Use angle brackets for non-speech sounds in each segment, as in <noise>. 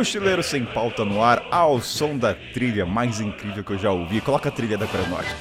Mochileiro Sem Pauta no ar, ao som da trilha mais incrível que eu já ouvi. Coloca a trilha da Coreia Norte.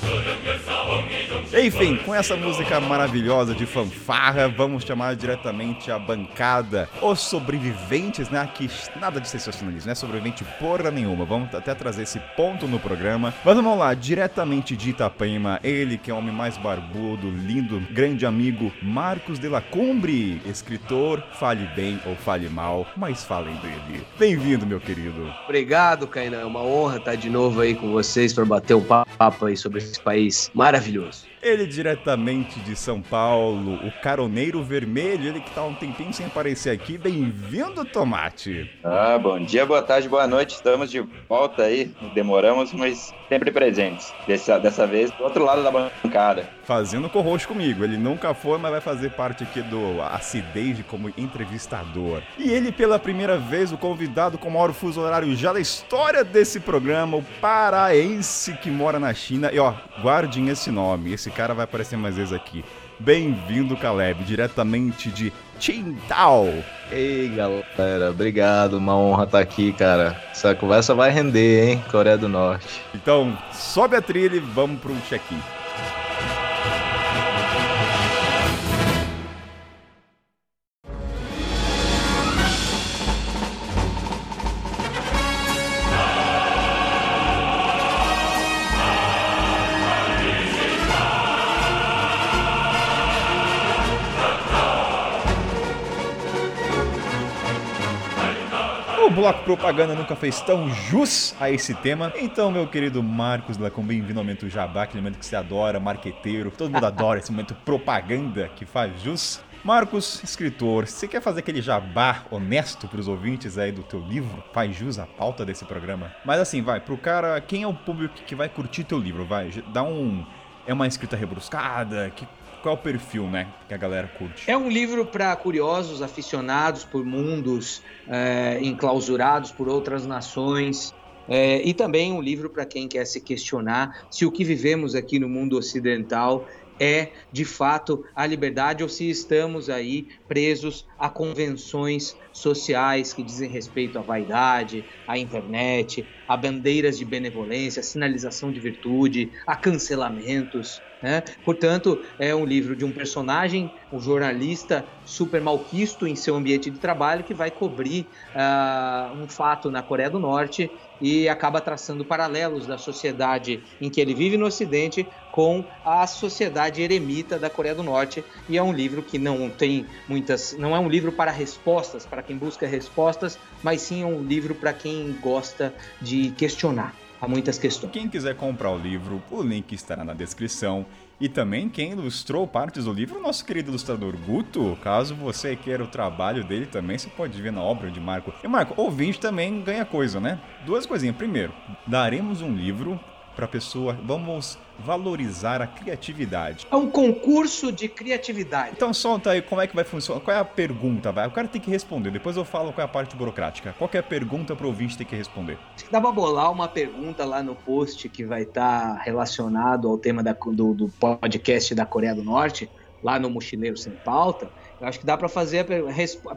Enfim, com essa música maravilhosa de fanfarra, vamos chamar diretamente a bancada, os sobreviventes, né? Aqui nada de sensacionalismo, não é sobrevivente porra nenhuma. Vamos até trazer esse ponto no programa. Mas vamos lá, diretamente de Itapema, ele que é o homem mais barbudo, lindo, grande amigo, Marcos de Lacumbre, escritor, fale bem ou fale mal, mas falem dele. Bem-vindo, meu querido. Obrigado, Kainan. É uma honra estar de novo aí com vocês para bater um papo aí sobre esse país maravilhoso. Ele diretamente de São Paulo, o caroneiro vermelho, ele que tá um tempinho sem aparecer aqui. Bem-vindo, Tomate. Ah, bom dia, boa tarde, boa noite. Estamos de volta aí. Demoramos, mas sempre presentes. Dessa, dessa vez do outro lado da bancada. Fazendo co comigo. Ele nunca foi, mas vai fazer parte aqui do Acidez como entrevistador. E ele, pela primeira vez, o convidado com o maior fuso horário já da história desse programa, o paraense que mora na China. E ó, guardem esse nome. Esse cara vai aparecer mais vezes aqui. Bem-vindo, Caleb, diretamente de Qingdao. Ei, galera, obrigado, uma honra estar aqui, cara. Essa conversa vai render, hein, Coreia do Norte. Então, sobe a trilha e vamos pro check-in. Bloco propaganda nunca fez tão jus a esse tema. Então, meu querido Marcos Lacom, bem-vindo ao momento jabá, aquele momento que você adora, marqueteiro. Todo mundo <laughs> adora esse momento propaganda que faz jus. Marcos, escritor, você quer fazer aquele jabá honesto para os ouvintes aí do teu livro? Faz jus à pauta desse programa. Mas assim, vai, pro cara, quem é o público que vai curtir teu livro? Vai, dá um... É uma escrita rebruscada? Que qual é o perfil, né, que a galera curte? É um livro para curiosos, aficionados por mundos é, enclausurados por outras nações. É, e também um livro para quem quer se questionar se o que vivemos aqui no mundo ocidental é de fato a liberdade ou se estamos aí presos a convenções sociais que dizem respeito à vaidade, à internet, a bandeiras de benevolência, a sinalização de virtude, a cancelamentos. Né? Portanto, é um livro de um personagem, um jornalista super malquisto em seu ambiente de trabalho que vai cobrir uh, um fato na Coreia do Norte e acaba traçando paralelos da sociedade em que ele vive no Ocidente com a sociedade eremita da Coreia do Norte e é um livro que não tem muitas não é um livro para respostas para quem busca respostas mas sim é um livro para quem gosta de questionar a muitas questões. Quem quiser comprar o livro, o link estará na descrição. E também quem ilustrou partes do livro, o nosso querido ilustrador Guto. Caso você queira o trabalho dele também, você pode ver na obra de Marco. E Marco, ouvinte também ganha coisa, né? Duas coisinhas. Primeiro, daremos um livro para a pessoa, vamos valorizar a criatividade. É um concurso de criatividade. Então solta aí como é que vai funcionar. Qual é a pergunta? Vai? O cara tem que responder. Depois eu falo qual é a parte burocrática. Qual é a pergunta para o ouvinte ter que responder? Acho que dá para bolar uma pergunta lá no post que vai estar tá relacionado ao tema da, do, do podcast da Coreia do Norte, lá no Mochileiro Sem Pauta. Eu acho que dá para fazer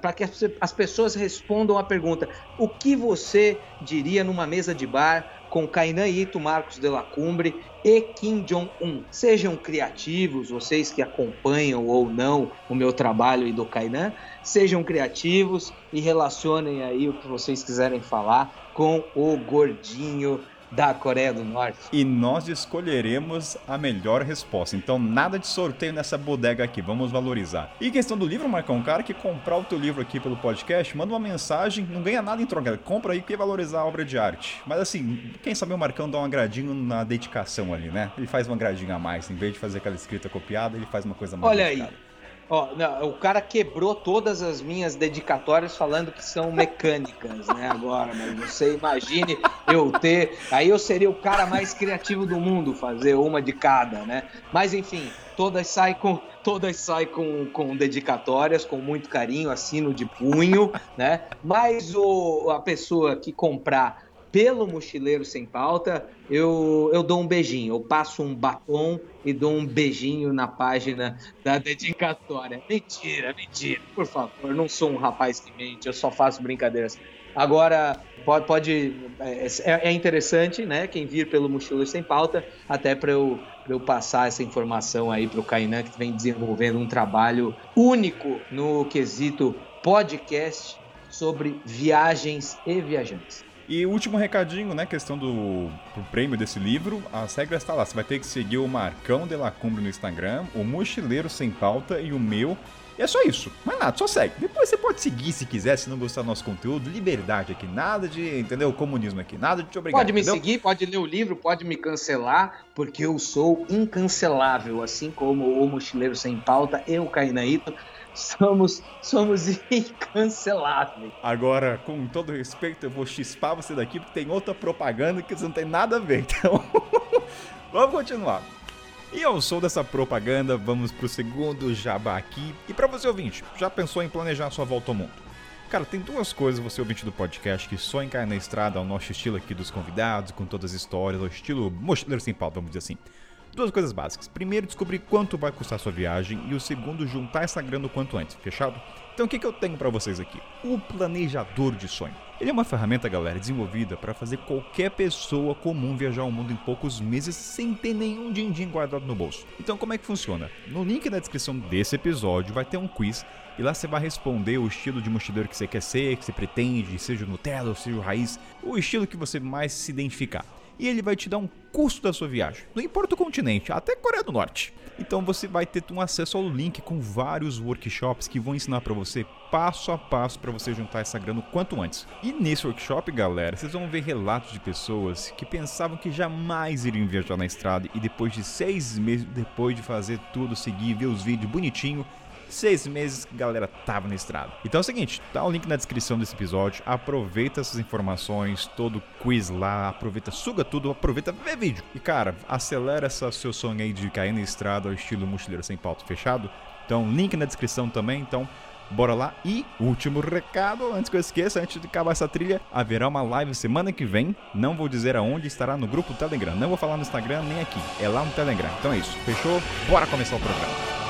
para que as pessoas respondam a pergunta: o que você diria numa mesa de bar com Kainan Ito, Marcos de la Cumbre e Kim Jong-un. Sejam criativos, vocês que acompanham ou não o meu trabalho e do Kainan, sejam criativos e relacionem aí o que vocês quiserem falar com o gordinho da Coreia do Norte. E nós escolheremos a melhor resposta. Então, nada de sorteio nessa bodega aqui, vamos valorizar. E questão do livro, Marcão, um cara que comprar o teu livro aqui pelo podcast, manda uma mensagem, não ganha nada em troca, compra aí que valorizar a obra de arte. Mas assim, quem sabe o Marcão dá um agradinho na dedicação ali, né? Ele faz um agradinho a mais, em vez de fazer aquela escrita copiada, ele faz uma coisa mais Olha dedicada. aí. Ó, não, o cara quebrou todas as minhas dedicatórias falando que são mecânicas, né? Agora, mas você imagine eu ter. Aí eu seria o cara mais criativo do mundo, fazer uma de cada, né? Mas enfim, todas saem com. Todas saem com, com dedicatórias, com muito carinho, assino de punho, né? Mas o, a pessoa que comprar pelo Mochileiro Sem Pauta, eu, eu dou um beijinho, eu passo um batom e dou um beijinho na página da dedicatória. Mentira, mentira, por favor, não sou um rapaz que mente, eu só faço brincadeiras. Agora, pode, pode é, é, é interessante, né? Quem vir pelo Mochileiro Sem Pauta, até para eu, eu passar essa informação aí para o Kainan, que vem desenvolvendo um trabalho único no quesito podcast sobre viagens e viajantes. E último recadinho, né? Questão do prêmio desse livro. As regras estão tá lá. Você vai ter que seguir o Marcão de la Cumbre no Instagram, o Mochileiro Sem Pauta e o meu. E é só isso. Mas nada, só segue. Depois você pode seguir se quiser, se não gostar do nosso conteúdo. Liberdade aqui. Nada de, entendeu? Comunismo aqui. Nada de te obrigar. Pode me entendeu? seguir, pode ler o livro, pode me cancelar, porque eu sou incancelável. Assim como o Mochileiro Sem Pauta e o Cainaíto somos, somos <laughs> incanceláveis. Agora, com todo respeito, eu vou chispar você daqui porque tem outra propaganda que não tem nada a ver. <laughs> Então, vamos continuar. E ao som dessa propaganda, vamos pro segundo jabá aqui. E para você ouvinte, já pensou em planejar sua volta ao mundo? Cara, tem duas coisas você ouvinte do podcast que só encair na estrada ao nosso estilo aqui dos convidados, com todas as histórias, ao estilo mochileiro sem pauta, vamos dizer assim. Duas coisas básicas. Primeiro, descobrir quanto vai custar sua viagem e o segundo, juntar essa grana o quanto antes, fechado? Então o que, que eu tenho para vocês aqui? O planejador de sonho. Ele é uma ferramenta, galera, desenvolvida para fazer qualquer pessoa comum viajar o mundo em poucos meses sem ter nenhum din-din guardado no bolso. Então como é que funciona? No link na descrição desse episódio vai ter um quiz e lá você vai responder o estilo de mochileiro que você quer ser, que você pretende, seja Nutella ou seja o raiz, o estilo que você mais se identificar e ele vai te dar um custo da sua viagem. Não importa o continente, até Coreia do Norte. Então você vai ter um acesso ao link com vários workshops que vão ensinar para você passo a passo para você juntar essa grana o quanto antes. E nesse workshop, galera, vocês vão ver relatos de pessoas que pensavam que jamais iriam viajar na estrada e depois de seis meses, depois de fazer tudo, seguir, ver os vídeos bonitinho, seis meses que a galera tava na estrada. Então é o seguinte, tá o link na descrição desse episódio, aproveita essas informações, todo o quiz lá, aproveita, suga tudo, aproveita, vê vídeo. E cara, acelera essa seu sonho aí de cair na estrada ao estilo mochileiro sem pauta fechado. Então, link na descrição também, então Bora lá. E último recado, antes que eu esqueça, antes de acabar essa trilha, haverá uma live semana que vem. Não vou dizer aonde estará no grupo Telegram. Não vou falar no Instagram nem aqui. É lá no Telegram. Então é isso. Fechou? Bora começar o programa.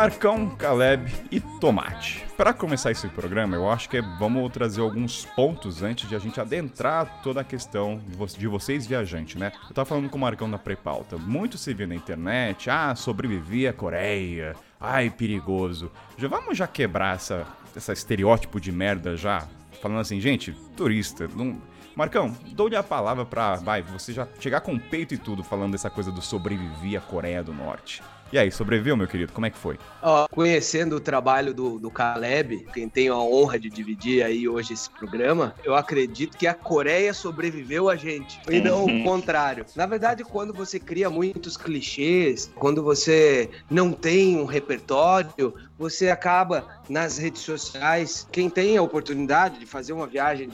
Marcão, Caleb e Tomate. Para começar esse programa, eu acho que é, vamos trazer alguns pontos antes de a gente adentrar toda a questão de vocês viajantes, né? Eu tava falando com o Marcão na pré-pauta. Muito se vê na internet, ah, sobrevivi à Coreia, ai, perigoso. Já vamos já quebrar essa, essa estereótipo de merda já? Falando assim, gente, turista, não... Marcão, dou-lhe a palavra pra, vai, você já chegar com peito e tudo falando dessa coisa do sobreviver à Coreia do Norte. E aí, sobreviveu, meu querido? Como é que foi? Ó, conhecendo o trabalho do, do Caleb, quem tenho a honra de dividir aí hoje esse programa, eu acredito que a Coreia sobreviveu a gente. E não o contrário. Na verdade, quando você cria muitos clichês, quando você não tem um repertório, você acaba nas redes sociais. Quem tem a oportunidade de fazer uma viagem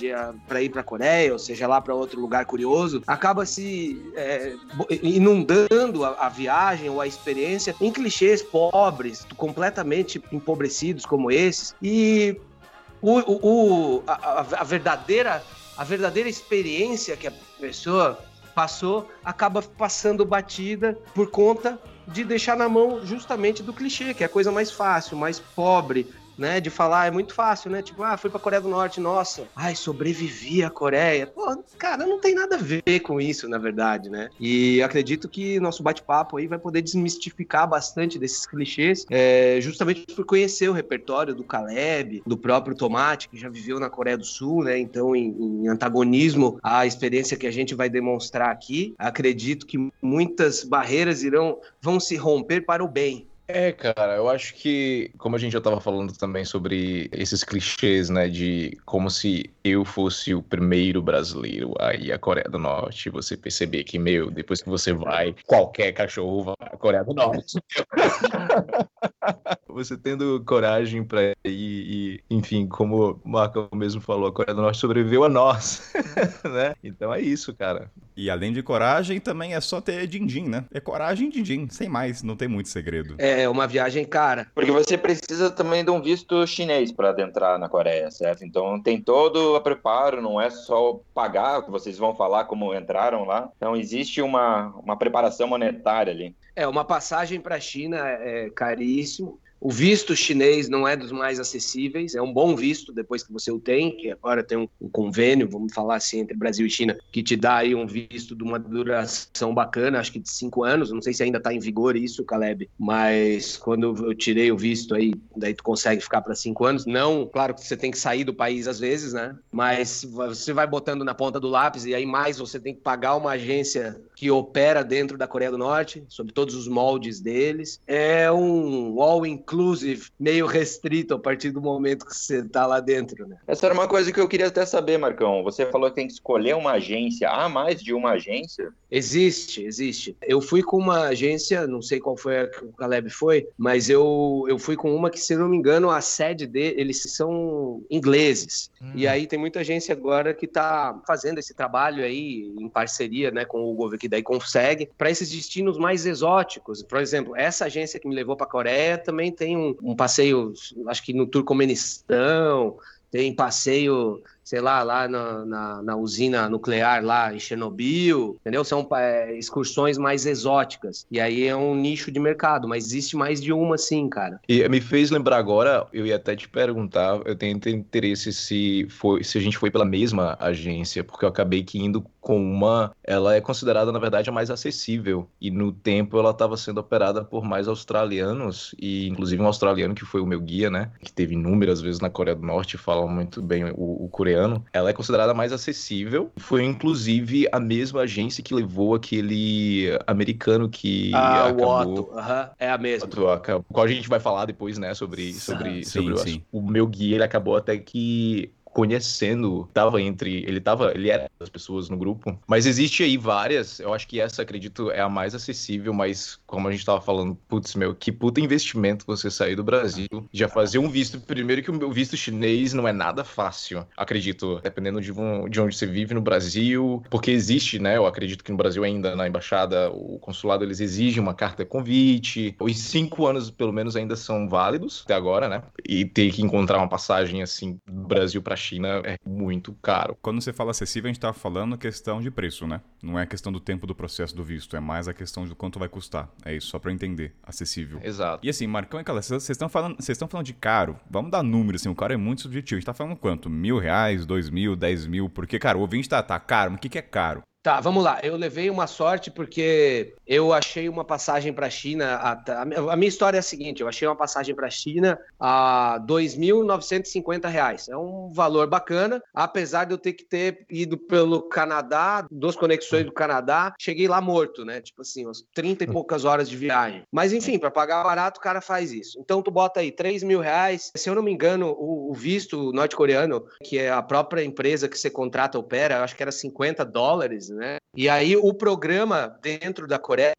para ir para a Coreia, ou seja lá para outro lugar curioso, acaba se é, inundando a, a, viagem ou a experiência em clichês pobres, completamente empobrecidos como esses. E o, o, a, a verdadeira a verdadeira experiência que a pessoa passou acaba passando batida por conta de deixar na mão justamente do clichê, que é a coisa mais fácil, mais pobre, né, de falar, é muito fácil, né? Tipo, ah, fui pra Coreia do Norte, nossa, ai, sobrevivi à Coreia. Pô, cara, não tem nada a ver com isso, na verdade, né? E acredito que nosso bate-papo aí vai poder desmistificar bastante desses clichês, é, justamente por conhecer o repertório do Caleb, do próprio Tomate, que já viveu na Coreia do Sul, né? Então, em, em antagonismo à experiência que a gente vai demonstrar aqui, acredito que muitas barreiras irão, vão se romper para o bem, é, cara, eu acho que, como a gente já estava falando também sobre esses clichês, né, de como se eu fosse o primeiro brasileiro aí a Coreia do Norte, você perceber que, meu, depois que você vai, qualquer cachorro vai à Coreia do Norte. <laughs> você tendo coragem para ir e, enfim, como o Marco mesmo falou, a Coreia do Norte sobreviveu a nós, <laughs> né? Então é isso, cara. E além de coragem, também é só ter din-din, né? É coragem din-din, sem mais, não tem muito segredo. É uma viagem cara. Porque você precisa também de um visto chinês para adentrar na Coreia, certo? Então tem todo o preparo, não é só pagar, que vocês vão falar como entraram lá. Então existe uma, uma preparação monetária ali. É, uma passagem para a China é caríssimo. O visto chinês não é dos mais acessíveis, é um bom visto depois que você o tem, que agora tem um, um, convênio, vamos falar assim, entre Brasil e China, que te dá aí um visto de uma duração bacana, acho que de cinco anos, não sei se ainda está em vigor isso, Caleb, mas quando eu tirei o visto aí, daí tu consegue ficar para cinco anos. Não, claro que você tem que sair do país às vezes, né? Mas você vai botando na ponta do lápis e aí mais você tem que pagar uma agência que opera dentro da Coreia do Norte, sob todos os moldes deles. É um all-inclusive meio restrito a partir do momento que você está lá dentro. Né? Essa era uma coisa que eu queria até saber, Marcão. Você falou que tem que escolher uma agência. Há mais de uma agência? Existe, existe. Eu fui com uma agência, não sei qual foi a que o Caleb foi, mas eu, eu fui com uma que, se não me engano, a sede dele, eles são ingleses. Hum. E aí tem muita agência agora que está fazendo esse trabalho aí em parceria né, com o governo que daí consegue, para esses destinos mais exóticos. Por exemplo, essa agência que me levou para a Coreia também tem um, um passeio, acho que no Turcomenistão, tem passeio sei lá, lá na, na, na, usina nuclear lá em Chernobyl, entendeu? São é, excursões mais exóticas. E aí é um nicho de mercado, mas existe mais de uma sim, cara. E me fez lembrar agora, eu ia até te perguntar, eu tenho interesse se foi, se a gente foi pela mesma agência, porque eu acabei que indo com uma, ela é considerada na verdade a mais acessível e no tempo ela estava sendo operada por mais australianos e inclusive um australiano que foi o meu guia, né, que teve inúmeras vezes na Coreia do Norte, fala muito bem o, o coreano coreano, ela é considerada mais acessível. Foi inclusive a mesma agência que levou aquele americano que ah, acabou... o Otto, uhum. é a mesma. O qual a gente vai falar depois, né, sobre, sobre, sim, sobre sim. O, o meu guia, ele acabou até que conhecendo, tava entre, ele tava, ele era das pessoas no grupo, mas existe aí várias, eu acho que essa, acredito, é a mais acessível, mas como a gente tava falando, putz, meu, que puta investimento você sair do Brasil, já fazer um visto, primeiro que o visto chinês não é nada fácil, acredito, dependendo de, um, de onde você vive no Brasil, porque existe, né, eu acredito que no Brasil ainda, na embaixada, o consulado, eles exigem uma carta de convite, os cinco anos, pelo menos, ainda são válidos, até agora, né, e ter que encontrar uma passagem, assim, do Brasil pra China é muito caro. Quando você fala acessível, a gente tá falando questão de preço, né? Não é questão do tempo do processo do visto, é mais a questão de quanto vai custar. É isso, só para entender. Acessível. Exato. E assim, Marcão e Calé, vocês estão falando, vocês estão falando de caro. Vamos dar número, assim, o caro é muito subjetivo. A gente tá falando quanto? Mil reais, dois mil, dez mil? Porque, cara, o ouvinte tá, tá caro, mas o que, que é caro? Tá, vamos lá. Eu levei uma sorte porque eu achei uma passagem para a China. A, minha história é a seguinte: eu achei uma passagem para a China a R$ 2.950. É um valor bacana, apesar de eu ter que ter ido pelo Canadá, duas conexões do Canadá. Cheguei lá morto, né? Tipo assim, umas 30 e poucas horas de viagem. Mas enfim, para pagar barato, o cara faz isso. Então tu bota aí 3 mil reais. Se eu não me engano, o visto norte-coreano, que é a própria empresa que você contrata opera, eu acho que era 50 dólares né? E aí o programa dentro da Coreia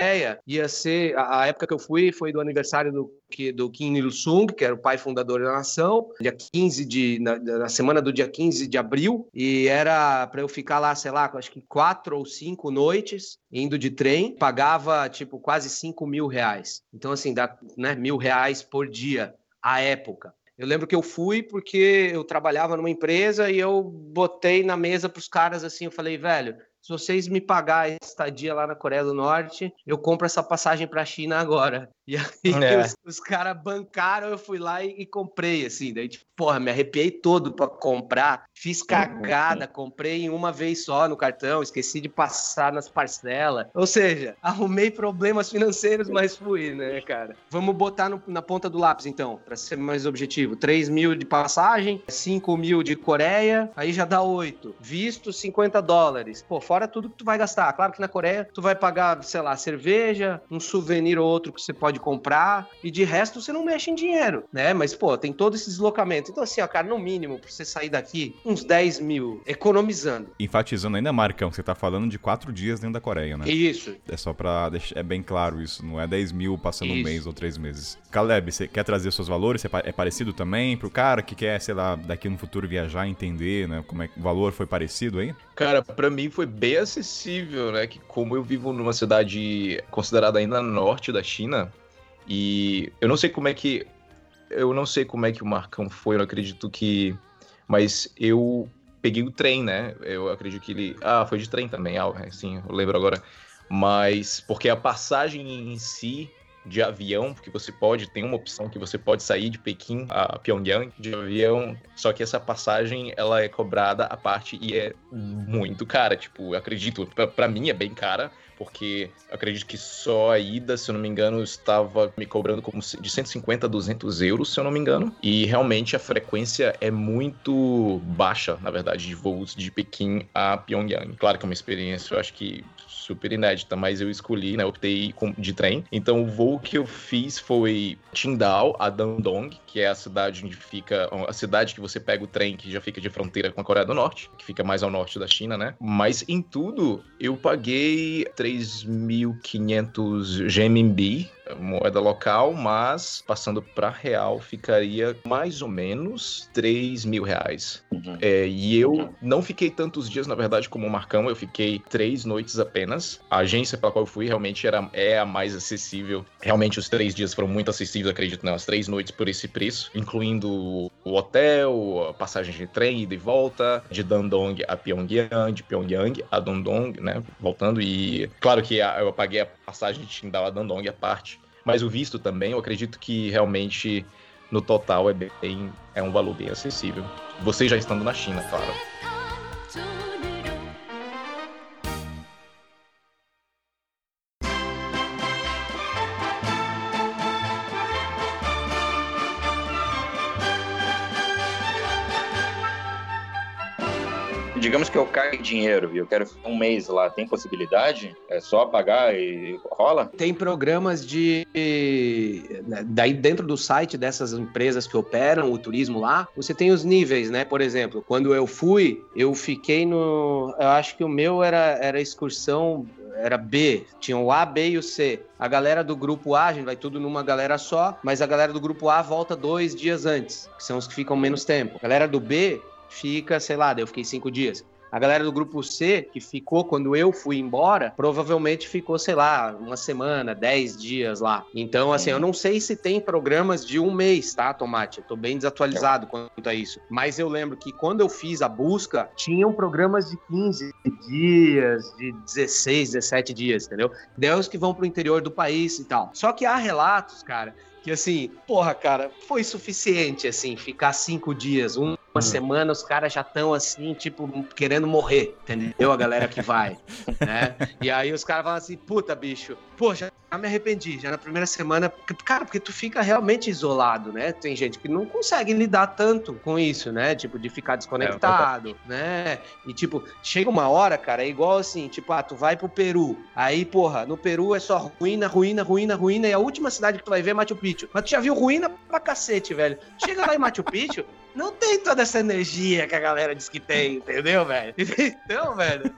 ia ser, a, a época que eu fui foi do aniversário do, do Kim Il-sung, que era o pai fundador da nação, dia 15 de, na, na semana do dia 15 de abril, e era para eu ficar lá, sei lá, acho que quatro ou cinco noites, indo de trem, pagava tipo quase 5 mil reais. Então, assim, dá né, mil reais por dia à época. Eu lembro que eu fui porque eu trabalhava numa empresa e eu botei na mesa para os caras assim, eu falei, velho, se vocês me pagar a estadia lá na Coreia do Norte, eu compro essa passagem para a China agora. E aí é. <laughs> os, os caras bancaram, eu fui lá e, e, comprei, assim. Daí, tipo, porra, me arrepiei todo para comprar. Fiz cagada, comprei em uma vez só no cartão, esqueci de passar nas parcelas. Ou seja, <laughs> arrumei problemas financeiros, mas fui, né, cara? Vamos botar no, na ponta do lápis, então, para ser mais objetivo. 3 mil de passagem, 5 mil de Coreia, aí já dá 8. Visto, 50 dólares. Pô, fora tudo que tu vai gastar. Claro que na Coreia tu vai pagar, sei lá, cerveja, um souvenir ou outro que você pode pode comprar e de resto você não mexe em dinheiro, né? Mas, pô, tem todo esse deslocamento. Então, assim, ó, cara, no mínimo, pra você sair daqui, uns 10 mil, economizando. Enfatizando ainda, Marcão, você tá falando de quatro dias dentro da Coreia, né? Isso. É só pra deixar é bem claro isso, não é 10 mil passando isso. um mês ou três meses. Caleb, você quer trazer seus valores? É parecido também pro cara que quer, sei lá, daqui no futuro viajar, entender, né? Como é que o valor foi parecido aí? Cara, para mim foi bem acessível, né? Que como eu vivo numa cidade considerada ainda norte da China, e eu não sei como é que. Eu não sei como é que o Marcão foi, eu acredito que. Mas eu peguei o trem, né? Eu acredito que ele. Ah, foi de trem também, ah, sim, eu lembro agora. Mas porque a passagem em si de avião, porque você pode, tem uma opção que você pode sair de Pequim a Pyongyang de avião, só que essa passagem ela é cobrada à parte e é muito cara, tipo, acredito, para mim é bem cara, porque acredito que só a ida, se eu não me engano, estava me cobrando como de 150 a 200 euros, se eu não me engano. E realmente a frequência é muito baixa, na verdade, de voos de Pequim a Pyongyang. Claro que é uma experiência, eu acho que super inédita, mas eu escolhi, né, optei de trem. Então o voo que eu fiz foi Qingdao a Dandong, que é a cidade onde fica a cidade que você pega o trem que já fica de fronteira com a Coreia do Norte, que fica mais ao norte da China, né? Mas em tudo eu paguei 3.500 GMB moeda local, mas passando para real ficaria mais ou menos 3 mil reais. Uhum. É, e eu não fiquei tantos dias, na verdade, como o Marcão, eu fiquei três noites apenas. A agência pela qual eu fui realmente era, é a mais acessível. Realmente os três dias foram muito acessíveis, acredito, não, as três noites por esse preço, incluindo o hotel, a passagem de trem, ida e volta, de Dandong a Pyongyang, de Pyongyang a Dandong, né, voltando, e claro que eu paguei a passagem de Qingdao a Dandong à parte, mas o visto também, eu acredito que realmente no total é bem é um valor bem acessível. Você já estando na China, claro. Em dinheiro e eu quero ficar um mês lá, tem possibilidade? É só pagar e rola? Tem programas de. Né, daí dentro do site dessas empresas que operam o turismo lá, você tem os níveis, né? Por exemplo, quando eu fui, eu fiquei no. Eu acho que o meu era, era excursão era B, tinha o A, B e o C. A galera do grupo A, a gente vai tudo numa galera só, mas a galera do grupo A volta dois dias antes, que são os que ficam menos tempo. A galera do B fica, sei lá, eu fiquei cinco dias. A galera do grupo C, que ficou quando eu fui embora, provavelmente ficou, sei lá, uma semana, dez dias lá. Então, assim, eu não sei se tem programas de um mês, tá, Tomate? Eu tô bem desatualizado quanto a isso. Mas eu lembro que quando eu fiz a busca, tinham programas de 15 dias, de 16, 17 dias, entendeu? Deus que vão pro interior do país e tal. Só que há relatos, cara, que assim, porra, cara, foi suficiente, assim, ficar cinco dias, um uma hum. semana os caras já estão assim, tipo, querendo morrer, entendeu? A galera que vai, <laughs> né? E aí os caras falam assim, puta, bicho, pô, já me arrependi, já na primeira semana, cara, porque tu fica realmente isolado, né? Tem gente que não consegue lidar tanto com isso, né? Tipo, de ficar desconectado, é, né? E tipo, chega uma hora, cara, é igual assim, tipo, ah, tu vai pro Peru, aí, porra, no Peru é só ruína, ruína, ruína, ruína, e a última cidade que tu vai ver é Machu Picchu. Mas tu já viu ruína pra cacete, velho. Chega lá em Machu Picchu, não tem toda essa energia que a galera diz que tem, entendeu, velho? <laughs> Então, velho.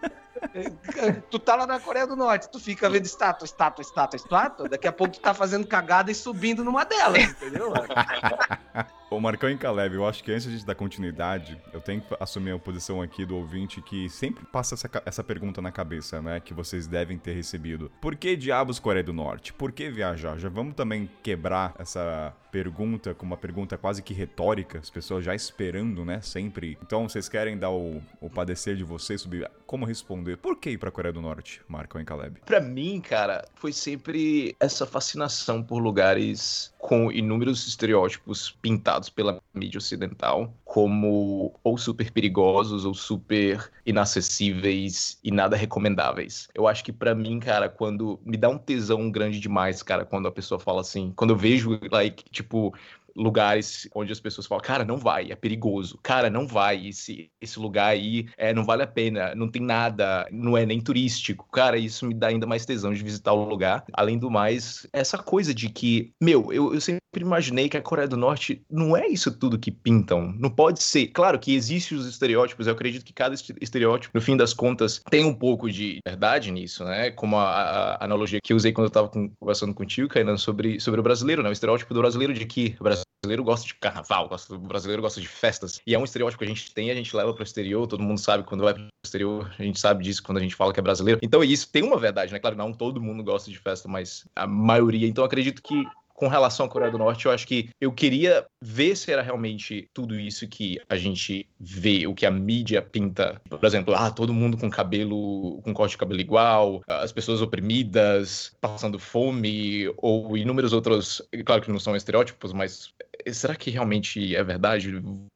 Tu tá lá na Coreia do Norte, tu fica vendo estátua, estátua, estátua, estátua, daqui a pouco tu tá fazendo cagada e subindo numa delas, entendeu? <laughs> Ô Marcão e Caleb, eu acho que antes de a gente dar continuidade, eu tenho que assumir a posição aqui do ouvinte que sempre passa essa, essa pergunta na cabeça, né? Que vocês devem ter recebido. Por que diabos Coreia do Norte? Por que viajar? Já vamos também quebrar essa pergunta com uma pergunta quase que retórica, as pessoas já esperando, né? Sempre. Então, vocês querem dar o, o padecer de vocês sobre como responder? Por que ir pra Coreia do Norte, Marcão e Caleb? Pra mim, cara, foi sempre essa fascinação por lugares com inúmeros estereótipos pintados pela mídia ocidental como ou super perigosos ou super inacessíveis e nada recomendáveis. Eu acho que para mim, cara, quando me dá um tesão grande demais, cara, quando a pessoa fala assim, quando eu vejo like, tipo lugares onde as pessoas falam, cara, não vai, é perigoso, cara, não vai, esse, esse lugar aí é, não vale a pena, não tem nada, não é nem turístico. Cara, isso me dá ainda mais tesão de visitar o lugar. Além do mais, essa coisa de que, meu, eu, eu sempre imaginei que a Coreia do Norte não é isso tudo que pintam. Não pode ser. Claro que existem os estereótipos, eu acredito que cada estereótipo, no fim das contas, tem um pouco de verdade nisso, né? Como a, a analogia que eu usei quando eu tava conversando contigo, Kainan, sobre, sobre o brasileiro, né? O estereótipo do brasileiro de que o brasileiro gosta de carnaval, gosta, o brasileiro gosta de festas. E é um estereótipo que a gente tem, a gente leva para o exterior, todo mundo sabe quando vai para o exterior, a gente sabe disso quando a gente fala que é brasileiro. Então isso tem uma verdade, né? Claro, não todo mundo gosta de festa, mas a maioria. Então acredito que com relação à Coreia do Norte, eu acho que eu queria ver se era realmente tudo isso que a gente vê, o que a mídia pinta. Por exemplo, ah, todo mundo com cabelo, com corte de cabelo igual, as pessoas oprimidas, passando fome, ou inúmeros outros, claro que não são estereótipos, mas será que realmente é verdade?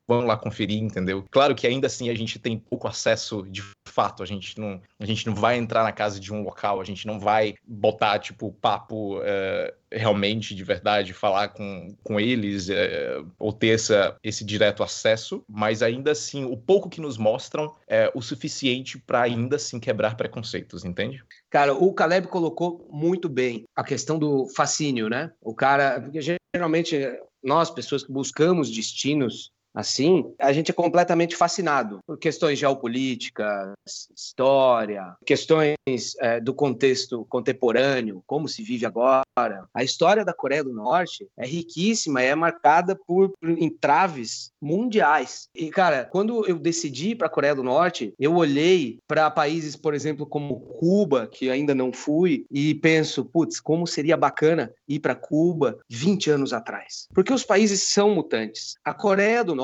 Vamos lá conferir, entendeu? Claro que ainda assim a gente tem pouco acesso de fato, a gente não, a gente não vai entrar na casa de um local, a gente não vai botar, tipo, papo uh, realmente, de verdade, falar com, com eles, uh, ou ter essa, esse direto acesso, mas ainda assim, o pouco que nos mostram é o suficiente para ainda assim quebrar preconceitos, entende? Cara, o Caleb colocou muito bem a questão do fascínio, né? O cara, porque geralmente nós, pessoas que buscamos destinos assim, a gente é completamente fascinado por questões geopolíticas, história, questões é, do contexto contemporâneo, como se vive agora. A história da Coreia do Norte é riquíssima, é marcada por, por entraves mundiais. E, cara, quando eu decidi para a Coreia do Norte, eu olhei para países, por exemplo, como Cuba, que ainda não fui, e penso, putz, como seria bacana ir para Cuba 20 anos atrás. Porque os países são mutantes. A Coreia do Norte,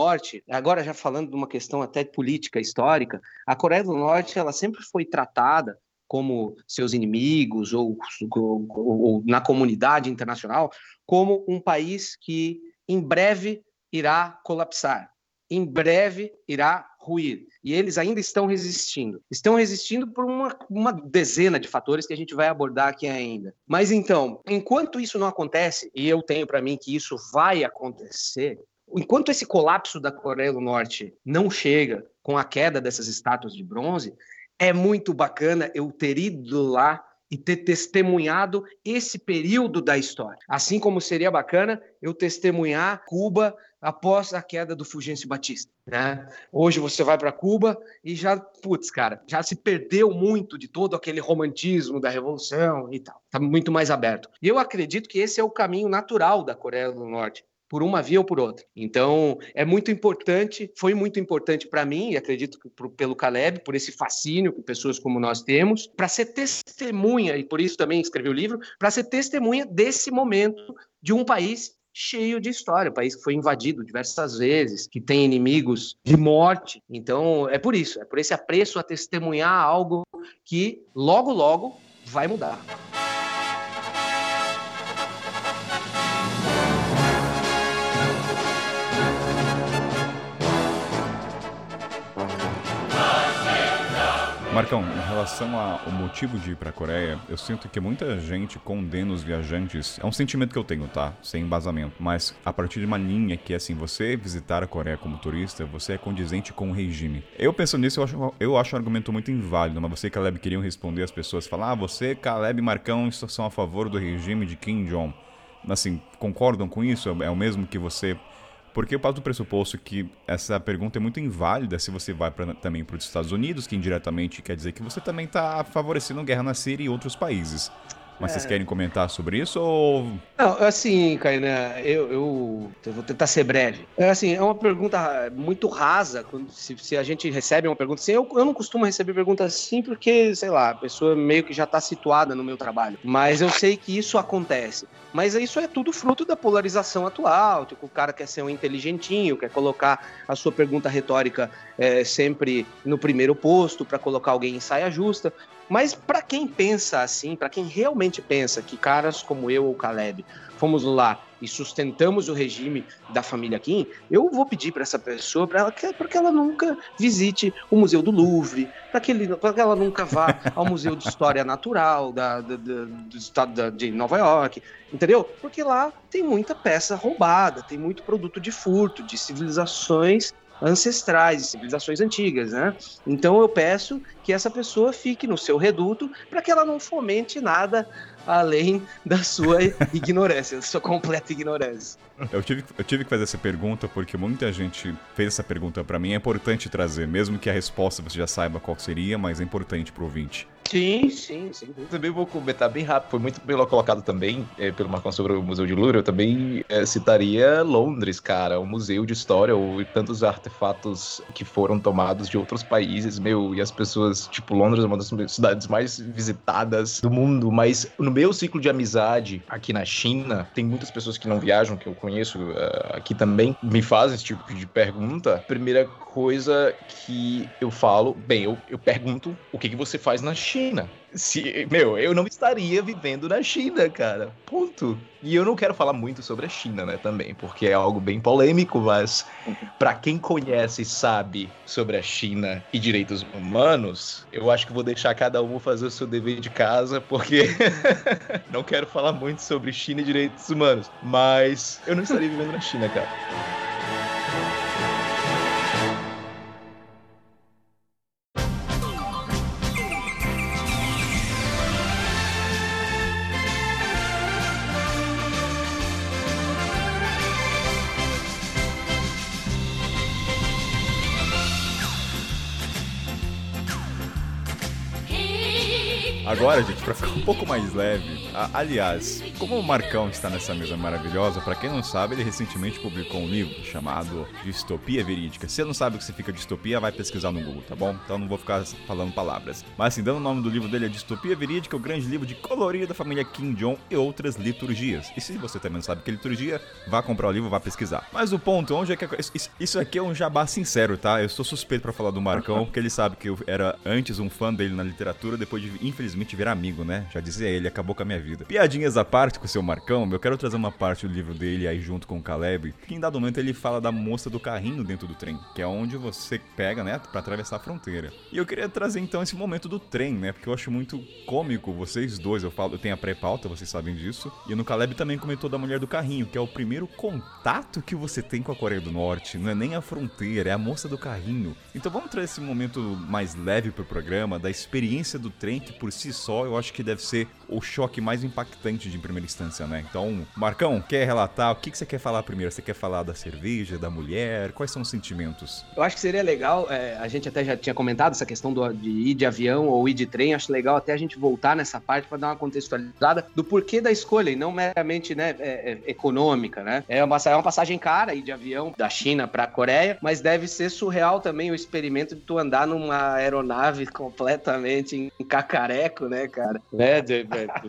agora já falando de uma questão até política histórica, a Coreia do Norte ela sempre foi tratada como seus inimigos ou, ou, ou, na comunidade internacional como um país que em breve irá colapsar, em breve irá ruir. E eles ainda estão resistindo. Estão resistindo por uma, uma dezena de fatores que a gente vai abordar aqui ainda. Mas então, enquanto isso não acontece, e eu tenho para mim que isso vai acontecer, enquanto esse colapso da Coreia do Norte não chega com a queda dessas estátuas de bronze, é muito bacana eu ter ido lá e ter testemunhado esse período da história. Assim como seria bacana eu testemunhar Cuba após a queda do Fulgêncio Batista, né? Hoje você vai para Cuba e já, putz, cara, já se perdeu muito de todo aquele romantismo da revolução e tal. Tá muito mais aberto. E eu acredito que esse é o caminho natural da Coreia do Norte por uma via ou por outra. Então, é muito importante, foi muito importante para mim, e acredito que pelo Caleb, por esse fascínio que pessoas como nós temos, para ser testemunha, e por isso também escrevi o livro, para ser testemunha desse momento de um país cheio de história, um país que foi invadido diversas vezes, que tem inimigos de morte. Então, é por isso, é por esse apreço a testemunhar algo que logo, logo vai mudar. Marcão, em relação ao motivo de ir para a Coreia, eu sinto que muita gente condena os viajantes. É um sentimento que eu tenho, tá? Sem embasamento. Mas a partir de uma linha que é assim: você visitar a Coreia como turista, você é condizente com o regime. Eu penso nisso, eu acho, eu acho um argumento muito inválido. Mas você e Caleb queriam responder as pessoas: falar, ah, você, Caleb e Marcão, são a favor do regime de Kim Jong. Assim, concordam com isso? É o mesmo que você porque eu parto do pressuposto que essa pergunta é muito inválida se você vai pra, também para os Estados Unidos, que indiretamente quer dizer que você também está favorecendo guerra na Síria e outros países. Mas é. vocês querem comentar sobre isso ou. Não, assim, Kainan, eu, eu, eu, vou tentar ser breve. É assim, é uma pergunta muito rasa. Quando, se, se a gente recebe uma pergunta assim, eu, eu não costumo receber perguntas assim porque, sei lá, a pessoa meio que já está situada no meu trabalho. Mas eu sei que isso acontece. Mas isso é tudo fruto da polarização atual. Tipo, o cara quer ser um inteligentinho, quer colocar a sua pergunta retórica é, sempre no primeiro posto para colocar alguém em saia justa. Mas para quem pensa assim, para quem realmente pensa que caras como eu ou Caleb fomos lá e sustentamos o regime da família Kim, eu vou pedir para essa pessoa para ela, que ela nunca visite o Museu do Louvre, para que, que, ela nunca vá ao Museu de História Natural da, da, da, do estado de Nova York, entendeu? Porque lá tem muita peça roubada, tem muito produto de furto, de civilizações ancestrais, civilizações antigas, né? Então eu peço que essa pessoa fique no seu reduto para que ela não fomente nada além da sua <laughs> ignorância, da sua completa ignorância. Eu tive, eu tive que fazer essa pergunta porque muita gente fez essa pergunta para mim. É importante trazer, mesmo que a resposta você já saiba qual seria, mas é importante pro ouvinte. Sim, sim, sim. Também vou comentar bem rápido. Foi muito bem colocado também é, pelo Marcão sobre o Museu de Louvre. Eu também é, citaria Londres, cara. Um museu de história ou tantos artefatos que foram tomados de outros países, meu. E as pessoas, tipo, Londres é uma das cidades mais visitadas do mundo. Mas no meu ciclo de amizade aqui na China, tem muitas pessoas que não viajam, que eu conheço uh, aqui também, me fazem esse tipo de pergunta. Primeira coisa que eu falo, bem, eu, eu pergunto o que, que você faz na China China. Se, meu, eu não estaria vivendo na China, cara. Ponto. E eu não quero falar muito sobre a China, né, também, porque é algo bem polêmico, mas para quem conhece e sabe sobre a China e direitos humanos, eu acho que vou deixar cada um fazer o seu dever de casa, porque <laughs> não quero falar muito sobre China e direitos humanos, mas eu não estaria vivendo na China, cara. Agora, gente, para ficar um pouco mais leve, aliás, como o Marcão está nessa mesa maravilhosa, para quem não sabe, ele recentemente publicou um livro chamado Distopia Verídica. Se você não sabe o que significa distopia, vai pesquisar no Google, tá bom? Então não vou ficar falando palavras. Mas assim, dando o nome do livro dele é Distopia Verídica, o grande livro de colorir da família Kim Jong e outras liturgias. E se você também não sabe o que é liturgia, vá comprar o livro, vá pesquisar. Mas o ponto, onde é que isso aqui é um jabá sincero, tá? Eu sou suspeito para falar do Marcão, porque ele sabe que eu era antes um fã dele na literatura, depois de infelizmente virar amigo, né? Já dizia ele, acabou com a minha vida. Piadinhas à parte com o seu Marcão, eu quero trazer uma parte do livro dele aí junto com o Caleb, que em dado momento ele fala da moça do carrinho dentro do trem, que é onde você pega, né, para atravessar a fronteira. E eu queria trazer então esse momento do trem, né? Porque eu acho muito cômico vocês dois, eu falo, eu tenho a pré-pauta, vocês sabem disso. E no Caleb também comentou da mulher do carrinho, que é o primeiro contato que você tem com a Coreia do Norte, não é nem a fronteira, é a moça do carrinho. Então vamos trazer esse momento mais leve pro programa, da experiência do trem, que por si só, eu acho que deve ser o choque mais impactante de primeira instância, né? Então, Marcão, quer relatar? O que, que você quer falar primeiro? Você quer falar da cerveja, da mulher? Quais são os sentimentos? Eu acho que seria legal, é, a gente até já tinha comentado essa questão do, de ir de avião ou ir de trem, acho legal até a gente voltar nessa parte para dar uma contextualizada do porquê da escolha, e não meramente né, é, é, econômica, né? É uma, é uma passagem cara ir de avião da China para a Coreia, mas deve ser surreal também o experimento de tu andar numa aeronave completamente em cacareco né, cara? Né?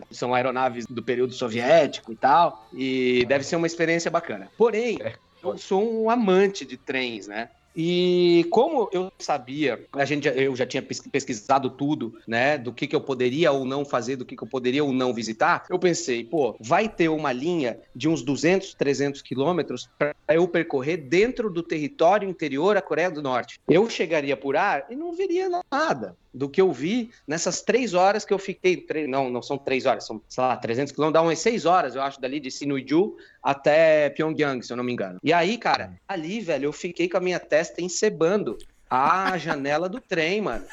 São aeronaves do período soviético e tal. E deve ser uma experiência bacana. Porém, é. eu sou um amante de trens, né? E como eu sabia, a gente, eu já tinha pesquisado tudo, né, do que, que eu poderia ou não fazer, do que, que eu poderia ou não visitar, eu pensei, pô, vai ter uma linha de uns 200, 300 quilômetros para eu percorrer dentro do território interior da Coreia do Norte. Eu chegaria por ar e não veria nada do que eu vi nessas três horas que eu fiquei. Não, não são três horas, são, sei lá, 300 quilômetros, dá umas seis horas, eu acho, dali de Sinuiju até Pyongyang, se eu não me engano. E aí, cara, ali, velho, eu fiquei com a minha testa encebando a janela do trem, mano.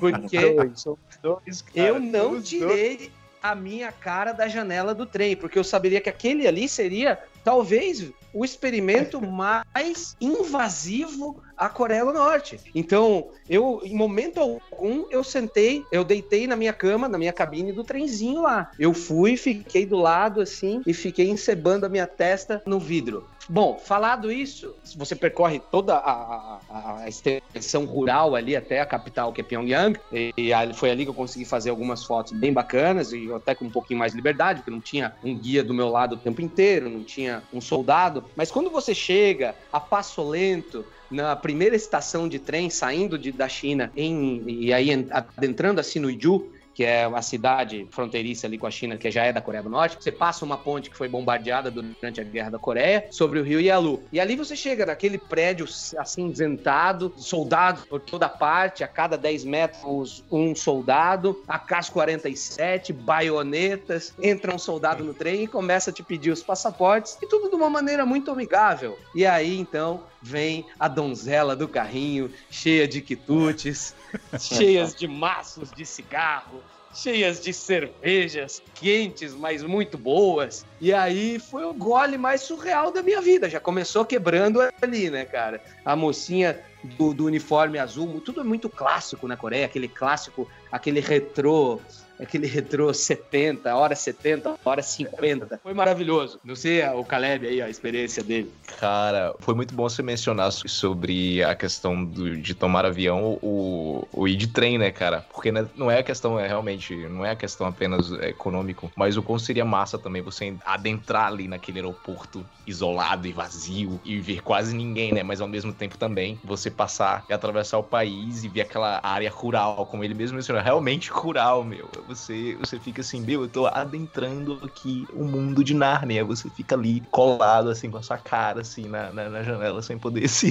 Porque <laughs> eu não tirei a minha cara da janela do trem, porque eu saberia que aquele ali seria talvez o experimento <laughs> mais invasivo à Coreia do Norte. Então, eu, em momento algum, eu sentei, eu deitei na minha cama, na minha cabine do trenzinho lá. Eu fui, fiquei do lado assim e fiquei encebando a minha testa no vidro. Bom, falado isso, você percorre toda a, a, a, extensão rural ali até a capital, que é Pyongyang, e, e, foi ali que eu consegui fazer algumas fotos bem bacanas e até com um pouquinho mais de liberdade, porque não tinha um guia do meu lado o tempo inteiro, não tinha um soldado. Mas quando você chega a passo lento, na primeira estação de trem saindo de, da China em, e aí adentrando assim no Iju, que é uma cidade fronteiriça ali com a China, que já é da Coreia do Norte. Você passa uma ponte que foi bombardeada durante a Guerra da Coreia sobre o rio Yalu. E ali você chega naquele prédio acinzentado, soldados por toda parte, a cada 10 metros um soldado, AK-47, baionetas, entra um soldado no trem e começa a te pedir os passaportes, e tudo de uma maneira muito amigável. E aí, então, vem a donzela do carrinho, cheia de quitutes, <laughs> cheias de maços de cigarro, cheias de cervejas quentes, mas muito boas. E aí foi o gole mais surreal da minha vida. Já começou quebrando ali, né, cara? A mocinha do, do uniforme azul, tudo é muito clássico na Coreia, aquele clássico, aquele retrô aquele retrô 70, hora 70, hora 50. Foi maravilhoso. Não sei o Caleb aí, a experiência dele. Cara, foi muito bom você mencionar sobre a questão do, de tomar avião ou, ou ir de trem, né, cara? Porque né, não é a questão, é realmente, não é a questão apenas econômico, mas o quão seria massa também você adentrar ali naquele aeroporto isolado e vazio e ver quase ninguém, né? Mas ao mesmo tempo também você passar e atravessar o país e ver aquela área rural, como ele mesmo mencionou, realmente <laughs> rural, meu você, você fica assim, meu, eu tô adentrando aqui o mundo de Nárnia. Você fica ali colado, assim, com a sua cara, assim, na, na, na janela, sem poder <laughs> se.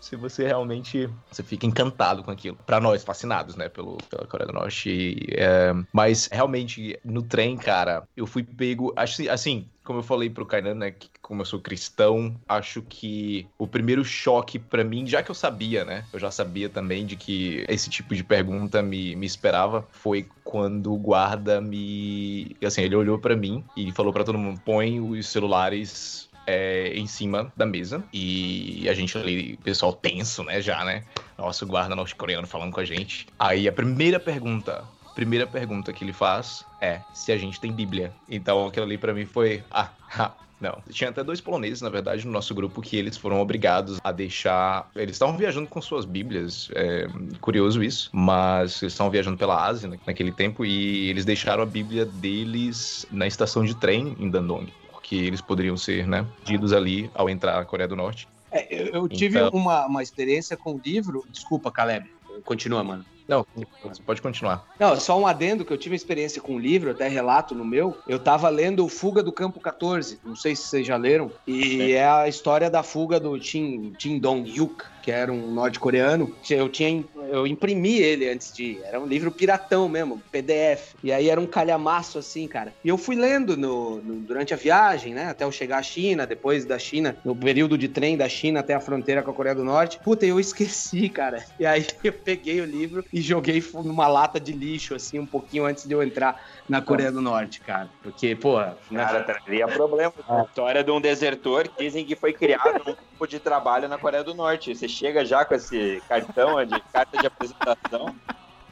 se você realmente. Você fica encantado com aquilo. Pra nós, fascinados, né, pelo, pela Coreia do Norte. É, mas realmente, no trem, cara, eu fui pego. Assim, como eu falei pro Kainan, né, que como eu sou cristão, acho que o primeiro choque para mim, já que eu sabia, né, eu já sabia também de que esse tipo de pergunta me, me esperava, foi quando o guarda me, assim, ele olhou para mim e falou para todo mundo, põe os celulares é, em cima da mesa e a gente ali, pessoal tenso, né, já, né? Nossa, o guarda norte-coreano falando com a gente. Aí a primeira pergunta, primeira pergunta que ele faz é se a gente tem Bíblia. Então aquilo ali para mim foi, ah, ah, não. Tinha até dois poloneses, na verdade, no nosso grupo que eles foram obrigados a deixar. Eles estavam viajando com suas Bíblias, é curioso isso, mas eles estavam viajando pela Ásia naquele tempo e eles deixaram a Bíblia deles na estação de trem em Dandong, porque eles poderiam ser, né, pedidos ali ao entrar na Coreia do Norte. É, eu, tive então... uma, uma experiência com o livro. Desculpa, Caleb. Continua, mano. Não, você pode continuar. Não, só um adendo que eu tive experiência com o livro, até relato no meu. Eu tava lendo Fuga do Campo 14, não sei se vocês já leram, e é a história da fuga do Kim, Kim Dong-hyuk, que era um norte-coreano. Eu tinha eu imprimi ele antes de ir. Era um livro piratão mesmo, PDF. E aí era um calhamaço assim, cara. E eu fui lendo no, no, durante a viagem, né? Até eu chegar à China, depois da China, no período de trem da China até a fronteira com a Coreia do Norte. Puta, eu esqueci, <laughs> cara. E aí eu peguei o livro e joguei numa lata de lixo, assim, um pouquinho antes de eu entrar na Coreia do Norte, cara. Porque, pô. Cara, traria problema. A história de um desertor dizem que foi criado um grupo de trabalho na Coreia do Norte. Você chega já com esse cartão de carta de apresentação.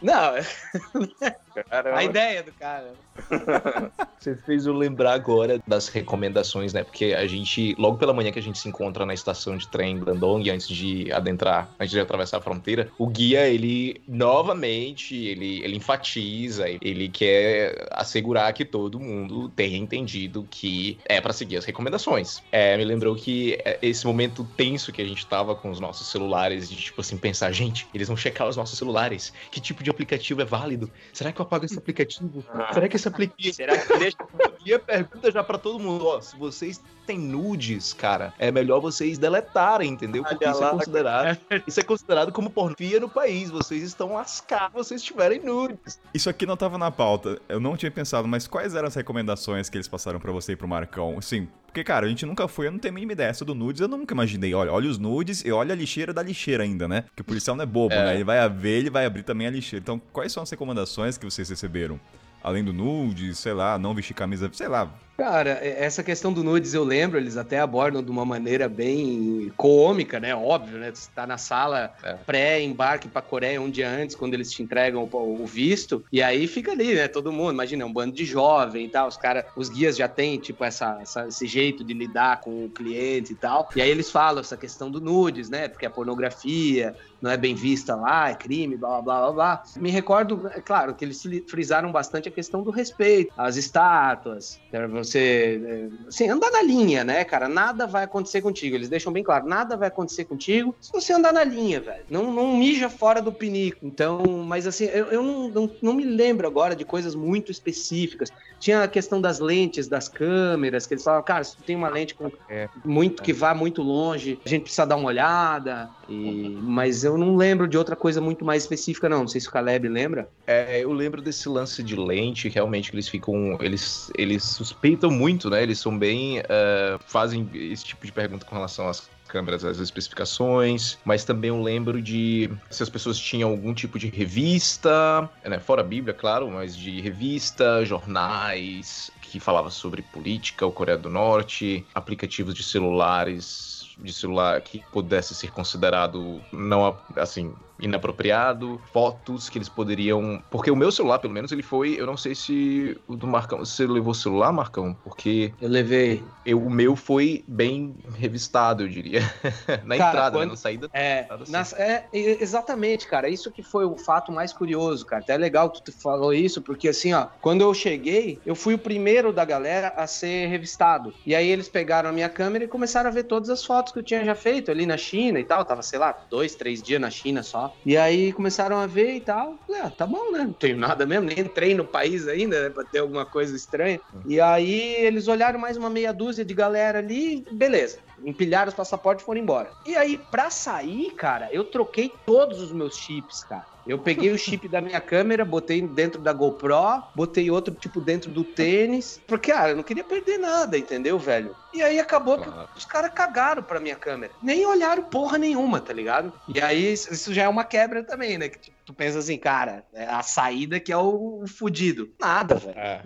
Não, Caramba. a ideia do cara. <laughs> Você fez eu lembrar agora das recomendações, né? Porque a gente, logo pela manhã que a gente se encontra na estação de trem Dandong, antes de adentrar, antes de atravessar a fronteira, o guia, ele novamente, ele, ele enfatiza, ele quer assegurar que todo mundo tenha entendido que é para seguir as recomendações. É, me lembrou que é, esse momento tenso que a gente tava com os nossos celulares, de tipo assim, pensar, gente, eles vão checar os nossos celulares. Que tipo de aplicativo é válido? Será que eu apago esse aplicativo? Ah. Será que esse aplicativo. Será que <laughs> deixa. E a pergunta já para todo mundo: ó, se vocês têm nudes, cara, é melhor vocês deletarem, entendeu? Porque isso é considerado. Isso é considerado como pornografia no país. Vocês estão lascados se vocês tiverem nudes. Isso aqui não tava na pauta. Eu não tinha pensado, mas quais eram as recomendações que eles passaram para você e pro Marcão? Assim, porque, cara, a gente nunca foi, eu não tenho a mínima ideia do nudes, eu nunca imaginei. Olha, olha os nudes e olha a lixeira da lixeira ainda, né? Porque o policial não é bobo, é. né? Ele vai ver, ele vai abrir também a lixeira. Então, quais são as recomendações que vocês receberam? Além do nude, sei lá, não vestir camisa, sei lá, Cara, essa questão do nudes eu lembro, eles até abordam de uma maneira bem cômica, né? Óbvio, né? Você tá na sala é. pré-embarque pra Coreia um dia antes, quando eles te entregam o visto, e aí fica ali, né? Todo mundo, imagina, um bando de jovem e tal, os caras, os guias já têm, tipo, essa, essa, esse jeito de lidar com o cliente e tal, e aí eles falam essa questão do nudes, né? Porque a pornografia não é bem vista lá, é crime, blá, blá, blá, blá. Me recordo, é claro, que eles frisaram bastante a questão do respeito, as estátuas, você, é, assim, andar na linha, né, cara? Nada vai acontecer contigo. Eles deixam bem claro, nada vai acontecer contigo se você andar na linha, velho. Não, não mija fora do pinico. Então, mas assim, eu, eu não, não, não me lembro agora de coisas muito específicas. Tinha a questão das lentes, das câmeras, que eles falavam, cara, se tu tem uma lente com é, muito é. que vá muito longe, a gente precisa dar uma olhada. E, mas eu não lembro de outra coisa muito mais específica, não. Não sei se o Caleb lembra. É, eu lembro desse lance de lente, realmente que eles ficam. Eles, eles suspeitam muito, né? Eles são bem. Uh, fazem esse tipo de pergunta com relação às câmeras, as especificações, mas também eu lembro de se as pessoas tinham algum tipo de revista, né, fora a Bíblia, claro, mas de revista, jornais que falava sobre política, o Coreia do Norte, aplicativos de celulares de celular que pudesse ser considerado não assim inapropriado, fotos que eles poderiam. Porque o meu celular, pelo menos, ele foi. Eu não sei se o do Marcão. Você levou o celular, Marcão? Porque. Eu levei. Eu, o meu foi bem revistado, eu diria. <laughs> na cara, entrada, né? quando... né? na saída. É, nas, é, exatamente, cara. Isso que foi o fato mais curioso, cara. Até é legal que tu falou isso, porque assim, ó, quando eu cheguei, eu fui o primeiro da galera a ser revistado. E aí eles pegaram a minha câmera e começaram a ver todas as fotos que eu tinha já feito ali na China e tal. tava, sei lá, dois, três dias na China só. E aí começaram a ver e tal. Falei, ah, tá bom, né? Não tenho nada mesmo, nem entrei no país ainda, né? Pra ter alguma coisa estranha. E aí eles olharam mais uma meia dúzia de galera ali, beleza. Empilharam os passaportes e foram embora. E aí, pra sair, cara, eu troquei todos os meus chips, cara. Eu peguei o chip da minha câmera, botei dentro da GoPro, botei outro tipo dentro do tênis, porque, ah, eu não queria perder nada, entendeu, velho? E aí acabou que os caras cagaram pra minha câmera. Nem olharam porra nenhuma, tá ligado? E aí isso já é uma quebra também, né? Que tipo, tu pensa assim, cara, é a saída que é o, o fudido. Nada, velho. É.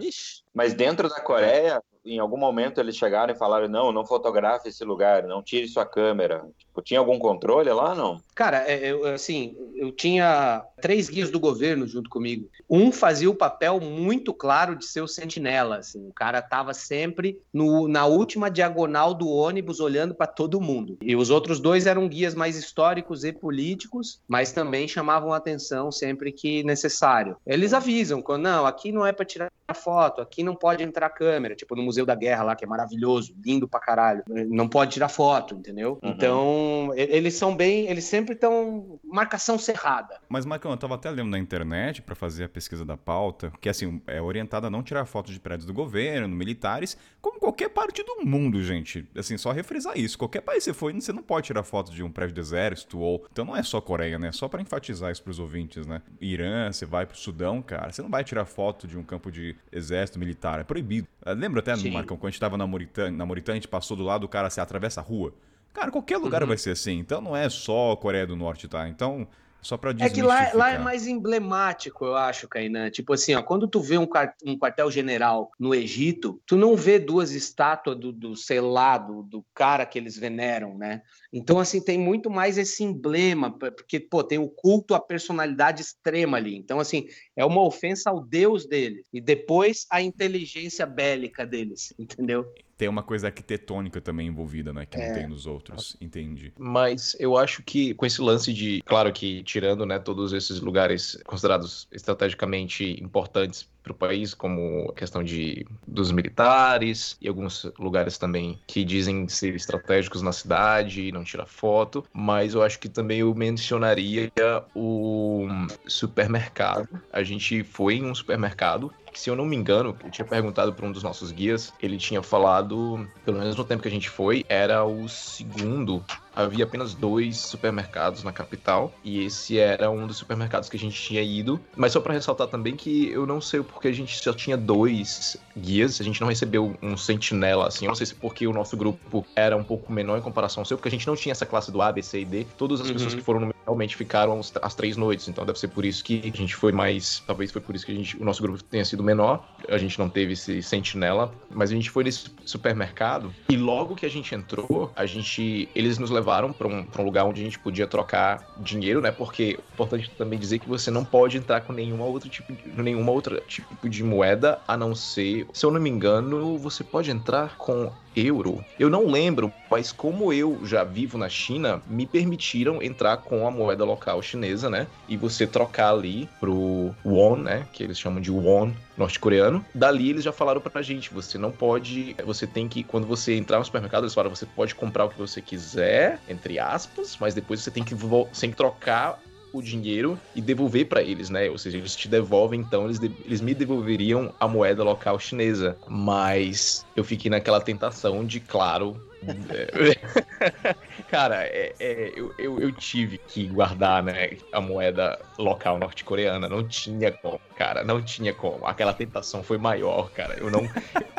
Mas dentro da Coreia, em algum momento eles chegaram e falaram: não, não fotografe esse lugar, não tire sua câmera. Tipo, tinha algum controle lá, não? Cara, é, eu, assim, eu tinha três guias do governo junto comigo. Um fazia o papel muito claro de ser o sentinela. Assim, o cara tava sempre no, na última diagonal do ônibus olhando para todo mundo. E os outros dois eram guias mais históricos e políticos, mas também chamavam atenção sempre que necessário. Eles avisam não, aqui não é para tirar foto, aqui não pode entrar câmera, tipo no Museu da Guerra lá, que é maravilhoso, lindo pra caralho. Não pode tirar foto, entendeu? Uhum. Então, eles são bem, eles sempre estão marcação cerrada. Mas, Marcão, eu tava até lendo na internet para fazer a pesquisa da pauta, que assim, é orientada a não tirar fotos de prédios do governo, militares, como qualquer parte do mundo, gente. Assim, só refrisar isso. Qualquer país que você for, você não pode tirar foto de um prédio do exército ou. Então não é só Coreia, né? Só para enfatizar isso pros ouvintes, né? Irã, você vai pro Sudão, cara, você não vai tirar foto de um campo de exército militar, é proibido. Ah, lembra até, Sim. Marcão, quando a gente tava na Mauritânia, na Mauritânia, a gente passou do lado, o cara se atravessa a rua. Cara, qualquer lugar uhum. vai ser assim. Então não é só Coreia do Norte, tá? Então, só pra É que lá, lá, é mais emblemático, eu acho, Kainan. Tipo assim, ó, quando tu vê um, um quartel-general no Egito, tu não vê duas estátuas do, do sei lá, do, do cara que eles veneram, né? Então, assim, tem muito mais esse emblema, porque, pô, tem o culto à personalidade extrema ali. Então, assim, é uma ofensa ao Deus deles. E depois a inteligência bélica deles, <laughs> entendeu? Tem uma coisa arquitetônica também envolvida, né? Que é. não tem nos outros. Entendi. Mas eu acho que com esse lance de. Claro que tirando, né, todos esses lugares considerados estrategicamente importantes para o país, como a questão de, dos militares e alguns lugares também que dizem ser estratégicos na cidade não tirar foto, mas eu acho que também eu mencionaria o supermercado. A gente foi em um supermercado se eu não me engano, eu tinha perguntado para um dos nossos guias, ele tinha falado, pelo menos no tempo que a gente foi, era o segundo havia apenas dois supermercados na capital e esse era um dos supermercados que a gente tinha ido. Mas só para ressaltar também que eu não sei porque a gente só tinha dois guias, a gente não recebeu um sentinela assim. Eu não sei se porque o nosso grupo era um pouco menor em comparação ao seu, porque a gente não tinha essa classe do A, B, C e D. Todas as uhum. pessoas que foram no realmente ficaram as três noites, então deve ser por isso que a gente foi mais, talvez foi por isso que a gente, o nosso grupo tenha sido menor. A gente não teve esse sentinela, mas a gente foi nesse supermercado e logo que a gente entrou, a gente eles nos levaram levaram para um, um lugar onde a gente podia trocar dinheiro, né? Porque é importante também dizer que você não pode entrar com nenhuma outra tipo de, nenhuma outra tipo de moeda, a não ser, se eu não me engano, você pode entrar com euro. Eu não lembro, mas como eu já vivo na China, me permitiram entrar com a moeda local chinesa, né? E você trocar ali pro won, né? Que eles chamam de won norte-coreano. Dali eles já falaram pra gente, você não pode, você tem que, quando você entrar no supermercado, eles falaram, você pode comprar o que você quiser, entre aspas, mas depois você tem que, que trocar o dinheiro e devolver para eles, né? Ou seja, eles te devolvem, então eles, de, eles me devolveriam a moeda local chinesa. Mas eu fiquei naquela tentação de, claro. <laughs> Cara, é, é, eu, eu, eu, tive que guardar né, a moeda local norte-coreana. Não tinha como, cara. Não tinha como. Aquela tentação foi maior, cara. Eu não,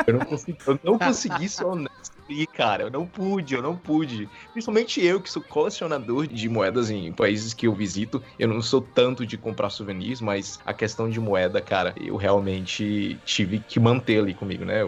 eu não consegui, eu não <laughs> consegui ser honesto e, cara, eu não pude, eu não pude. Principalmente eu, que sou colecionador de moedas em países que eu visito. Eu não sou tanto de comprar souvenirs, mas a questão de moeda, cara, eu realmente tive que manter ali comigo, né?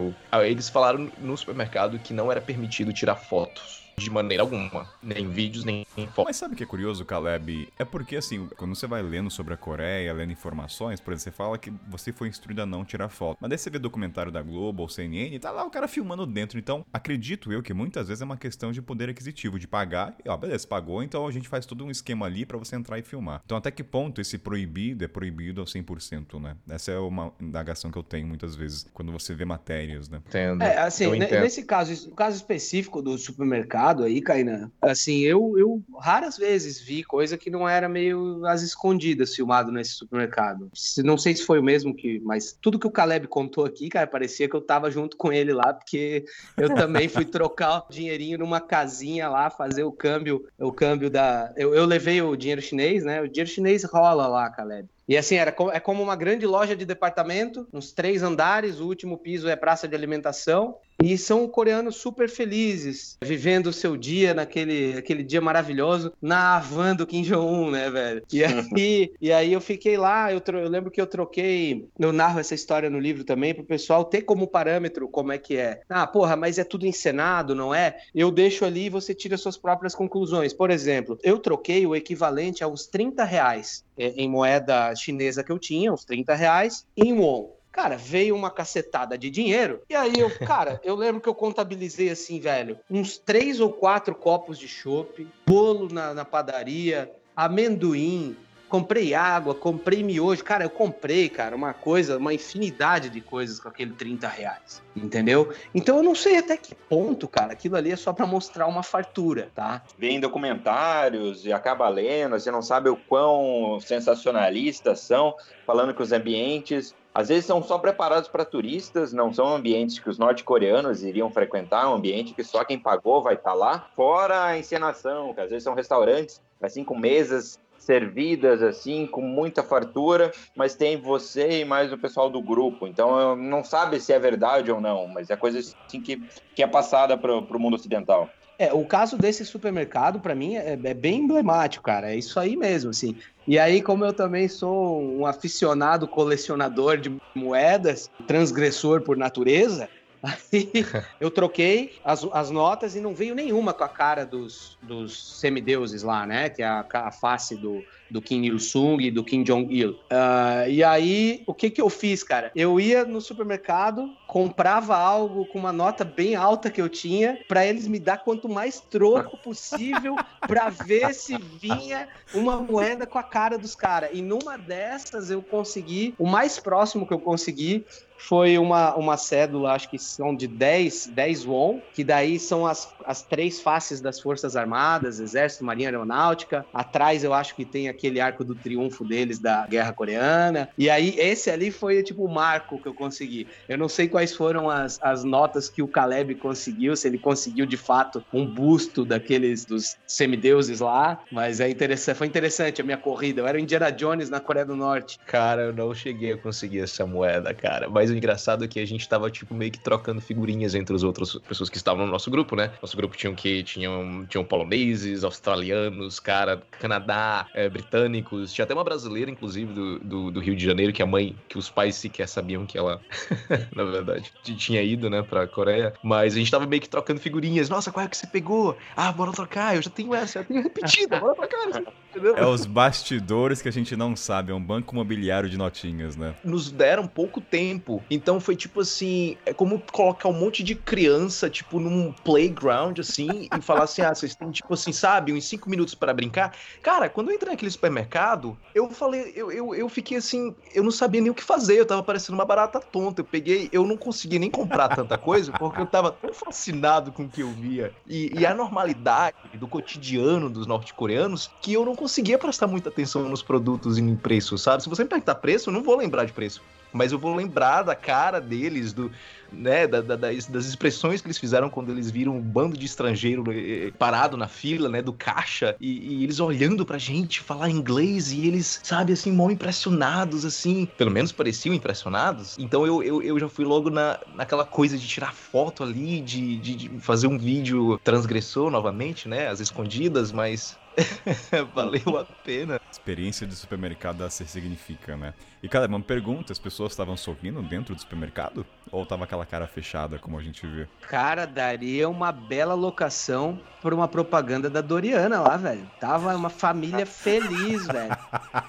eles falaram no supermercado que não era permitido tirar fotos de maneira alguma. Nem vídeos, nem fotos. Mas sabe o que é curioso, Caleb? É porque, assim, quando você vai lendo sobre a Coreia, lendo informações, por exemplo, você fala que você foi instruído a não tirar foto. Mas daí você vê documentário da Globo ou CNN e tá lá o cara filmando dentro. Então, acredito eu que muitas vezes é uma questão de poder aquisitivo, de pagar. E, ó, beleza, pagou, então a gente faz todo um esquema ali para você entrar e filmar. Então, até que ponto esse proibido é proibido ao 100%, né? Essa é uma indagação que eu tenho muitas vezes quando você vê matérias, né? Entendo. É, assim, nesse caso, o caso específico do supermercado, aí, Kainan, assim, eu, eu raras vezes vi coisa que não era meio às escondidas filmado nesse supermercado. Não sei se foi o mesmo que, mas tudo que o Caleb contou aqui, cara, parecia que eu tava junto com ele lá, porque eu também fui trocar o dinheirinho numa casinha lá, fazer o câmbio, o câmbio da. Eu, eu levei o dinheiro chinês, né? O dinheiro chinês rola lá, Caleb. E assim, era, é como uma grande loja de departamento, uns três andares, o último piso é praça de alimentação. E são coreanos super felizes, vivendo o seu dia naquele aquele dia maravilhoso na van do Kim Jong-un, né, velho? E aí, e aí eu fiquei lá, eu, eu, lembro que eu troquei, eu narro essa história no livro também, para o pessoal ter como parâmetro como é que é. Ah, porra, mas é tudo encenado, não é? Eu deixo ali e você tira suas próprias conclusões. Por exemplo, eu troquei o equivalente a uns 30 reais em moeda chinesa que eu tinha, uns 30 reais, em won. Cara, veio uma cacetada de dinheiro. E aí eu, <laughs> cara, eu lembro que eu contabilizei assim, velho, uns três ou quatro copos de chopp, bolo na, na padaria, amendoim, comprei água, comprei miojo. Cara, eu comprei, cara, uma coisa, uma infinidade de coisas com aquele 30 reais. Entendeu? Então eu não sei até que ponto, cara, aquilo ali é só para mostrar uma fartura, tá? Vem documentários e acaba lendo, você não sabe o quão sensacionalistas são, falando que os ambientes às vezes são só preparados para turistas, não são ambientes que os norte-coreanos iriam frequentar, um ambiente que só quem pagou vai estar tá lá. Fora a encenação, que às vezes são restaurantes, assim, com mesas servidas assim com muita fartura, mas tem você e mais o pessoal do grupo. Então não sabe se é verdade ou não, mas é coisa assim que, que é passada para o mundo ocidental. É, o caso desse supermercado, para mim, é, é, bem emblemático, cara. É isso aí mesmo, assim. E aí, como eu também sou um aficionado colecionador de moedas, transgressor por natureza, Aí <laughs> eu troquei as, as notas e não veio nenhuma com a cara dos, dos semideuses lá, né? Que é a, a face do, do Kim Il-sung e do Kim Jong-il. Uh, e aí, o que que eu fiz, cara? Eu ia no supermercado, comprava algo com uma nota bem alta que eu tinha, para eles me dar quanto mais troco <laughs> possível, para ver se vinha uma moeda com a cara dos caras. E numa dessas eu consegui, o mais próximo que eu consegui foi uma, uma cédula, acho que são de 10, 10 won, que daí são as, as três faces das Forças Armadas, Exército, Marinha Aeronáutica. Atrás eu acho que tem aquele arco do triunfo deles da Guerra Coreana. E aí esse ali foi tipo o marco que eu consegui. Eu não sei quais foram as, as notas que o Caleb conseguiu, se ele conseguiu de fato um busto daqueles dos semideuses lá, mas é interessante, foi interessante a minha corrida. Eu era o Indiana Jones na Coreia do Norte. Cara, eu não cheguei a conseguir essa moeda, cara, mas mas o engraçado é que a gente tava, tipo, meio que trocando figurinhas entre as outras pessoas que estavam no nosso grupo, né? Nosso grupo tinha que tinham, tinham poloneses, australianos, cara, Canadá, é, britânicos. Tinha até uma brasileira, inclusive, do, do, do, Rio de Janeiro, que a mãe, que os pais sequer sabiam que ela, <laughs> na verdade, tinha ido, né, pra Coreia. Mas a gente tava meio que trocando figurinhas. Nossa, qual é que você pegou? Ah, bora trocar, eu já tenho essa, eu tenho repetida, bora trocar. Entendeu? É os bastidores que a gente não sabe, é um banco imobiliário de notinhas, né? Nos deram pouco tempo novo. Então foi tipo assim, é como colocar um monte de criança, tipo, num playground, assim, e falar assim, ah, vocês têm, tipo assim, sabe, uns cinco minutos para brincar. Cara, quando eu entrei naquele supermercado, eu falei, eu, eu, eu fiquei assim, eu não sabia nem o que fazer, eu tava parecendo uma barata tonta. Eu peguei, eu não consegui nem comprar tanta coisa, porque eu tava tão fascinado com o que eu via. E, e a normalidade do cotidiano dos norte-coreanos, que eu não conseguia prestar muita atenção nos produtos e no preço, sabe? Se você me perguntar preço, eu não vou lembrar de preço mas eu vou lembrar da cara deles, do, né, da, da, das, das, expressões que eles fizeram quando eles viram um bando de estrangeiro eh, parado na fila, né, do caixa, e, e, eles olhando pra gente falar inglês, e eles, sabe, assim, mal impressionados, assim, pelo menos pareciam impressionados. Então eu, eu, eu já fui logo na, naquela coisa de tirar foto ali, de, de, de fazer um vídeo transgressor novamente, né, às escondidas, mas <laughs> Valeu a pena. Experiência de supermercado a ser significa, né? E, cara, uma pergunta: as pessoas estavam sorrindo dentro do supermercado? Ou tava aquela cara fechada, como a gente vê? Cara, daria uma bela locação por uma propaganda da Doriana lá, velho. Tava uma família feliz, <laughs> velho.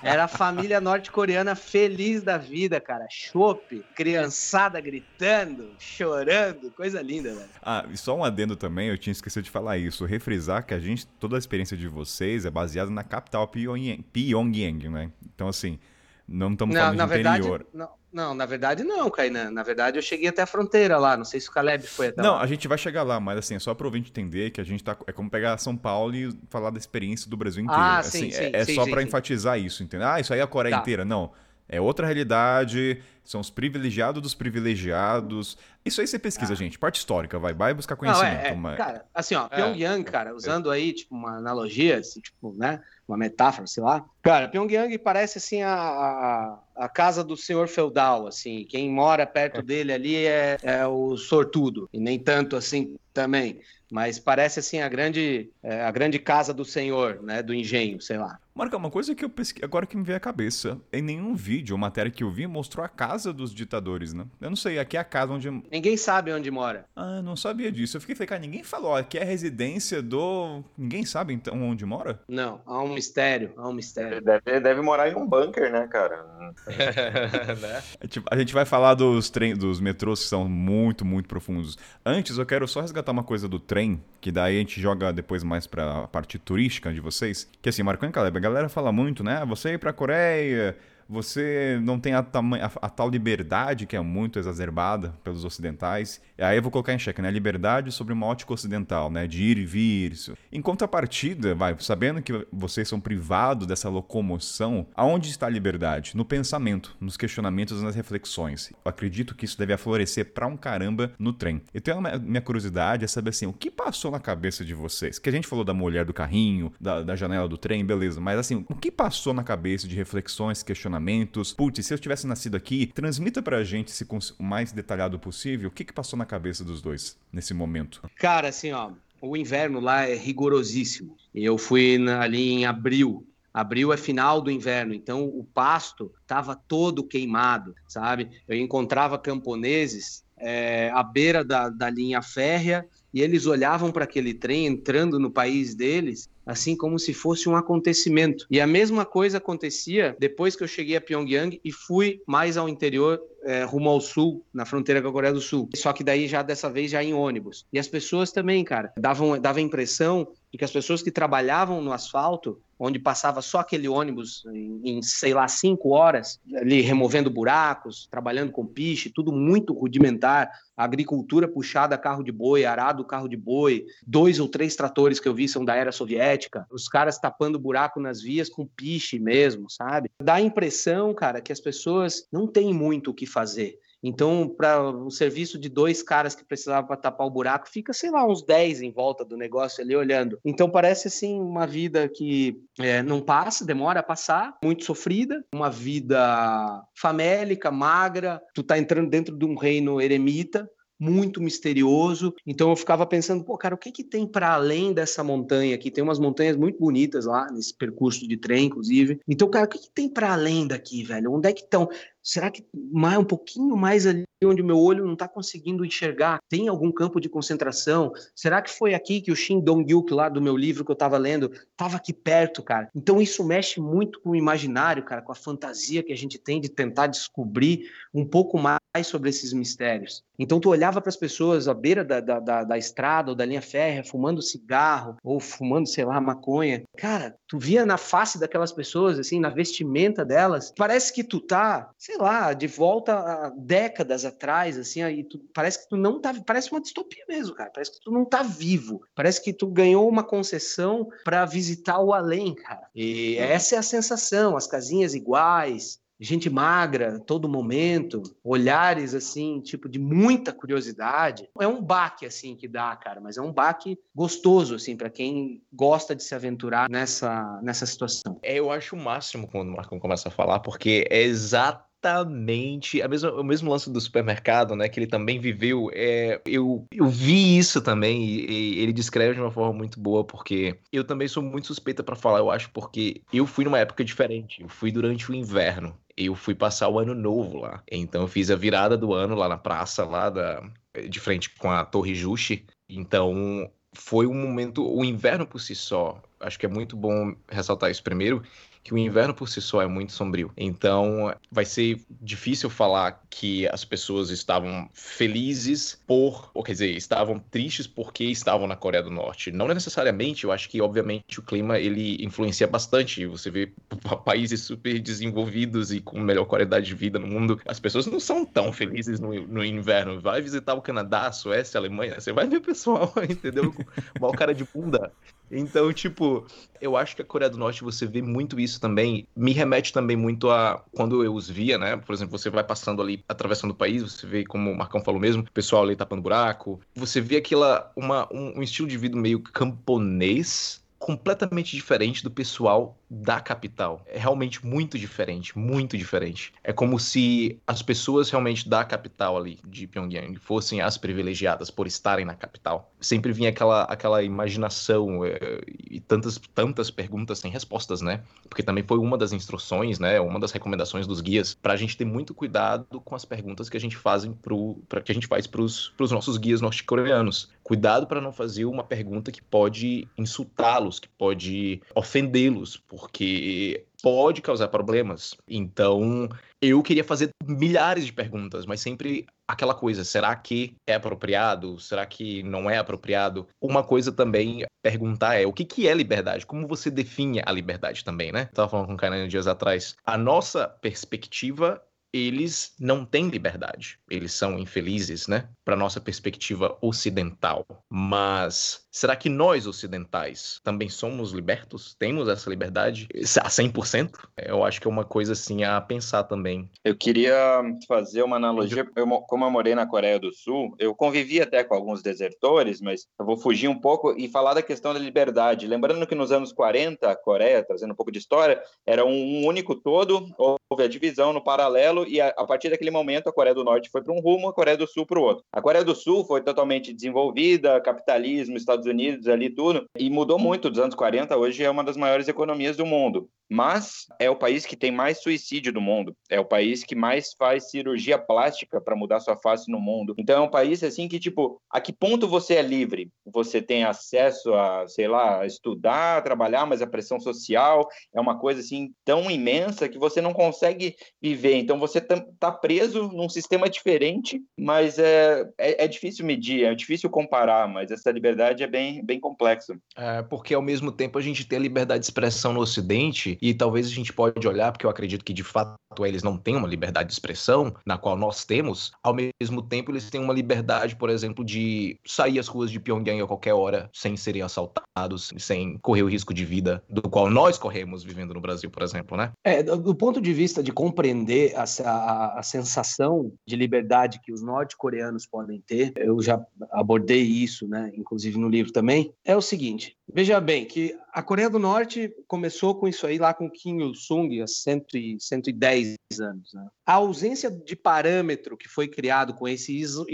Era a família norte-coreana feliz da vida, cara. Chope, criançada gritando, chorando, coisa linda, velho. Ah, e só um adendo também, eu tinha esquecido de falar isso. Refrisar que a gente, toda a experiência de vocês é baseada na capital Pyongyang, Pyongyang né? Então, assim, não estamos falando de interior. Verdade, não, não, na verdade não, Kainan. Na verdade eu cheguei até a fronteira lá. Não sei se o Caleb foi até Não, lá. a gente vai chegar lá, mas assim, é só para ouvinte entender que a gente tá. É como pegar São Paulo e falar da experiência do Brasil inteiro. Ah, assim, sim, sim, é, é sim, só para enfatizar isso, entendeu? Ah, isso aí é a Coreia Tá. inteira. Não. É outra realidade, são os privilegiados dos privilegiados. Isso aí você pesquisa, gente. Parte histórica, vai. Vai buscar Não, conhecimento. é, é, mas- cara, assim, ó, É, Pyongyang, cara, usando aí, tipo, uma analogia, assim, tipo, né, uma metáfora, sei lá. Cara, Pyongyang parece, assim, a, a, casa do senhor feudal, assim, quem mora perto dele ali é, é o sortudo, e nem tanto assim também, mas parece, assim, a grande, é, a grande casa do senhor, né, do engenho, sei lá. Marca, uma coisa que eu pesquei, agora que me veio à cabeça, em nenhum vídeo ou matéria que eu vi mostrou a casa dos ditadores, né? Eu não sei, aqui é a casa onde. Ninguém sabe onde mora. Ah, não sabia disso. Eu fiquei falei, cara, ninguém falou, aqui é a residência do. Ninguém sabe então onde mora? Não, há um mistério, há um mistério. Deve, deve morar em um bunker, né, cara? <laughs> né? É tipo, A gente vai falar dos trem, dos metrôs que são muito, muito profundos. Antes, eu quero só resgatar uma coisa do trem, que daí a gente joga depois mais pra parte turística de vocês. Que assim, Marcão e Caleb, a galera fala muito, né? Ah, Você ir pra Coreia, você não tem a, a- a tal liberdade que é muito exacerbada pelos ocidentais. Aí eu vou colocar em xeque, né? Liberdade sobre uma ótica ocidental, né? De ir e vir. Isso. Em contrapartida, vai, sabendo que vocês são privados dessa locomoção, aonde está a liberdade? No pensamento, nos questionamentos, nas reflexões. Eu acredito que isso deve aflorescer pra um caramba no trem. Então, a minha- curiosidade é saber assim, o que passou na cabeça de vocês? Que a gente falou da mulher do carrinho, da, da janela do trem, beleza, mas assim, o que passou na cabeça de reflexões, questionamentos? Putz, se eu tivesse nascido aqui, transmita pra gente, se o mais detalhado possível, o que, que passou na cabeça dos dois nesse momento? Cara, assim, ó, o inverno lá é rigorosíssimo. E eu fui na- ali em abril. Abril é final do inverno, então o pasto estava todo queimado, sabe? Eu encontrava camponeses é, à beira da, da linha férrea e eles olhavam para aquele trem entrando no país deles, assim como se fosse um acontecimento. E a mesma coisa acontecia depois que eu cheguei a Pyongyang e fui mais ao interior, é, rumo ao sul, na fronteira com a Coreia do Sul. Só que daí já dessa vez já em ônibus. E as pessoas também, cara, davam dava a impressão de que as pessoas que trabalhavam no asfalto, onde passava só aquele ônibus em, em, sei lá, cinco horas, ali removendo buracos, trabalhando com piche, tudo muito rudimentar, agricultura puxada a carro de boi, arado carro de boi, dois ou três tratores que eu vi são da era soviética, os caras tapando buraco nas vias com piche mesmo, sabe? Dá a impressão, cara, que as pessoas não têm muito o que fazer. Então, para um serviço de dois caras que precisavam para tapar o buraco, fica, sei lá, uns 10 em volta do negócio ali olhando. Então, parece assim uma vida que é, não passa, demora a passar, muito sofrida, uma vida famélica, magra. Tu tá entrando dentro de um reino eremita, muito misterioso. Então eu ficava pensando, pô, cara, o que que tem para além dessa montanha aqui? Tem umas montanhas muito bonitas lá nesse percurso de trem, inclusive. Então, cara, o que que tem para além daqui, velho? Onde é que estão? Será que mais um pouquinho mais ali onde meu olho não está conseguindo enxergar, tem algum campo de concentração? Será que foi aqui que o Shin Dong-gyuk lá do meu livro que eu estava lendo estava aqui perto, cara? Então isso mexe muito com o imaginário, cara, com a fantasia que a gente tem de tentar descobrir um pouco mais sobre esses mistérios. Então tu olhava para as pessoas à beira da, da, da, da, estrada ou da linha férrea, fumando cigarro ou fumando, sei lá, maconha. Cara, tu via na face daquelas pessoas, assim, na vestimenta delas, parece que tu tá, sei lá, de volta a décadas atrás, assim, aí tu, parece que tu não tá, parece uma distopia mesmo, cara. Parece que tu não tá vivo. Parece que tu ganhou uma concessão para visitar o além, cara. E essa é a sensação, as casinhas iguais, gente magra todo momento, olhares assim, tipo de muita curiosidade. É um baque assim que dá, cara, mas é um baque gostoso assim para quem gosta de se aventurar nessa nessa situação. É, eu acho o máximo quando o Marcão começa a falar, porque é exato exatamente a mesma, o mesmo lance do supermercado, né? Que ele também viveu. É, eu, eu vi isso também e, e, ele descreve de uma forma muito boa, porque eu também sou muito suspeita para falar, eu acho, porque eu fui numa época diferente. Eu fui durante o inverno. Eu fui passar o ano novo lá. Então eu fiz a virada do ano lá na praça, lá da, de frente com a Torre Juche. Então foi um momento, o inverno por si só, acho que é muito bom ressaltar isso primeiro, que o inverno por si só é muito sombrio. Então, vai ser difícil falar que as pessoas estavam felizes por, ou quer dizer, estavam tristes porque estavam na Coreia do Norte. Não necessariamente, eu acho que obviamente o clima ele influencia bastante. Você vê <laughs> países super desenvolvidos e com melhor qualidade de vida no mundo, as pessoas não são tão felizes no, no inverno. Vai visitar o Canadá, a Suécia, a Alemanha, você vai ver o pessoal, <laughs> entendeu? Mal cara de bunda. Então, tipo, eu acho que a Coreia do Norte você vê muito isso também. Me remete também muito a quando eu os via, né? Por exemplo, você vai passando ali, atravessando o país, você vê, como o Marcão falou mesmo, o pessoal ali tapando buraco. Você vê aquela, uma, um, um estilo de vida meio camponês, completamente diferente do pessoal da capital. É realmente muito diferente, muito diferente. É como se as pessoas realmente da capital ali, de Pyongyang, fossem as privilegiadas por estarem na capital. Sempre vinha aquela, aquela imaginação é, e tantas, tantas perguntas sem respostas, né? Porque também foi uma das instruções, né? Uma das recomendações dos guias para a gente ter muito cuidado com as perguntas que a gente fazem pro, que a gente faz para os nossos guias norte-coreanos. Cuidado para não fazer uma pergunta que pode insultá-los, que pode ofendê-los, porque pode causar problemas. Então, eu queria fazer milhares de perguntas, mas sempre aquela coisa: será que é apropriado? Será que não é apropriado? Uma coisa também perguntar é: o que, que é liberdade? Como você define a liberdade também, né? Estava falando com o Karen dias atrás. A nossa perspectiva eles não têm liberdade. Eles são infelizes, né? Para nossa perspectiva ocidental. Mas será que nós ocidentais também somos libertos? Temos essa liberdade a 100%? Eu acho que é uma coisa assim a pensar também. Eu queria fazer uma analogia, eu, como eu morei na Coreia do Sul, eu convivi até com alguns desertores, mas eu vou fugir um pouco e falar da questão da liberdade. Lembrando que nos anos 40, a Coreia, trazendo um pouco de história, era um único todo, houve a divisão no paralelo e a, a partir daquele momento a Coreia do Norte foi para um rumo, a Coreia do Sul para o outro. A Coreia do Sul foi totalmente desenvolvida, capitalismo, Estados Unidos ali tudo, e mudou muito dos anos 40, hoje é uma das maiores economias do mundo mas é o país que tem mais suicídio do mundo, é o país que mais faz cirurgia plástica para mudar sua face no mundo. Então é um país assim que tipo, a que ponto você é livre? Você tem acesso a, sei lá, a estudar, trabalhar, mas a pressão social é uma coisa assim tão imensa que você não consegue viver. Então você tá preso num sistema diferente, mas é, é, é difícil medir, é difícil comparar, mas essa liberdade é bem bem complexa. É, porque ao mesmo tempo a gente tem a liberdade de expressão no Ocidente e talvez a gente pode olhar, porque eu acredito que de fato eles não têm uma liberdade de expressão, na qual nós temos, ao mesmo tempo eles têm uma liberdade, por exemplo, de sair às ruas de Pyongyang a qualquer hora sem serem assaltados, sem correr o risco de vida do qual nós corremos vivendo no Brasil, por exemplo, né? É, do ponto de vista de compreender a, a, a sensação de liberdade que os norte-coreanos podem ter, eu já abordei isso, né, inclusive no livro também, é o seguinte, Veja bem, que a Coreia do Norte começou com isso aí lá com Kim Il-sung há 110 anos. Né? A ausência de parâmetro que foi criado com esse iso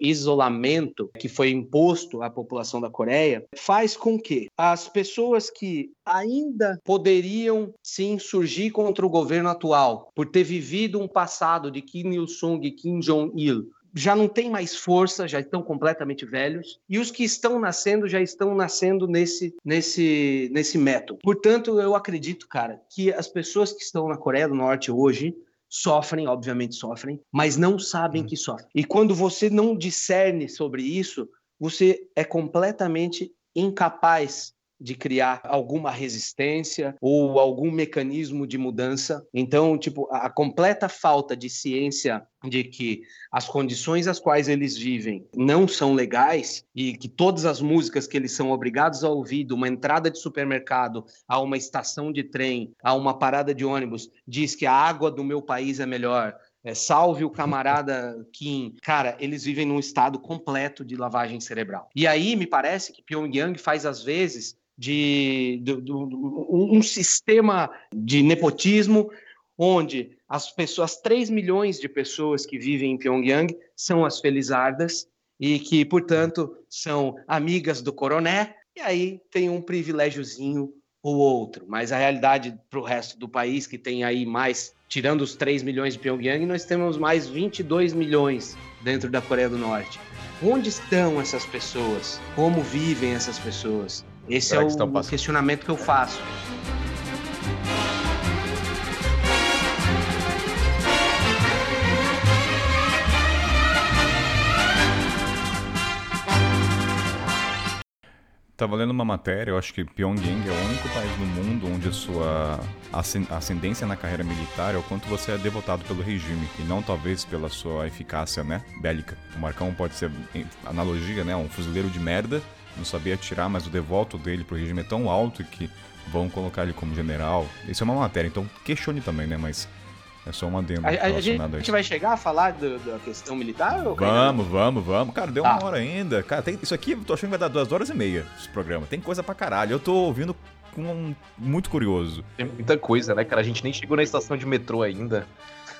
isolamento que foi imposto à população da Coreia faz com que as pessoas que ainda poderiam se insurgir contra o governo atual por ter vivido um passado de Kim Il-sung e Kim Jong-il já não têm mais força, já estão completamente velhos, e os que estão nascendo já estão nascendo nesse, nesse, nesse método. Portanto, eu acredito, cara, que as pessoas que estão na Coreia do Norte hoje sofrem, obviamente sofrem, mas não sabem hum. que sofrem. E quando você não discerne sobre isso, você é completamente incapaz de criar alguma resistência ou algum mecanismo de mudança. Então, tipo, a completa falta de ciência de que as condições às quais eles vivem não são legais e que todas as músicas que eles são obrigados a ouvir, de uma entrada de supermercado a uma estação de trem, a uma parada de ônibus, diz que a água do meu país é melhor, é, salve o camarada <laughs> Kim. Cara, eles vivem num estado completo de lavagem cerebral. E aí me parece que Pyongyang faz às vezes de, de, de, um sistema de nepotismo onde as pessoas, 3 milhões de pessoas que vivem em Pyongyang são as felizardas e que, portanto, são amigas do coroné, e aí tem um privilégiozinho ou outro. Mas a realidade para o resto do país, que tem aí mais, tirando os 3 milhões de Pyongyang, nós temos mais 22 milhões dentro da Coreia do Norte. Onde estão essas pessoas? Como vivem essas pessoas? Esse Será é o questionamento que eu faço. Estava lendo uma matéria, eu acho que Pyongyang é o único país no mundo onde a sua ascendência na carreira militar é o quanto você é devotado pelo regime e não talvez pela sua eficácia, né, bélica. O Marcão pode ser analogia, né, um fuzileiro de merda não sabia atirar, mas o devoto dele pro regime é tão alto que vão colocar ele como general. Isso é uma matéria, então questione também, né? Mas é só uma adendo a, a, gente, a gente vai chegar a falar do, da questão militar? Ou vamos, vamos, vamos. Cara, deu uma ah. hora ainda. Cara, tem, isso aqui, eu tô achando que vai dar duas horas e meia esse programa. Tem coisa pra caralho. Eu tô ouvindo com um, muito curioso. Tem muita coisa, né, cara? A gente nem chegou na estação de metrô ainda.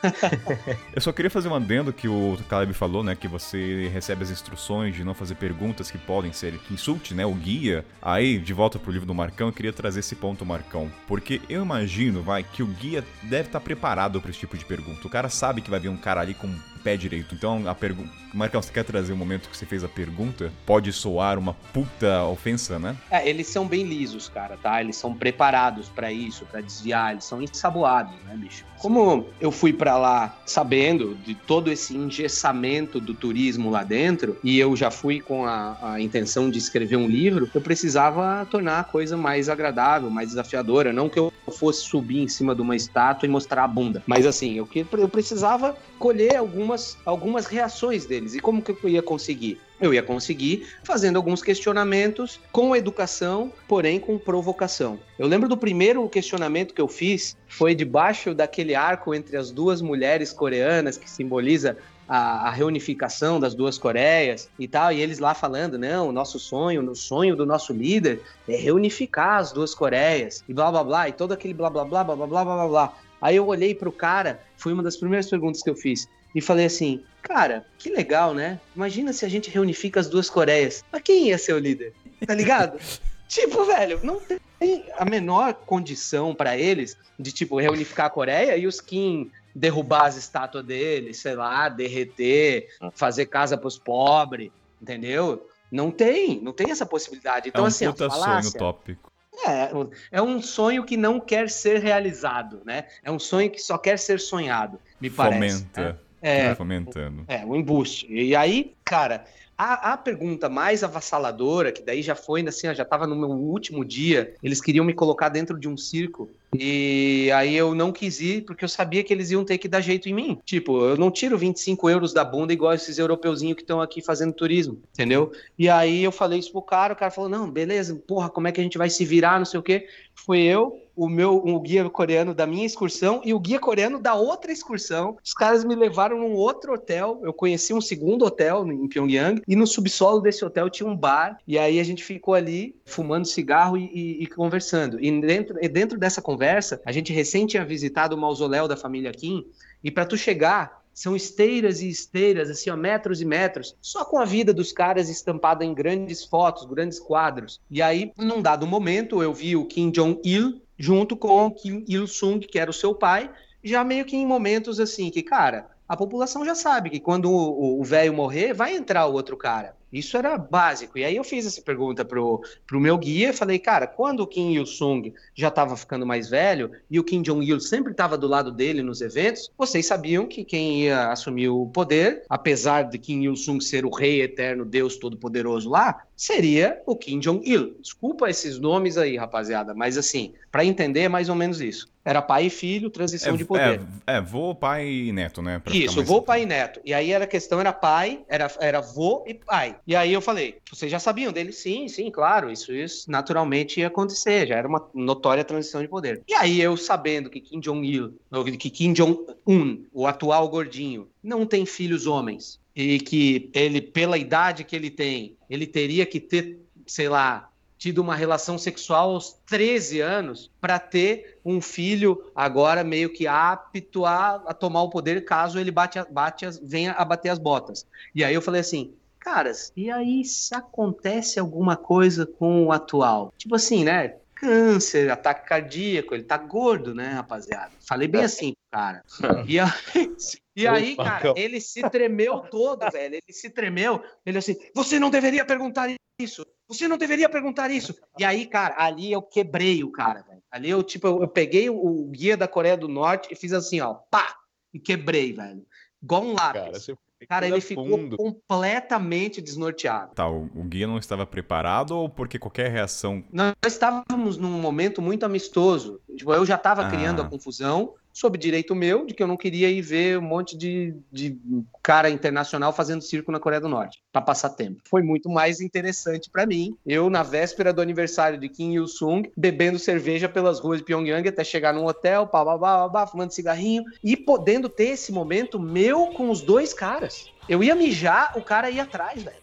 <laughs> eu só queria fazer um adendo que o Caleb falou, né? Que você recebe as instruções de não fazer perguntas que podem ser que insulte, né? O guia. Aí, de volta pro livro do Marcão, eu queria trazer esse ponto, Marcão. Porque eu imagino, vai, que o guia deve estar preparado para esse tipo de pergunta. O cara sabe que vai vir um cara ali com pé direito. Então, a pergunta. Marcão, você quer trazer o momento que você fez a pergunta? Pode soar uma puta ofensa, né? É, eles são bem lisos, cara, tá? Eles são preparados para isso, para desviar, eles são ensaboados, né, bicho? Como eu fui para lá sabendo de todo esse engessamento do turismo lá dentro, e eu já fui com a, a intenção de escrever um livro, eu precisava tornar a coisa mais agradável, mais desafiadora. Não que eu fosse subir em cima de uma estátua e mostrar a bunda, mas assim, eu, eu precisava colher algumas, algumas reações deles. E como que eu ia conseguir? Eu ia conseguir fazendo alguns questionamentos com educação, porém com provocação. Eu lembro do primeiro questionamento que eu fiz, foi debaixo daquele arco entre as duas mulheres coreanas que simboliza a, a, reunificação das duas Coreias e tal, e eles lá falando, não, o nosso sonho, o sonho do nosso líder é reunificar as duas Coreias, e blá blá blá, e todo aquele blá blá blá blá blá blá blá blá. Aí eu olhei pro cara, foi uma das primeiras perguntas que eu fiz, e falei assim: cara, que legal, né? Imagina se a gente reunifica as duas Coreias. Mas quem ia ser o líder? Tá ligado? <laughs> tipo, velho, não tem a menor condição para eles de, tipo, reunificar a Coreia e os Kim derrubar as estátuas deles, sei lá, derreter, fazer casa pros pobres, entendeu? Não tem, não tem essa possibilidade. Então, é um assim, puta falácia, sonho tópico. É, é um sonho que não quer ser realizado, né? É um sonho que só quer ser sonhado, me parece. Fomenta. Né? É, fomentando. É, o embuste. E aí, cara, a, a, pergunta mais avassaladora, que daí já foi, assim, já estava no meu último dia, eles queriam me colocar dentro de um circo E aí eu não quis ir porque eu sabia que eles iam ter que dar jeito em mim. Tipo, eu não tiro 25 euros da bunda igual esses europeuzinhos que estão aqui fazendo turismo, entendeu? E aí eu falei isso pro cara, o cara falou: não, beleza, porra, como é que a gente vai se virar, não sei o quê. Foi eu, o meu o guia coreano da minha excursão e o guia coreano da outra excursão. Os caras me levaram num outro hotel. Eu conheci um segundo hotel em Pyongyang e no subsolo desse hotel tinha um bar. E aí a gente ficou ali fumando cigarro e, e, e conversando. E dentro, dentro dessa conversa, a gente recém tinha visitado o mausoléu da família Kim. E para tu chegar são esteiras e esteiras, assim, ó, metros e metros, só com a vida dos caras estampada em grandes fotos, grandes quadros. E aí, num dado momento, eu vi o Kim Jong-il junto com Kim Il-sung, que era o seu pai, já meio que em momentos assim, que, cara, a população já sabe que quando o velho morrer, vai entrar o outro cara. Isso era básico. E aí eu fiz essa pergunta pro, pro meu guia, falei, cara, quando o Kim Il-sung já estava ficando mais velho e o Kim Jong-il sempre estava do lado dele nos eventos, vocês sabiam que quem ia assumir o poder, apesar de Kim Il-sung ser o rei eterno, Deus todo-poderoso lá, seria o Kim Jong-il. Desculpa esses nomes aí, rapaziada, mas assim, para entender é mais ou menos isso. Era pai e filho, transição É, de poder. é, é, vô, pai e neto, né? Pra Isso, vô, pai e neto. E aí era a questão era pai, era, era vô e pai. E aí eu falei, vocês já sabiam dele? Sim, sim, claro, isso, isso naturalmente ia acontecer, já era uma notória transição de poder. E aí eu sabendo que Kim Jong-il, que Kim Jong-un, o atual gordinho, não tem filhos homens e que ele, pela idade que ele tem, ele teria que ter, sei lá, tido uma relação sexual aos 13 anos para ter um filho agora meio que apto a, a tomar o poder caso ele bate, bate as- venha a bater as botas. E aí eu falei assim, caras, e aí se acontece alguma coisa com o atual? Tipo assim, né? Câncer, ataque cardíaco, ele tá gordo, né, rapaziada? Falei bem assim, pro cara. <laughs> E aí, e aí cara, ele se tremeu todo, velho. Ele se tremeu. Ele assim, você não deveria perguntar isso. Você não deveria perguntar isso. E aí, cara, ali eu quebrei o cara, velho. Ali eu, tipo, eu, eu peguei o, o guia da Coreia do Norte e fiz assim, ó, pá! E quebrei, velho. Igual um lápis. Cara, você Cara, ele fundo. ficou completamente desnorteado. Tá, o, o guia não estava preparado ou porque qualquer reação. Nós estávamos num momento muito amistoso. Tipo, eu já estava Ah. criando a confusão sob direito meu de que eu não queria ir ver um monte de, de cara internacional fazendo circo na Coreia do Norte para passar tempo. Foi muito mais interessante para mim. Eu na véspera do aniversário de Kim Il Sung bebendo cerveja pelas ruas de Pyongyang até chegar num hotel, pá, pá, pá, pá, pá, fumando cigarrinho e podendo ter esse momento meu com os dois caras. Eu ia mijar, o cara ia atrás, velho.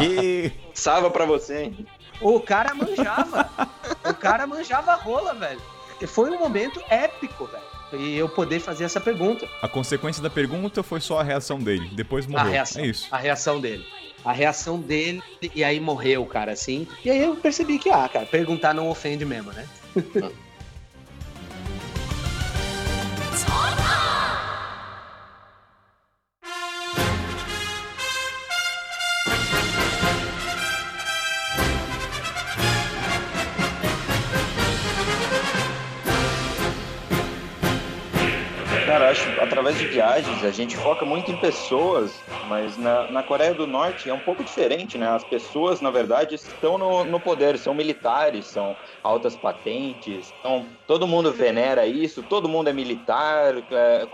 E... Salva pra você, hein? O cara manjava. o cara manjava a rola, velho. E Foi um momento épico, velho. E eu poder fazer essa pergunta. A consequência da pergunta foi só a reação dele. Depois morreu. A reação. É isso. A reação dele. A reação dele, e aí morreu o cara assim. E aí eu percebi que, ah, cara, perguntar não ofende mesmo, né? <laughs> <laughs> através de viagens a gente foca muito em pessoas, mas na, na Coreia do Norte é um pouco diferente, né? As pessoas, na verdade, estão no, no poder, são militares, são altas patentes, então todo mundo venera isso, todo mundo é militar. é,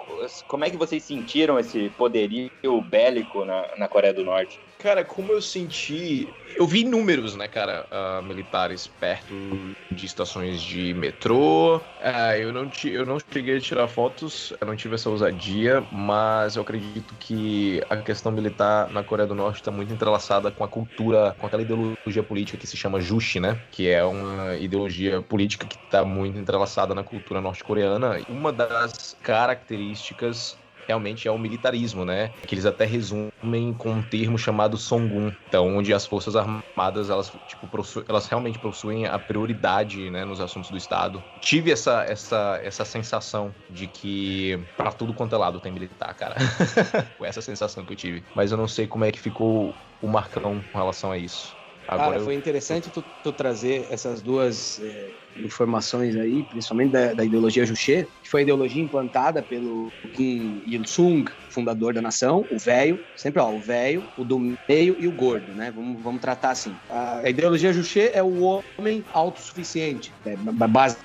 como é que vocês sentiram esse poderio bélico na, na Coreia do Norte? Cara, como eu senti. Eu vi números, né, cara, ah, militares perto de estações de metrô. Ah, eu, não ti- eu não cheguei a tirar fotos, eu não tive essa ousadia, mas eu acredito que a questão militar na Coreia do Norte está muito entrelaçada com a cultura, com aquela ideologia política que se chama Juche, né? Que é uma ideologia política que está muito entrelaçada na cultura norte-coreana. Uma das características realmente é o militarismo, né? Que eles até resumem com um termo chamado Songun, então onde as forças armadas elas tipo possu- elas realmente possuem a prioridade, né, nos assuntos do estado. Tive essa essa essa sensação de que pra tudo quanto é lado tem militar, cara. <laughs> Foi essa sensação que eu tive, mas eu não sei como é que ficou o Marcão com relação a isso. Agora Cara, eu... foi interessante tu, tu, trazer essas duas é, informações aí, principalmente da, da, ideologia Juche, que foi a ideologia implantada pelo Kim Il-sung, fundador da nação, o velho, sempre ó, o velho, o do meio e o gordo, né? Vamos, vamos tratar assim. A, ideologia Juche é o homem autossuficiente, é, base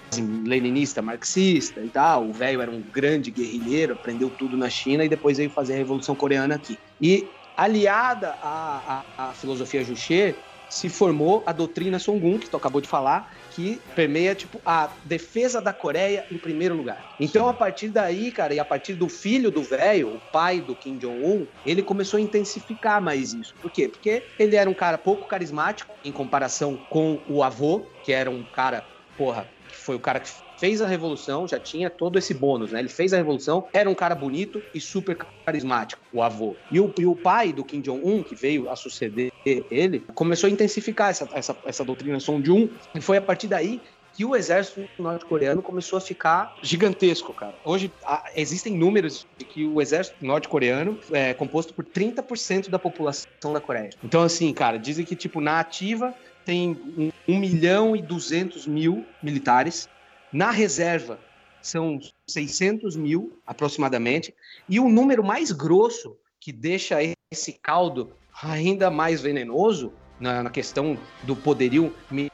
leninista, marxista e tal. O velho era um grande guerrilheiro, aprendeu tudo na China e depois veio fazer a Revolução Coreana aqui. E aliada à, à, à filosofia Juche, se formou a doutrina Songun, que tu acabou de falar, que permeia, tipo, a defesa da Coreia em primeiro lugar. Então, a partir daí, cara, e a partir do filho do velho, o pai do Kim Jong-un, ele começou a intensificar mais isso. Por quê? Porque ele era um cara pouco carismático em comparação com o avô, que era um cara, porra, que foi o cara que fez a revolução, já tinha todo esse bônus, né? Ele fez a revolução, era um cara bonito e super carismático, o avô. E o, e o pai do Kim Jong-un, que veio a suceder ele, começou a intensificar essa, essa, essa doutrina Sonjun, e foi a partir daí que o exército norte-coreano começou a ficar gigantesco, cara. Hoje há, existem números de que o exército norte-coreano é composto por 30% da população da Coreia. Então, assim, cara, dizem que, tipo, na ativa tem 1 milhão e 200 mil militares, na reserva, são 600 mil aproximadamente. E o número mais grosso que deixa esse caldo ainda mais venenoso na, na, questão do poderio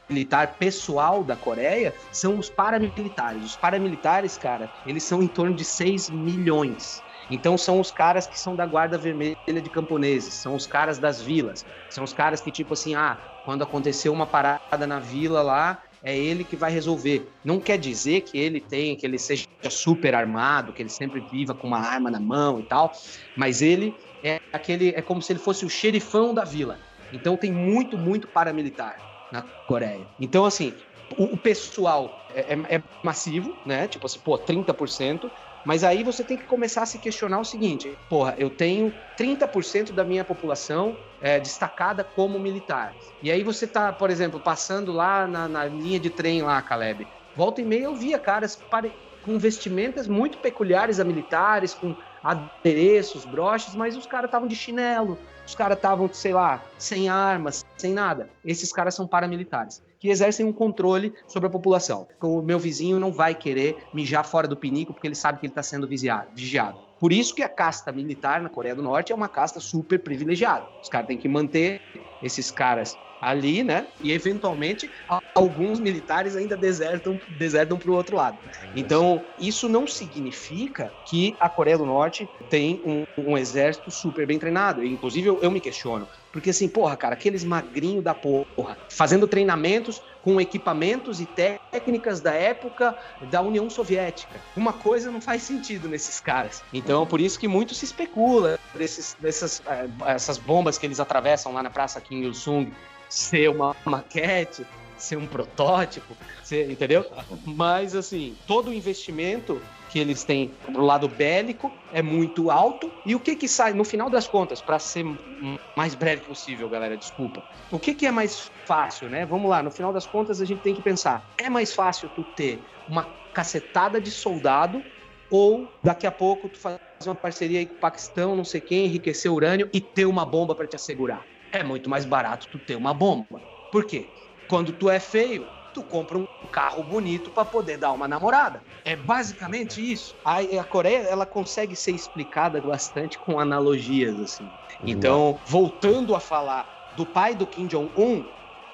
militar pessoal da Coreia são os paramilitares. Os paramilitares, cara, eles são em torno de 6 milhões. Então são os caras que são da guarda vermelha de camponeses, são os caras das vilas, são os caras que tipo assim, ah, quando aconteceu uma parada na vila lá, é ele que vai resolver. Não quer dizer que ele tem, que ele seja super armado, que ele sempre viva com uma arma na mão e tal, mas ele é aquele, é como se ele fosse o xerifão da vila. Então tem muito, muito paramilitar na Coreia. Então, assim, o, pessoal é, é, é, massivo, né? Tipo assim, pô, 30%, mas aí você tem que começar a se questionar o seguinte: porra, eu tenho 30% da minha população é, destacada como militar. E aí você tá, por exemplo, passando lá na, na linha de trem lá, Caleb. Volta e meia eu via caras pare... com vestimentas muito peculiares a militares, com adereços, broches, mas os caras estavam de chinelo, os caras estavam, sei lá, sem armas, sem nada. Esses caras são paramilitares que exercem um controle sobre a população. O meu vizinho não vai querer mijar fora do pinico porque ele sabe que ele está sendo vigiado. Por isso que a casta militar na Coreia do Norte é uma casta super privilegiada. Os caras têm que manter esses caras ali, né? E eventualmente alguns militares ainda desertam desertam para o outro lado. Então isso não significa que a Coreia do Norte tem um, um exército super bem treinado. Inclusive eu, eu, me questiono porque assim, porra, cara, aqueles magrinhos da porra fazendo treinamentos com equipamentos e técnicas da época da União Soviética. Uma coisa não faz sentido nesses caras. Então por isso que muito se especula desses, dessas eh, essas bombas que eles atravessam lá na Praça Kim Il Sung ser uma maquete, ser um protótipo, ser, entendeu? Mas assim, todo o investimento que eles têm pro lado bélico é muito alto. E o que que sai, no final das contas, para ser mais breve possível, galera, desculpa. O que que é mais fácil, né? Vamos lá, no final das contas a gente tem que pensar, é mais fácil tu ter uma cacetada de soldado ou daqui a pouco tu fazer uma parceria aí com o Paquistão, não sei quem, enriquecer urânio e ter uma bomba para te assegurar é muito mais barato tu ter uma bomba. Por quê? Quando tu é feio, tu compra um carro bonito para poder dar uma namorada. É basicamente isso. A, a Coreia, ela consegue ser explicada bastante com analogias, assim. Então, voltando a falar do pai do Kim Jong-un,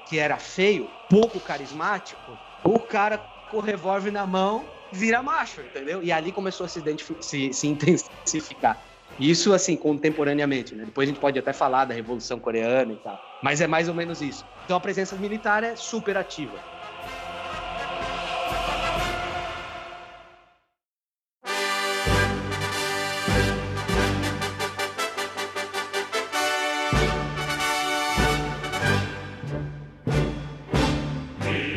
que era feio, pouco carismático, o cara com o revólver na mão vira macho, entendeu? E ali começou a se, se, se intensificar. Isso, assim, contemporaneamente, né? Depois a gente pode até falar da Revolução Coreana e tal. Mas é mais ou menos isso. Então a presença militar é super ativa.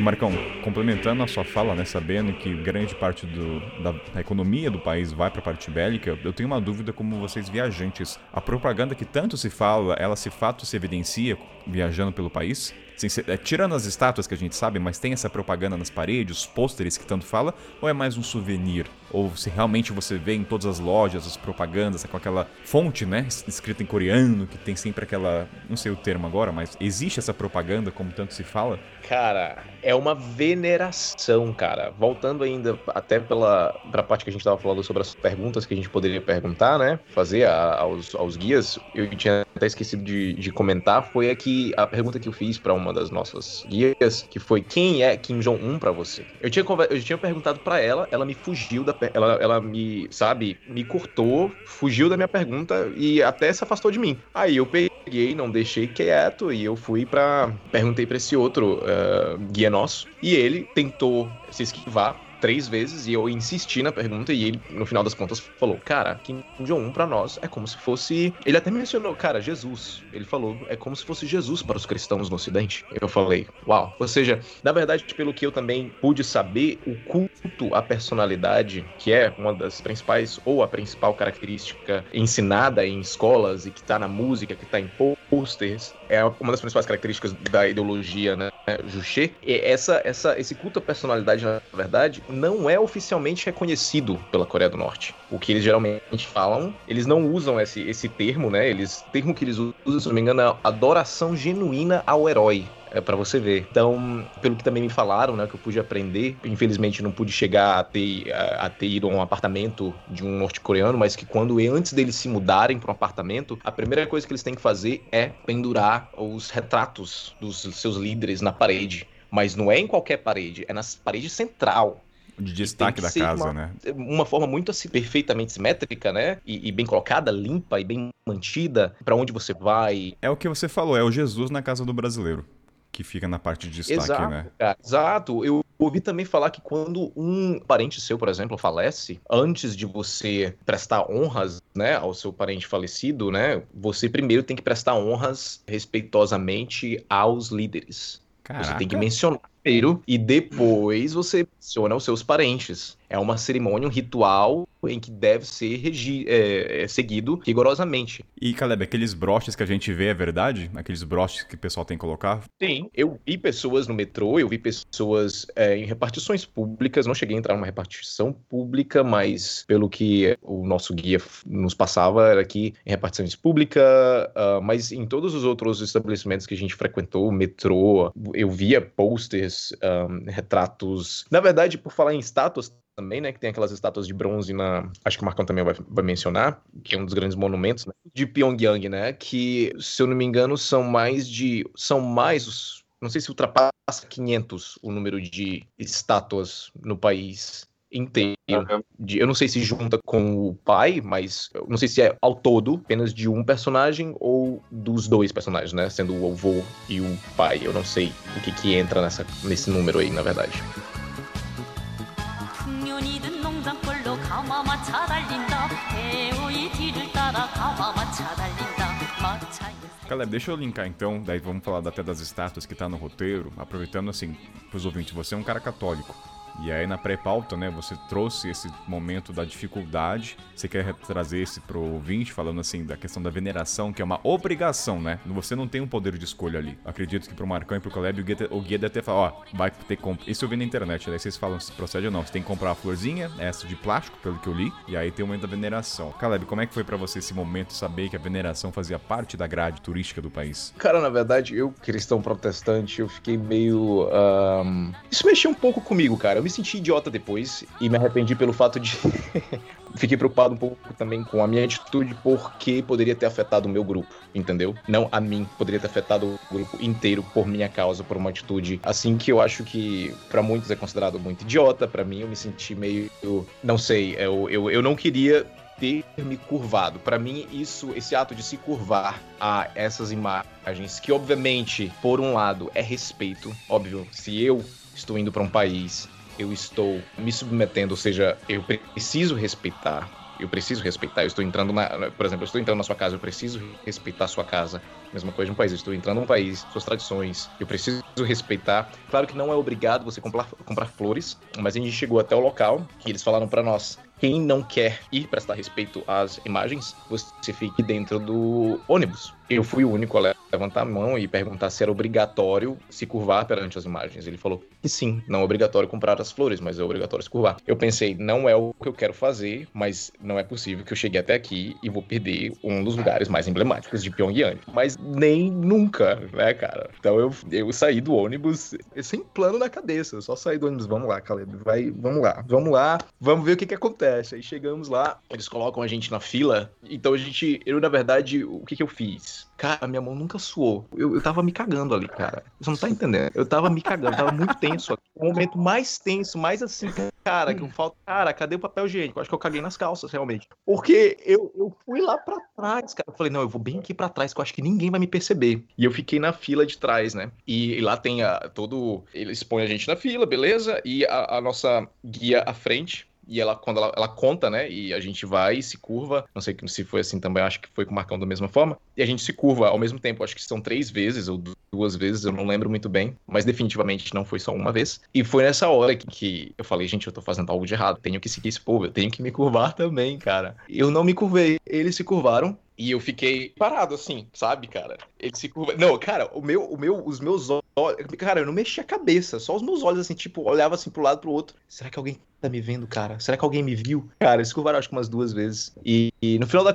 Marcão, complementando a sua fala, né, sabendo que grande parte do, da, da economia do país vai para a parte bélica, eu tenho uma dúvida como vocês viajantes. A propaganda que tanto se fala, ela se fato se evidencia viajando pelo país? Assim, cê, é, tirando as estátuas que a gente sabe, mas tem essa propaganda nas paredes, os pôsteres que tanto fala, ou é mais um souvenir? Ou se realmente você vê em todas as lojas as propagandas com aquela fonte, né, escrita em coreano, que tem sempre aquela, não sei o termo agora, mas existe essa propaganda como tanto se fala? Cara, é uma veneração, cara. Voltando ainda até pela pra parte que a gente tava falando sobre as perguntas que a gente poderia perguntar, né? Fazer a, aos, aos guias. Eu tinha até esquecido de, de comentar. Foi aqui a pergunta que eu fiz para uma das nossas guias, que foi quem é Kim Jong-un para você? Eu tinha, eu tinha perguntado para ela, ela me fugiu da. Ela, ela me, sabe, me cortou, fugiu da minha pergunta e até se afastou de mim. Aí eu peguei, não deixei quieto e eu fui para Perguntei para esse outro. Uh, guia nosso, e ele tentou se esquivar três vezes e eu insisti na pergunta e ele, no final das contas, falou: Cara, Kim Jong-un pra nós é como se fosse. Ele até mencionou, cara, Jesus. Ele falou: É como se fosse Jesus para os cristãos no Ocidente. Eu falei: Uau. Ou seja, na verdade, pelo que eu também pude saber, o culto à personalidade, que é uma das principais ou a principal característica ensinada em escolas e que tá na música, que tá em posters, é uma das principais características da ideologia, né, Juche. E essa, essa, esse culto à personalidade, na verdade, não é oficialmente reconhecido pela Coreia do Norte. O que eles geralmente falam, eles não usam esse, esse termo, né? Eles, o termo que eles usam, se não me engano, é adoração genuína ao herói. É para você ver. Então, pelo que também me falaram, né, que eu pude aprender, infelizmente não pude chegar a ter, a, a ter ido a um apartamento de um norte-coreano, mas que quando antes deles se mudarem para um apartamento, a primeira coisa que eles têm que fazer é pendurar os retratos dos seus líderes na parede. Mas não é em qualquer parede, é na parede central de destaque da casa, uma, né? Uma forma muito assim, perfeitamente simétrica, né? E, e bem colocada, limpa e bem mantida para onde você vai. É o que você falou, é o Jesus na casa do brasileiro. Que fica na parte de destaque, exato, né? Cara, exato. Eu ouvi também falar que quando um parente seu, por exemplo, falece, antes de você prestar honras, né, ao seu parente falecido, né, você primeiro tem que prestar honras respeitosamente aos líderes. Caraca. Você tem que mencionar primeiro e depois você menciona os seus parentes. É uma cerimônia, um ritual em que deve ser regi é, é, seguido rigorosamente. E, Caleb, aqueles broches que a gente vê é verdade? Aqueles broches que o pessoal tem que colocar? Sim, eu vi pessoas no metrô, eu vi pessoas é, em repartições públicas, não cheguei a entrar numa repartição pública, mas pelo que o nosso guia nos passava, era que em repartições públicas, uh, mas em todos os outros estabelecimentos que a gente frequentou, metrô, eu via posters, um, retratos. Na verdade, por falar em estátuas, também, né? Que tem aquelas estátuas de bronze na. Acho que o Marcão também vai, vai mencionar, que é um dos grandes monumentos né, de Pyongyang, né? Que, se eu não me engano, são mais de. São mais. Não sei se ultrapassa 500 o número de estátuas no país inteiro. De, eu não sei se junta com o pai, mas eu não sei se é ao todo apenas de um personagem ou dos dois personagens, né? Sendo o avô e o pai. Eu não sei o que, que entra nessa, nesse número aí, na verdade. Caleb, deixa eu linkar então, daí vamos falar até das estátuas que tá no roteiro, aproveitando assim, pros ouvintes, você é um cara católico. E aí na pré-pauta, né, você trouxe esse momento da dificuldade. Você quer trazer esse pro ouvinte, falando assim da questão da veneração, que é uma obrigação, né? Você não tem um poder de escolha ali. Acredito que pro Marcão e pro Caleb, o guia, o guia deve até falar, ó, vai ter que. Isso eu vi na internet, daí vocês falam se procede ou não. Você tem que comprar a florzinha, essa de plástico, pelo que eu li, e aí tem o momento da veneração. Caleb, como é que foi para você esse momento saber que a veneração fazia parte da grade turística do país? Cara, na verdade, eu, cristão protestante, eu fiquei meio. Um... Isso mexeu um pouco comigo, cara. Eu me senti idiota depois e me arrependi pelo fato de. <laughs> Fiquei preocupado um pouco também com a minha atitude, porque poderia ter afetado o meu grupo, entendeu? Não a mim, poderia ter afetado o grupo inteiro por minha causa, por uma atitude assim que eu acho que para muitos é considerado muito idiota, para mim eu me senti meio. Não sei, eu, eu, eu não queria ter me curvado. Para mim, isso, esse ato de se curvar a essas imagens, que obviamente, por um lado, é respeito, óbvio, se eu estou indo para um país eu estou me submetendo, ou seja, eu preciso respeitar. Eu preciso respeitar. Eu estou entrando na. Por exemplo, eu estou entrando na sua casa, eu preciso respeitar a sua casa. Mesma coisa de um país. Eu estou entrando num país, suas tradições. Eu preciso respeitar. Claro que não é obrigado você comprar, comprar flores, mas a gente chegou até o local e eles falaram para nós: quem não quer ir prestar respeito às imagens, você fique dentro do ônibus. Eu fui o único a levantar a mão e perguntar se era obrigatório se curvar perante as imagens. Ele falou que sim, não é obrigatório comprar as flores, mas é obrigatório se curvar. Eu pensei, não é o que eu quero fazer, mas não é possível que eu chegue até aqui e vou perder um dos lugares mais emblemáticos de Pyongyang. Mas nem nunca, né, cara? Então eu, eu saí do ônibus sem plano na cabeça. Eu só saí do ônibus, vamos lá, Caleb, vai, vamos lá, vamos lá, vamos ver o que que acontece. Aí chegamos lá, eles colocam a gente na fila, então a gente, eu na verdade, o que que eu fiz? Cara, minha mão nunca suou. Eu, eu tava me cagando ali, cara. Você não tá entendendo. Eu tava me cagando, tava muito tenso. O momento mais tenso, mais assim, cara, que eu falo, cara, cadê o papel higiênico? Acho que eu caguei nas calças, realmente. Porque eu, eu fui lá pra trás, cara. Eu falei, não, eu vou bem aqui pra trás, que eu acho que ninguém vai me perceber. E eu fiquei na fila de trás, né? E, e lá tem a, todo. Eles põem a gente na fila, beleza? E a, a nossa guia à frente e ela, quando ela, ela, conta, né? E a gente vai, se curva. Não sei se foi assim também, acho que foi com o Marcão da mesma forma. E a gente se curva ao mesmo tempo, acho que são três vezes ou duas vezes, eu não lembro muito bem. Mas definitivamente não foi só uma vez. E foi nessa hora que, que eu falei, gente, eu tô fazendo algo de errado. Tenho que seguir esse povo, eu tenho que me curvar também, cara. Eu não me curvei, eles se curvaram. E eu fiquei parado assim, sabe, cara? Ele se curva. Não, cara, o meu, o meu, os meus olhos. Cara, eu não mexia a cabeça, só os meus olhos assim, tipo, olhava assim pro lado pro outro. Será que alguém tá me vendo, cara? Será que alguém me viu? Cara, eles curvaram acho que umas duas vezes. E, e no final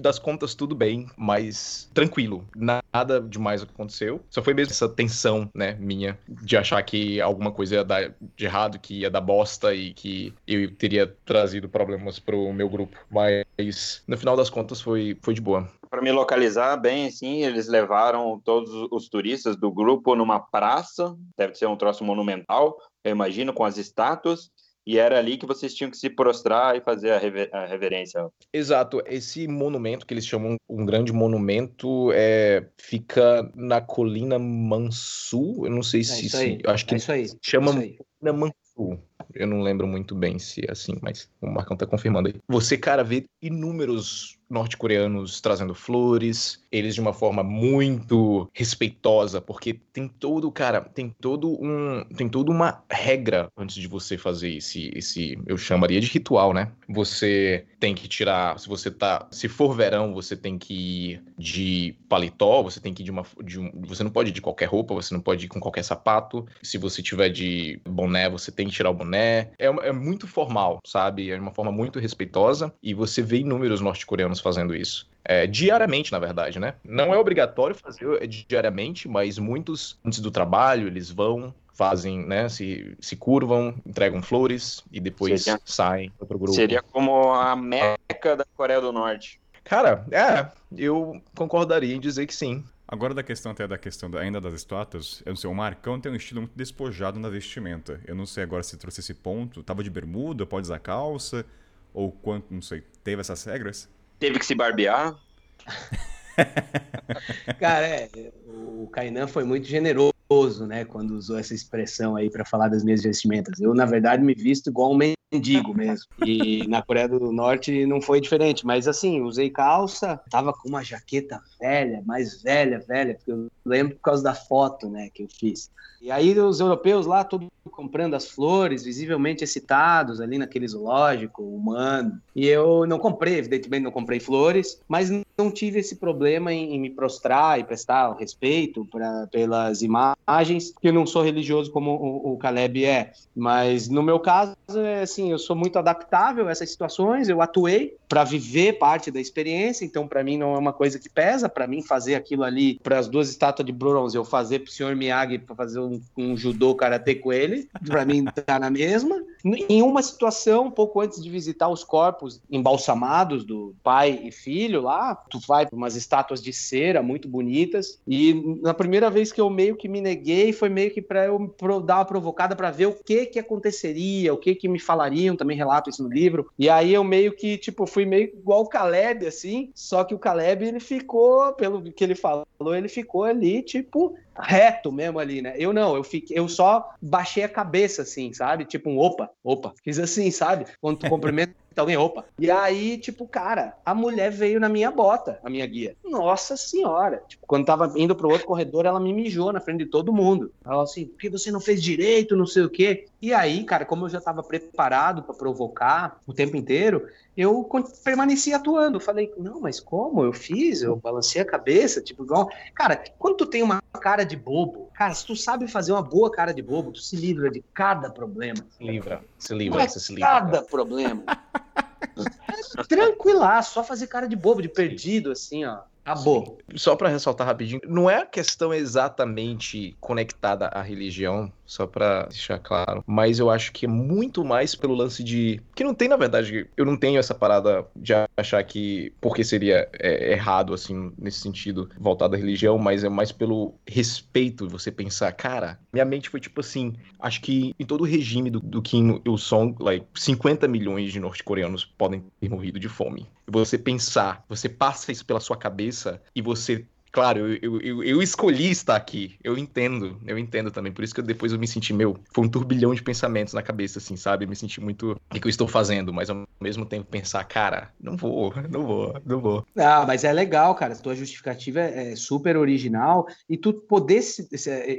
das contas, tudo bem, mas tranquilo. Nada demais aconteceu. Só foi mesmo essa tensão, né, minha, de achar que alguma coisa ia dar de errado, que ia dar bosta e que eu teria trazido problemas pro meu grupo. Mas no final das contas foi, foi de boa. Para me localizar bem, assim, eles levaram todos os turistas do grupo numa praça, deve ser um troço monumental, eu imagino, com as estátuas, e era ali que vocês tinham que se prostrar e fazer a, rever a, reverência. Exato. Esse monumento que eles chamam um grande monumento é, fica na colina Mansu. Eu não sei é se, se acho que é isso aí. chama é isso colina Mansu. Eu não lembro muito bem se é assim, mas o Marcão tá confirmando aí. Você, cara, vê inúmeros norte-coreanos trazendo flores, eles de uma forma muito respeitosa, porque tem todo, cara, tem todo um, tem toda uma regra antes de você fazer esse, esse, eu chamaria de ritual, né? Você tem que tirar, se você tá, se for verão, você tem que ir de paletó, você tem que ir de uma, de um, você não pode ir de qualquer roupa, você não pode ir com qualquer sapato. Se você tiver de boné, você tem que tirar o boné. É, é muito formal, sabe? É uma forma muito respeitosa e você vê inúmeros norte-coreanos fazendo isso. É, diariamente, na verdade, né? Não é obrigatório fazer diariamente, mas muitos, antes do trabalho, eles vão, fazem, né? Se, se curvam, entregam flores e depois seria, saem para o grupo. Seria como a meca da Coreia do Norte. Cara, é, eu concordaria em dizer que sim. Agora da questão até da questão ainda das estátuas, eu não sei, o Marcão tem um estilo muito despojado na vestimenta. Eu não sei agora se trouxe esse ponto, tava de bermuda, pode usar calça, ou quanto, não sei, teve essas regras? Teve que se barbear? <laughs> Cara, é, o Kainan foi muito generoso, né, quando usou essa expressão aí para falar das minhas vestimentas. Eu, na verdade, me visto igual um mendigo mesmo. <laughs> E na Coreia do Norte não foi diferente, mas assim, usei calça, tava com uma jaqueta velha, mais velha, velha, porque eu lembro por causa da foto, né, que eu fiz. E aí os europeus lá, todo comprando as flores, visivelmente excitados ali naquele zoológico humano. E eu não comprei, evidentemente não comprei flores, mas não tive esse problema em, em me prostrar e prestar respeito pra, pelas imagens, porque eu não sou religioso como o, o Caleb é. Mas no meu caso, é assim, eu sou muito adaptável a essas situações, eu atuei para viver parte da experiência, então para mim não é uma coisa que pesa, para mim fazer aquilo ali, para as duas estátuas de bronze, eu fazer pro senhor Miyagi para fazer um, um judô karatê com ele, <laughs> para mim tá na mesma. Em uma situação, pouco antes de visitar os corpos embalsamados do pai e filho lá, tu vai para umas estátuas de cera muito bonitas, e na primeira vez que eu meio que me neguei, foi meio que para eu dar uma provocada para ver o que que aconteceria, o que que me falariam, também relato isso no livro. E aí eu meio que, tipo, fui meio igual o Caleb assim, só que o Caleb ele ficou, pelo que ele falou, ele ficou ali, tipo, reto mesmo ali, né? Eu não, eu fiquei, eu só baixei a cabeça assim, sabe? Tipo um opa, opa. Fiz assim, sabe? Quando tu cumprimenta <laughs> alguém, opa. E aí, tipo, cara, a mulher veio na minha bota, a minha guia. Nossa senhora. Tipo, quando tava indo pro outro corredor, ela me mijou na frente de todo mundo. Ela assim, porque você não fez direito, não sei o quê. E aí, cara, como eu já tava preparado para provocar o tempo inteiro, eu permaneci atuando. Falei, não, mas como? Eu fiz, eu balancei a cabeça, tipo, igual. Cara, quando tu tem uma cara de bobo, cara, se tu sabe fazer uma boa cara de bobo, tu se livra de cada problema. Se livra, se livra, é você se livra. Cada problema. <laughs> é tranquilaço, só fazer cara de bobo, de perdido, assim, ó. Acabou. Só para ressaltar rapidinho, não é a questão exatamente conectada à religião, só para deixar claro, mas eu acho que é muito mais pelo lance de que não tem na verdade, eu não tenho essa parada de achar que porque seria é, errado assim nesse sentido voltado à religião, mas é mais pelo respeito você pensar, cara, minha mente foi tipo assim, acho que em todo o regime do, do Kim Il Sung, like 50 milhões de norte-coreanos podem ter morrido de fome. Você pensar, você passa isso pela sua cabeça e você Claro, eu, eu, eu, escolhi estar aqui. Eu entendo, eu entendo também. Por isso que eu, depois eu me senti, meu, foi um turbilhão de pensamentos na cabeça, assim, sabe? Eu me senti muito. O que eu estou fazendo? Mas ao mesmo tempo pensar, cara, não vou, não vou, não vou. Ah, mas é legal, cara. A tua justificativa é, é super original. E tu poder.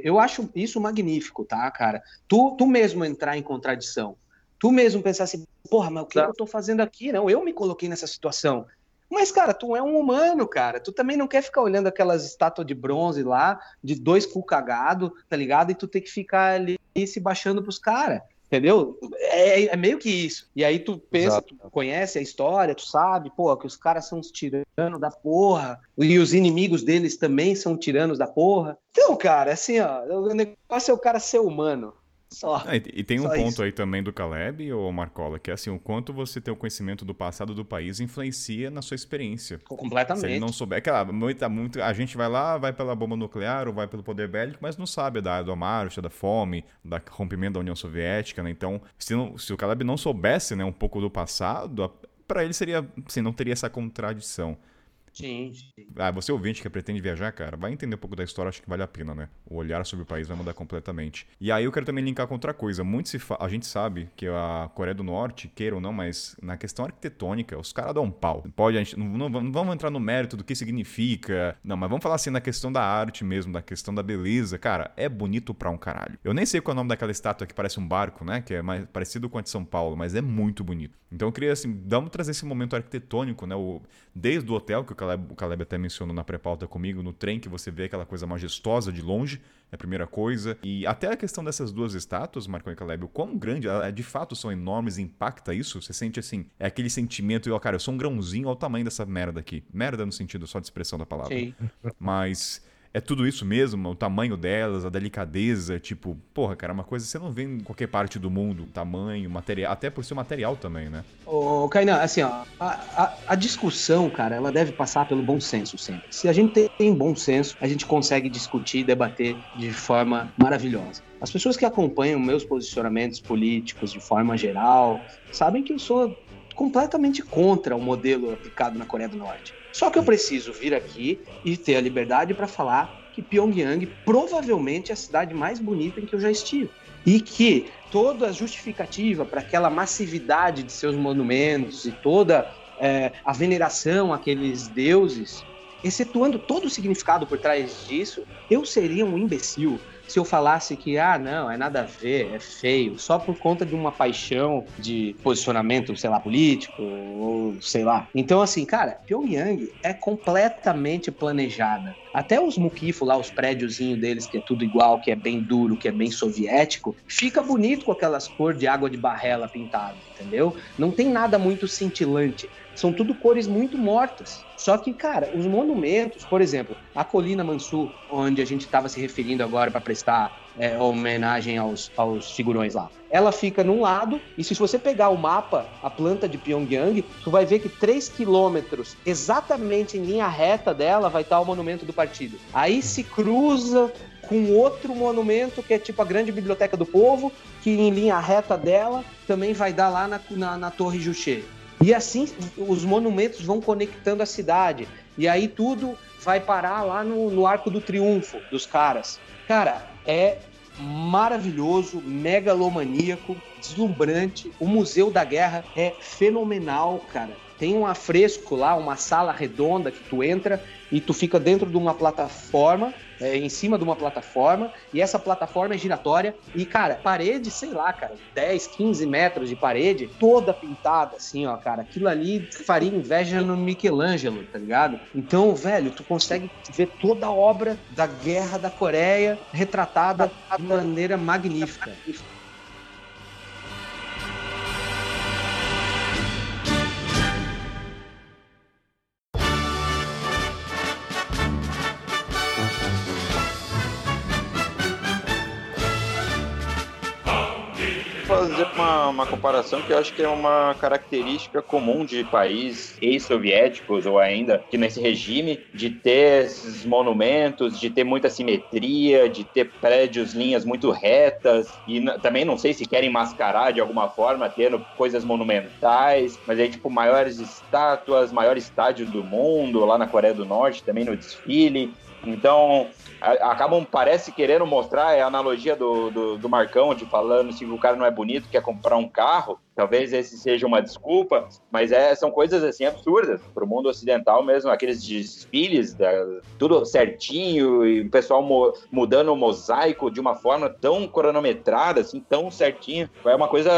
Eu acho isso magnífico, tá, cara? Tu, tu mesmo entrar em contradição tu mesmo pensar assim, porra, mas o que tá. eu tô fazendo aqui? Não, eu me coloquei nessa situação. Mas, cara, tu é um humano, cara. Tu também não quer ficar olhando aquelas estátuas de bronze lá, de dois cu cagado, tá ligado? E tu tem que ficar ali se baixando pros caras. Entendeu? É, é, meio que isso. E aí tu pensa, Exato. tu conhece a história, tu sabe, pô, que os caras são os tiranos da porra. E os inimigos deles também são tiranos da porra. Então, cara, assim, ó, o negócio é o cara ser humano. Só. Ah, e, tem um ponto isso. aí também do Caleb, ou Marcola, que é assim, o quanto você ter o conhecimento do passado do país influencia na sua experiência. Completamente. Se ele não souber, aquela, muita, muito, a gente vai lá, vai pela bomba nuclear ou vai pelo poder bélico, mas não sabe da, do marcha, da fome, da rompimento da União Soviética, né? Então, se, não, se o Caleb não soubesse, né, um pouco do passado, para ele seria, assim, não teria essa contradição. Sim, sim. Ah, você ouvinte que pretende viajar, cara, vai entender um pouco da história, acho que vale a pena, né? O olhar sobre o país vai mudar completamente. E aí eu quero também linkar com outra coisa. Muito se fa... A gente sabe que a Coreia do Norte, queira ou não, mas na questão arquitetônica, os caras dão um pau. Pode, a gente não, não, vamos entrar no mérito do que significa. Não, mas vamos falar assim na questão da arte mesmo, da questão da beleza. Cara, é bonito pra um caralho. Eu nem sei qual é o nome daquela estátua que parece um barco, né? Que é mais parecido com a de São Paulo, mas é muito bonito. Então eu queria, assim, vamos trazer esse momento arquitetônico, né? O, desde o hotel, que o Caleb, o Caleb até mencionou na pré-pauta comigo, no trem, que você vê aquela coisa majestosa de longe, é a primeira coisa. E até a questão dessas duas estátuas, Marcão e Caleb, o quão grande, de fato são enormes, impacta isso? Você sente assim, é aquele sentimento, eu, cara, eu sou um grãozinho, olha o tamanho dessa merda aqui. Merda no sentido só de expressão da palavra. Sim. Mas é tudo isso mesmo, o tamanho delas, a delicadeza, tipo, porra, cara, é uma coisa que você não vê em qualquer parte do mundo, tamanho, material, até por ser material também, né? Ô, Kainan, assim, ó, a, a, a, discussão, cara, ela deve passar pelo bom senso sempre. Se a gente tem bom senso, a gente consegue discutir e debater de forma maravilhosa. As pessoas que acompanham meus posicionamentos políticos de forma geral sabem que eu sou completamente contra o modelo aplicado na Coreia do Norte. Só que eu preciso vir aqui e ter a liberdade para falar que Pyongyang provavelmente é a cidade mais bonita em que eu já estive. E que toda a justificativa para aquela massividade de seus monumentos e toda é, a veneração àqueles deuses, excetuando todo o significado por trás disso, eu seria um imbecil se eu falasse que, ah, não, é nada a ver, é feio, só por conta de uma paixão de posicionamento, sei lá, político, ou sei lá. Então, assim, cara, Pyongyang é completamente planejada. Até os muquifos lá, os prédiozinhos deles, que é tudo igual, que é bem duro, que é bem soviético, fica bonito com aquelas cores de água de barrela pintada, entendeu? Não tem nada muito cintilante. São tudo cores muito mortas. Só que, cara, os monumentos, por exemplo, a Colina Mansu, onde a gente estava se referindo agora para prestar é, homenagem aos, aos figurões lá. Ela fica num lado, e se você pegar o mapa, a planta de Pyongyang, tu vai ver que 3 quilômetros, exatamente em linha reta dela, vai estar o monumento do partido. Aí se cruza com outro monumento que é tipo a grande biblioteca do povo, que em linha reta dela também vai dar lá na, na, na Torre Juche. E assim os monumentos vão conectando a cidade. e aí tudo vai parar lá no, no Arco do Triunfo dos caras. Cara, é maravilhoso, megalomaníaco, deslumbrante. O Museu da Guerra é fenomenal, cara. Tem um afresco lá, uma sala redonda que tu entra e tu fica dentro de uma plataforma, é, em cima de uma plataforma, e essa plataforma é giratória. E, cara, parede, sei lá, cara, 10, 15 metros de parede, toda pintada, assim, ó, cara. Aquilo ali faria inveja no Michelangelo, tá ligado? Então, velho, tu consegue ver toda a obra da Guerra da Coreia retratada de maneira magnífica. Uma, comparação que eu acho que é uma característica comum de países ex-soviéticos ou ainda que nesse regime de ter esses monumentos, de ter muita simetria, de ter prédios, linhas muito retas e também não sei se querem mascarar de alguma forma, tendo coisas monumentais, mas aí tipo maiores estátuas, maiores estádios do mundo, lá na Coreia do Norte também no desfile. Então, acabam, parece, querendo mostrar, é a analogia do, do, do, Marcão, de falando se o cara não é bonito, quer comprar um carro, talvez esse seja uma desculpa, mas é, são coisas, assim, absurdas para o mundo ocidental mesmo, aqueles desfiles, da, tudo certinho, e o pessoal mo, mudando o mosaico de uma forma tão cronometrada, assim, tão certinho, é uma coisa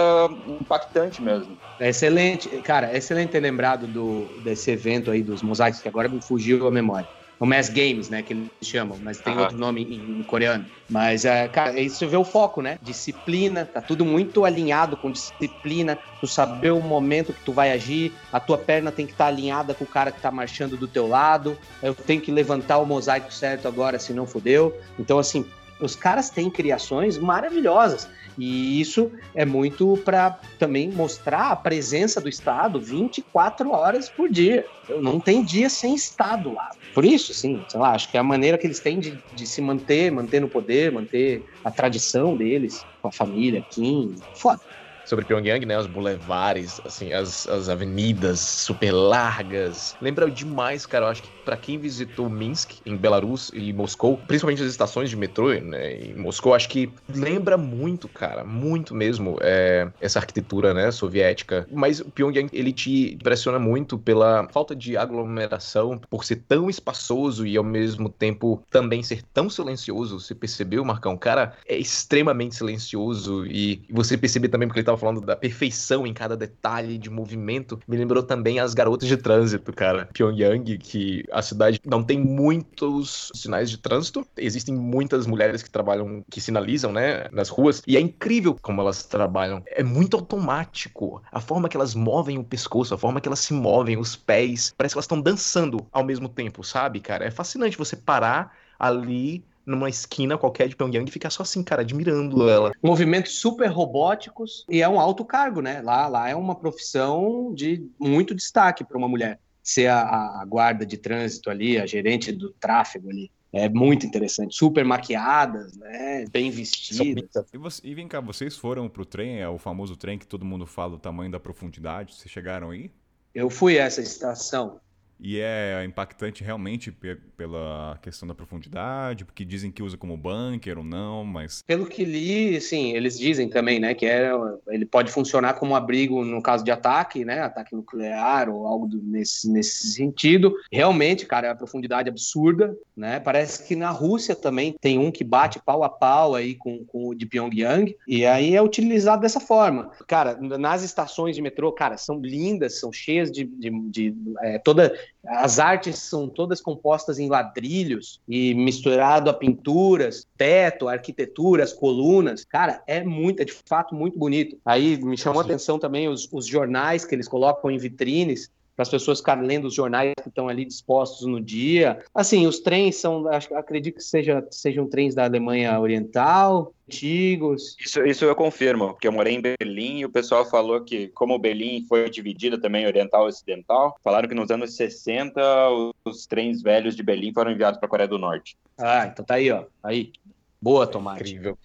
impactante mesmo. É excelente, cara, é excelente ter lembrado do, desse evento aí dos mosaicos, que agora me fugiu a memória o Mass Games, né, que eles chamam, mas tem outro nome em, em, coreano. Mas, é, cara, isso vê o foco, né? Disciplina, tá tudo muito alinhado com disciplina, tu saber o momento que tu vai agir, a tua perna tem que estar tá alinhada com o cara que tá marchando do teu lado, eu tenho que levantar o mosaico certo agora, senão fodeu. Então, assim, os caras têm criações maravilhosas. E isso é muito para também mostrar a presença do Estado 24 horas por dia. Não tem dia sem Estado lá. Por isso, sim, sei lá, acho que é a maneira que eles têm de, de se manter, manter no poder, manter a tradição deles com a família, Kim, foda sobre Pyongyang, né? Os bulevares, assim, as, as avenidas super largas. Lembra demais, cara. Eu acho que para quem visitou Minsk, em Belarus e Moscou, principalmente as estações de metrô, né? Em Moscou, acho que lembra muito, cara, muito mesmo é, essa arquitetura, né? Soviética. Mas o Pyongyang, ele te impressiona muito pela falta de aglomeração, por ser tão espaçoso e ao mesmo tempo também ser tão silencioso. Você percebeu, Marcão? O cara é extremamente silencioso e você percebe também porque ele tava falando da perfeição em cada detalhe de movimento, me lembrou também as garotas de trânsito, cara. Pyongyang, que a cidade não tem muitos sinais de trânsito, existem muitas mulheres que trabalham, que sinalizam, né, nas ruas, e é incrível como elas trabalham. É muito automático. A forma que elas movem o pescoço, a forma que elas se movem, os pés, parece que elas estão dançando ao mesmo tempo, sabe, cara? É fascinante você parar ali numa esquina qualquer de Pyongyang e ficar só assim, cara, admirando ela. Movimentos super robóticos e é um alto cargo, né? Lá, lá é uma profissão de muito destaque para uma mulher. Ser a, a guarda de trânsito ali, a gerente do tráfego ali. É muito interessante, super maquiadas, né? Bem vestidas. E, você, e vem cá, vocês foram pro trem, é o famoso trem que todo mundo fala o tamanho da profundidade, vocês chegaram aí? Eu fui a essa estação. E é impactante realmente pela questão da profundidade, porque dizem que usa como bunker ou não, mas. Pelo que li, sim, eles dizem também, né, que é, ele pode funcionar como abrigo no caso de ataque, né, ataque nuclear ou algo do, nesse, nesse sentido. Realmente, cara, é a profundidade absurda, né? Parece que na Rússia também tem um que bate pau a pau aí com, com o de Pyongyang, e aí é utilizado dessa forma. Cara, nas estações de metrô, cara, são lindas, são cheias de, de, de é, toda as artes são todas compostas em ladrilhos e misturado a pinturas, teto, arquiteturas, colunas. Cara, é muito, é de fato muito bonito. Aí me chamou a atenção também os, os jornais que eles colocam em vitrines para as pessoas ficarem lendo os jornais que estão ali dispostos no dia. Assim, os trens são, acho, acredito que seja, sejam trens da Alemanha Oriental, antigos. Isso, isso eu confirmo, porque eu morei em Berlim e o pessoal falou que, como Berlim foi dividida também oriental e ocidental, falaram que nos anos 60 os, os trens velhos de Berlim foram enviados para a Coreia do Norte. Ah, então tá aí, ó. Aí. Boa, Tomate. Incrível.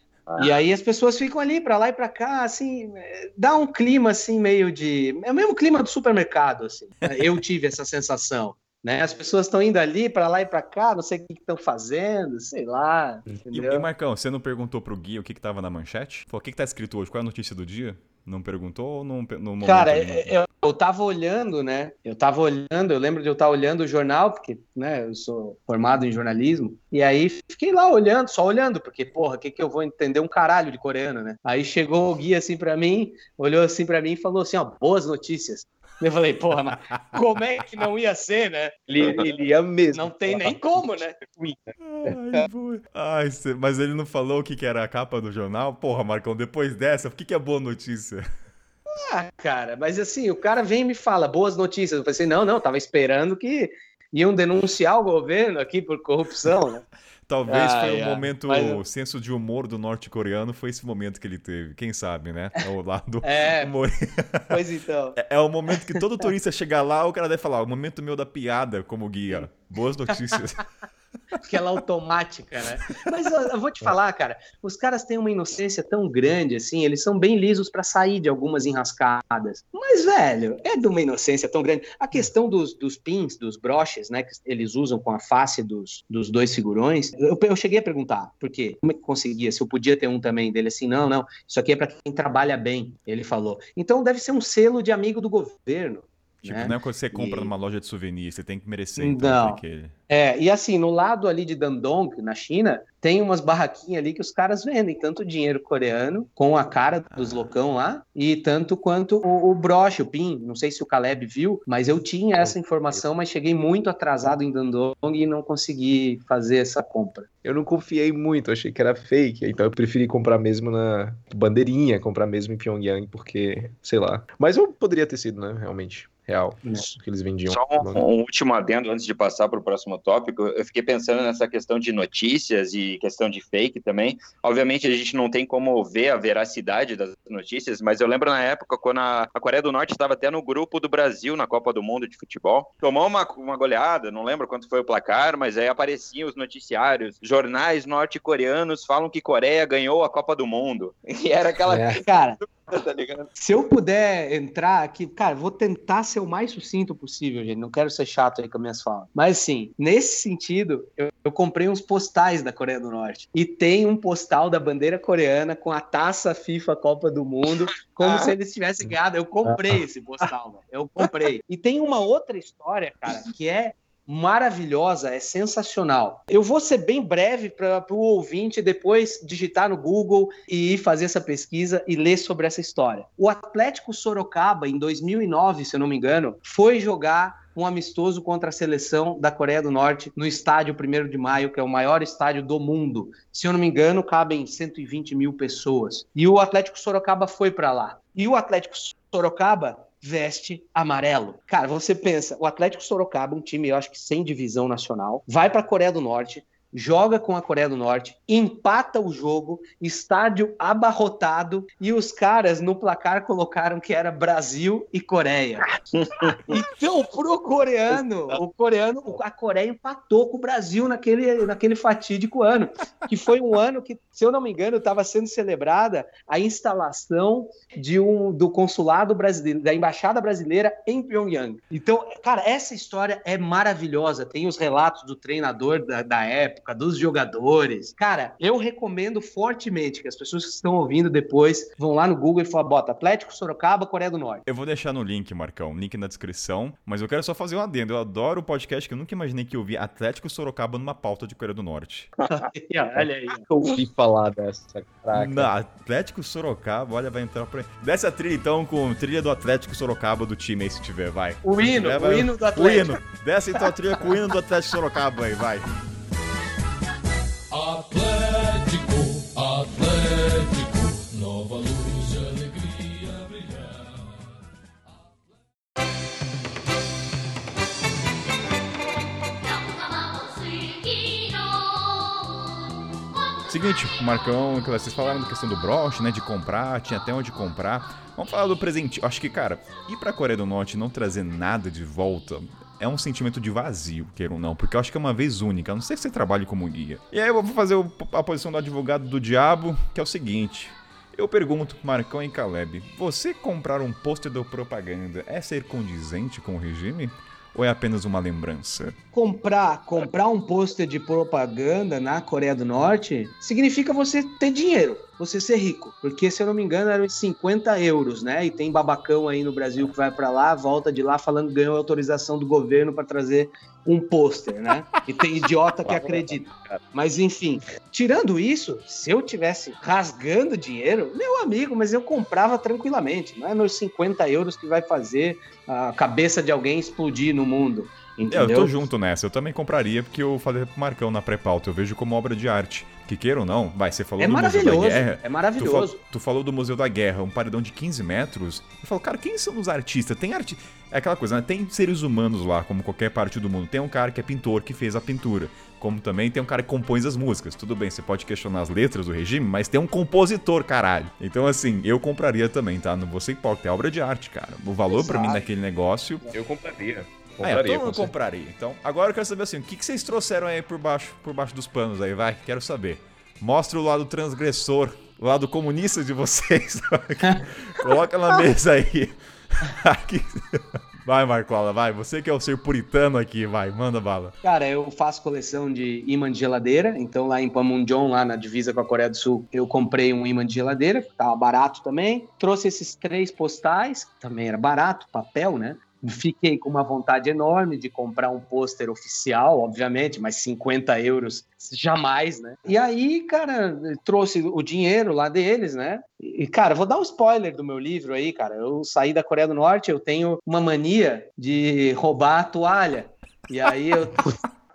E aí as pessoas ficam ali para lá e para cá, assim, dá um clima assim meio de, é o mesmo clima do supermercado, assim. Eu tive essa sensação. Né? As pessoas estão indo ali para lá e para cá, não sei o que estão fazendo, sei lá. E, e, Marcão, você não perguntou pro Gui o que, que tava na manchete? Falou, o que, que tá escrito hoje? Qual é a notícia do dia? Não perguntou ou não, no Cara, eu, eu tava olhando, né? Eu tava olhando, eu lembro de eu estar olhando o jornal, porque, né, eu sou formado em jornalismo, e aí fiquei lá olhando, só olhando, porque, porra, o que que eu vou entender um caralho de coreano, né? Aí chegou o guia assim para mim, olhou assim para mim e falou assim, ó, boas notícias. Eu falei, porra, mas como é que não ia ser, né? Ele, ele ia mesmo. Não tem nem como, né? Ai, mas ele não falou o que, que era a capa do jornal? Porra, Marcão, depois dessa, o que, que é boa notícia? Ah, cara, mas assim, o cara vem e me fala boas notícias. Eu falei assim, não, não, tava esperando que iam denunciar o governo aqui por corrupção, né? Talvez ah, foi um momento, Mas... o senso de humor do norte-coreano foi esse momento que ele teve. Quem sabe, né? É o lado <laughs> é, humor. Pois então. <laughs> É, é, o momento que todo turista chegar lá, o cara deve falar, o momento meu da piada como guia. Boas notícias. <laughs> Aquela automática, né? Mas eu, eu, vou te falar, cara, os caras têm uma inocência tão grande assim, eles são bem lisos para sair de algumas enrascadas. Mas, velho, é de uma inocência tão grande. A questão dos, dos pins, dos broches, né, que eles usam com a face dos, dos dois figurões, eu, eu cheguei a perguntar, por quê? Como é que conseguia? Se eu podia ter um também dele assim, não, não, isso aqui é para quem trabalha bem, ele falou. Então deve ser um selo de amigo do governo. Tipo, né? não é quando você compra e... numa loja de souvenir, você tem que merecer. Então, não. Porque... É, e assim, no lado ali de Dandong, na China, tem umas barraquinhas ali que os caras vendem tanto dinheiro coreano, com a cara dos ah. loucão lá, e tanto quanto o, o broche, o PIN. Não sei se o Caleb viu, mas eu tinha essa informação, mas cheguei muito atrasado em Dandong e não consegui fazer essa compra. Eu não confiei muito, achei que era fake, então eu preferi comprar mesmo na bandeirinha, comprar mesmo em Pyongyang, porque, sei lá. Mas eu poderia ter sido, né, realmente real é. isso que eles vendiam. Só um, um, último adendo antes de passar para o próximo tópico. Eu fiquei pensando nessa questão de notícias e questão de fake também. Obviamente a gente não tem como ver a veracidade das notícias, mas eu lembro na época quando a, a Coreia do Norte estava até no grupo do Brasil na Copa do Mundo de futebol. Tomou uma, uma goleada, não lembro quanto foi o placar, mas aí apareciam os noticiários. Jornais norte-coreanos falam que Coreia ganhou a Copa do Mundo. <laughs> E era aquela. É. Cara, tá se eu puder entrar aqui, cara, vou tentar ser o mais sucinto possível, gente. Não quero ser chato aí com as minhas falas. Mas, assim, nesse sentido, eu, eu comprei uns postais da Coreia do Norte. E tem um postal da bandeira coreana com a taça FIFA Copa do Mundo, como ah. se eles tivessem ganhado. Eu comprei esse postal, velho. Eu comprei. E tem uma outra história, cara, que é maravilhosa, é sensacional. Eu vou ser bem breve para o ouvinte depois digitar no Google e fazer essa pesquisa e ler sobre essa história. O Atlético Sorocaba, em 2009, se eu não me engano, foi jogar um amistoso contra a seleção da Coreia do Norte no estádio 1 de Maio, que é o maior estádio do mundo. Se eu não me engano, cabem 120 mil pessoas. E o Atlético Sorocaba foi para lá. E o Atlético Sorocaba veste amarelo. Cara, você pensa, o Atlético Sorocaba, um time, eu acho que sem divisão nacional, vai para a Coreia do Norte, joga com a Coreia do Norte, empata o jogo, estádio abarrotado e os caras no placar colocaram que era Brasil e Coreia. <laughs> então, pro coreano, o coreano, a Coreia empatou com o Brasil naquele, naquele fatídico ano, que foi um ano que, se eu não me engano, estava sendo celebrada a instalação de um do consulado brasileiro, da embaixada brasileira em Pyongyang. Então, cara, essa história é maravilhosa. Tem os relatos do treinador da, da época época, dos jogadores. Cara, eu recomendo fortemente que as pessoas que estão ouvindo depois vão lá no Google e falem, bota Atlético Sorocaba, Coreia do Norte. Eu vou deixar no link, Marcão, link na descrição, mas eu quero só fazer um adendo. Eu adoro o podcast que eu nunca imaginei que eu vi Atlético Sorocaba numa pauta de Coreia do Norte. <laughs> olha aí. Eu ouvi falar dessa, Na Atlético Sorocaba, olha, vai entrar pra... Desce a trilha então com trilha do Atlético Sorocaba do time aí, se tiver, vai. O hino, tiver, o hino do Atlético. O hino. Desce então a trilha com o hino do Atlético Sorocaba aí, vai. Atlético, Atlético, nova luz alegria brilhar. Seguinte, Marcão, vocês falaram da questão do broche, né, de comprar, tinha até onde comprar. Vamos falar do presente. Acho que, cara, ir pra Coreia do Norte e não trazer nada de volta é um sentimento de vazio, queira ou não, porque eu acho que é uma vez única, a não sei se você trabalha como guia. E aí eu vou fazer a posição do advogado do diabo, que é o seguinte. Eu pergunto, Marcão e Caleb, você comprar um pôster da propaganda é ser condizente com o regime? ou é apenas uma lembrança? Comprar, comprar um pôster de propaganda na Coreia do Norte significa você ter dinheiro, você ser rico. Porque, se eu não me engano, eram 50 euros, né? E tem babacão aí no Brasil que vai para lá, volta de lá falando que ganhou autorização do governo para trazer um pôster, né? E tem idiota que acredita. Mas enfim, tirando isso, se eu tivesse rasgando dinheiro, meu amigo, mas eu comprava tranquilamente. Não é meus 50 euros que vai fazer a cabeça de alguém explodir no mundo. Entendeu? É, eu tô junto nessa. Eu também compraria, porque eu falei pro Marcão na pré-pauta. Eu vejo como obra de arte. Que queira ou não, vai, você falou é do Museu da Guerra. É maravilhoso. Tu, tu, falou do Museu da Guerra, um paredão de 15 metros. Eu falo, cara, quem são os artistas? Tem arte. É aquela coisa, né? Tem seres humanos lá, como qualquer parte do mundo. Tem um cara que é pintor que fez a pintura. Como também tem um cara que compõe as músicas. Tudo bem, você pode questionar as letras do regime, mas tem um compositor, caralho. Então, assim, eu compraria também, tá? Não vou ser hipócrita, é obra de arte, cara. O valor para mim naquele negócio. Eu compraria. Compraria, ah, então eu compraria. Então, agora eu quero saber assim, o que, que vocês trouxeram aí por baixo, por baixo dos panos aí, vai? Quero saber. Mostra o lado transgressor, o lado comunista de vocês. <laughs> Coloca na mesa aí. <laughs> Aqui. Vai, Marcola, vai. Você que é o ser puritano aqui, vai, manda bala. Cara, eu faço coleção de imã de geladeira, então lá em Panmunjom, lá na divisa com a Coreia do Sul, eu comprei um imã de geladeira, tava barato também. Trouxe esses três postais, também era barato, papel, né? Fiquei com uma vontade enorme de comprar um pôster oficial, obviamente, mas 50 euros jamais, né? E aí, cara, trouxe o dinheiro lá deles, né? E, cara, vou dar um spoiler do meu livro aí, cara. Eu saí da Coreia do Norte, eu tenho uma mania de roubar a toalha. E aí eu.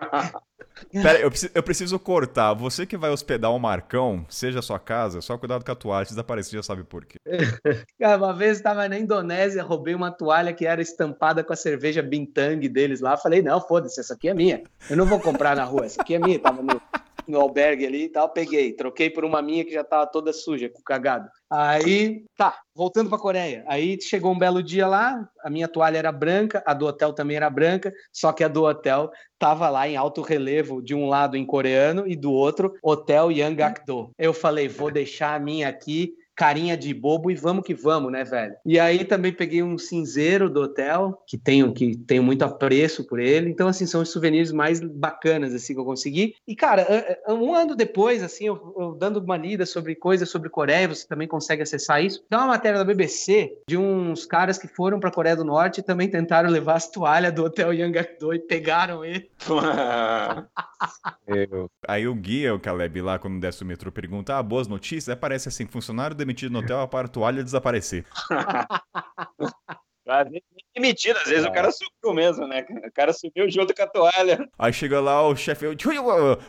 <laughs> Pera, eu preciso, eu preciso, cortar. Você que vai hospedar o Marcão, seja sua casa, só cuidado com a toalha, se desaparecer, já sabe por quê. <laughs> Cara, uma vez estava na Indonésia, roubei uma toalha que era estampada com a cerveja Bintang deles lá. Falei, não, foda-se, essa aqui é minha. Eu não vou comprar na rua, essa aqui é minha. Tava no, no albergue ali e tal, peguei, troquei por uma minha que já tava toda suja, com cagado. Aí, tá, voltando pra Coreia. Aí chegou um belo dia lá, a minha toalha era branca, a do hotel também era branca, só que a do hotel tava lá em alto relevo, de um lado em coreano e do outro, Hotel Yangakdo. Eu falei, vou deixar a minha aqui carinha de bobo e vamos que vamos, né, velho? E aí também peguei um cinzeiro do hotel, que tenho, que tenho muito apreço por ele. Então, assim, são os souvenirs mais bacanas, assim, que eu consegui. E, cara, um ano depois, assim, eu, eu dando uma lida sobre coisas sobre Coreia, você também consegue acessar isso. Tem uma matéria da BBC de uns caras que foram pra Coreia do Norte e também tentaram levar as toalhas do hotel Yangak-do e pegaram ele. <laughs> Aí o guia, o Caleb, lá quando desce o metrô, pergunta: ah, boas notícias? Aí aparece assim: funcionário demitido no hotel para a toalha desaparecer. <laughs> Às vezes demitido, às vezes é. o cara sumiu mesmo, né? O cara sumiu junto com a toalha. Aí chega lá o chefe,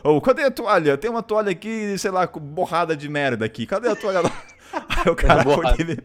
oh, cadê a toalha? Tem uma toalha aqui, sei lá, borrada de merda aqui. Cadê a toalha lá? <laughs> Aí <laughs> o cara foi ele...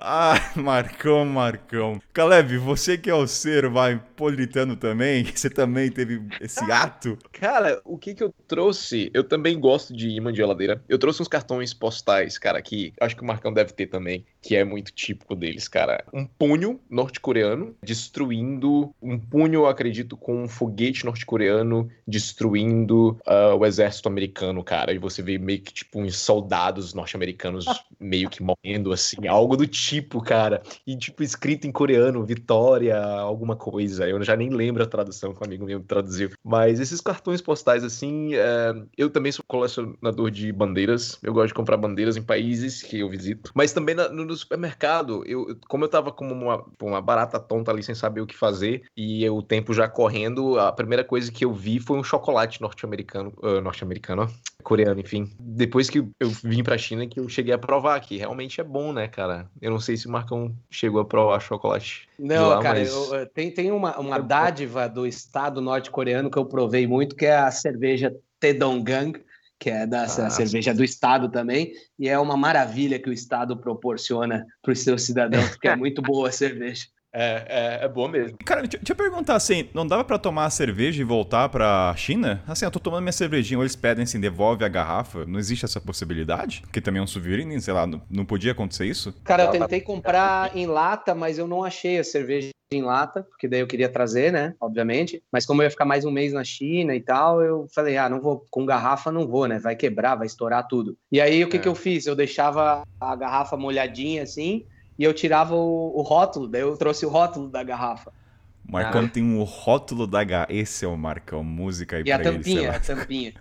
Ah, Marcão, Marcão. Caleb, você que é o ser, vai, politano também, <laughs> você também teve esse ato? Cara, o que que eu trouxe? Eu também gosto de imã de geladeira. Eu trouxe uns cartões postais, cara, que acho que o Marcão deve ter também, que é muito típico deles, cara. Um punho norte-coreano destruindo, um punho, acredito, com um foguete norte-coreano destruindo uh, o exército americano, cara. E você vê meio que, tipo, uns soldados norte-americanos <laughs> meio que morrendo, assim, algo do tipo, cara. E, tipo, escrito em coreano, Vitória, alguma coisa. Eu já nem lembro a tradução que um amigo meu traduziu. Mas esses cartões postais, assim, é... eu também sou colecionador de bandeiras. Eu gosto de comprar bandeiras em países que eu visito. Mas também na, no supermercado, eu, como eu tava como uma, uma barata tonta ali sem saber o que fazer, e o tempo já correndo, a primeira coisa que eu vi foi um chocolate norte-americano, uh, norte-americano, coreano, enfim. Depois que eu vim pra China, que eu cheguei a provar que realmente é bom, né, cara? Eu não sei se o Marcão chegou a provar chocolate. Não, lá, cara, mas... eu, tem, tem uma, uma dádiva do estado norte-coreano que eu provei muito, que é a cerveja Tedonggang, que é da ah, cerveja do Estado também, e é uma maravilha que o Estado proporciona para os seus cidadãos, porque é muito boa a cerveja. <laughs> É, é, é boa mesmo. Cara, deixa, deixa eu perguntar assim, não dava para tomar a cerveja e voltar pra China? Assim, eu tô tomando minha cervejinha, ou eles pedem assim, devolve a garrafa. Não existe essa possibilidade? Porque também é um souvenir, sei lá, não, não podia acontecer isso? Cara, eu tentei comprar em lata, mas eu não achei a cerveja em lata, porque daí eu queria trazer, né, obviamente. Mas como eu ia ficar mais um mês na China e tal, eu falei, ah, não vou, com garrafa não vou, né, vai quebrar, vai estourar tudo. E aí o que é. que eu fiz? Eu deixava a garrafa molhadinha assim, e eu tirava o, o rótulo, daí eu trouxe o rótulo da garrafa. Marcão ah. tem um rótulo da H. Esse é o Marcão, música aí e pra ele. E a tampinha, a <laughs> tampinha.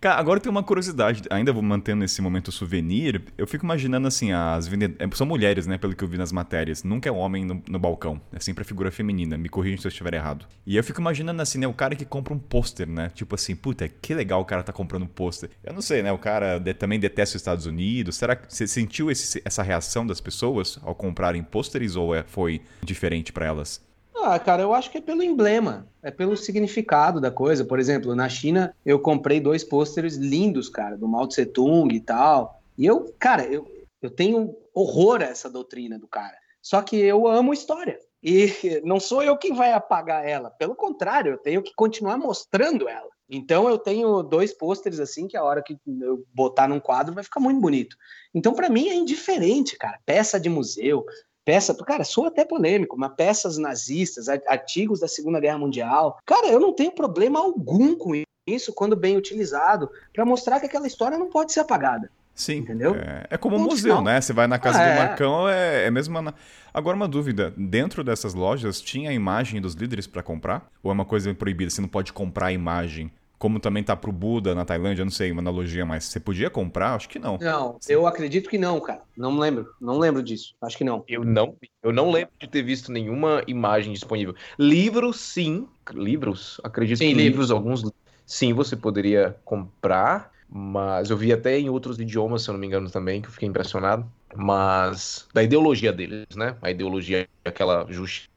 Cara, agora tem uma curiosidade, ainda vou mantendo esse momento souvenir. Eu fico imaginando assim, as vendedoras. São mulheres, né? Pelo que eu vi nas matérias. Nunca é homem no, no balcão. É sempre a figura feminina. Me corrija se eu estiver errado. E eu fico imaginando assim, né? O cara que compra um pôster, né? Tipo assim, puta, que legal o cara tá comprando um pôster. Eu não sei, né? O cara de, também detesta os Estados Unidos. Será que você sentiu esse, essa reação das pessoas ao comprarem pôsteres ou é, foi diferente para elas? Ah, cara, eu acho que é pelo emblema, é pelo significado da coisa. Por exemplo, na China eu comprei dois pôsteres lindos, cara, do Mao Tse Tung e tal. E eu, cara, eu, eu tenho horror a essa doutrina do cara. Só que eu amo história. E <laughs> não sou eu quem vai apagar ela. Pelo contrário, eu tenho que continuar mostrando ela. Então eu tenho dois pôsteres assim que a hora que eu botar num quadro vai ficar muito bonito. Então para mim é indiferente, cara. Peça de museu, peça, cara, sou até polêmico, mas peças nazistas, artigos da Segunda Guerra Mundial. Cara, eu não tenho problema algum com isso quando bem utilizado, para mostrar que aquela história não pode ser apagada. Sim, entendeu? É, é como um museu, né? Você vai na casa ah, do é. Marcão, é, é mesmo. Uma... Agora, uma dúvida: dentro dessas lojas tinha a imagem dos líderes para comprar? Ou é uma coisa proibida? Você não pode comprar a imagem como também tá pro Buda na Tailândia, não sei, uma analogia, mas você podia comprar? Acho que não. Não, eu acredito que não, cara. Não lembro, não lembro disso. Acho que não. Eu não, eu não lembro de ter visto nenhuma imagem disponível. Livros, sim. Livros, acredito sim, que livros, livros, alguns sim, você poderia comprar, mas eu vi até em outros idiomas, se eu não me engano também, que eu fiquei impressionado. Mas da ideologia deles, né? A ideologia aquela Juche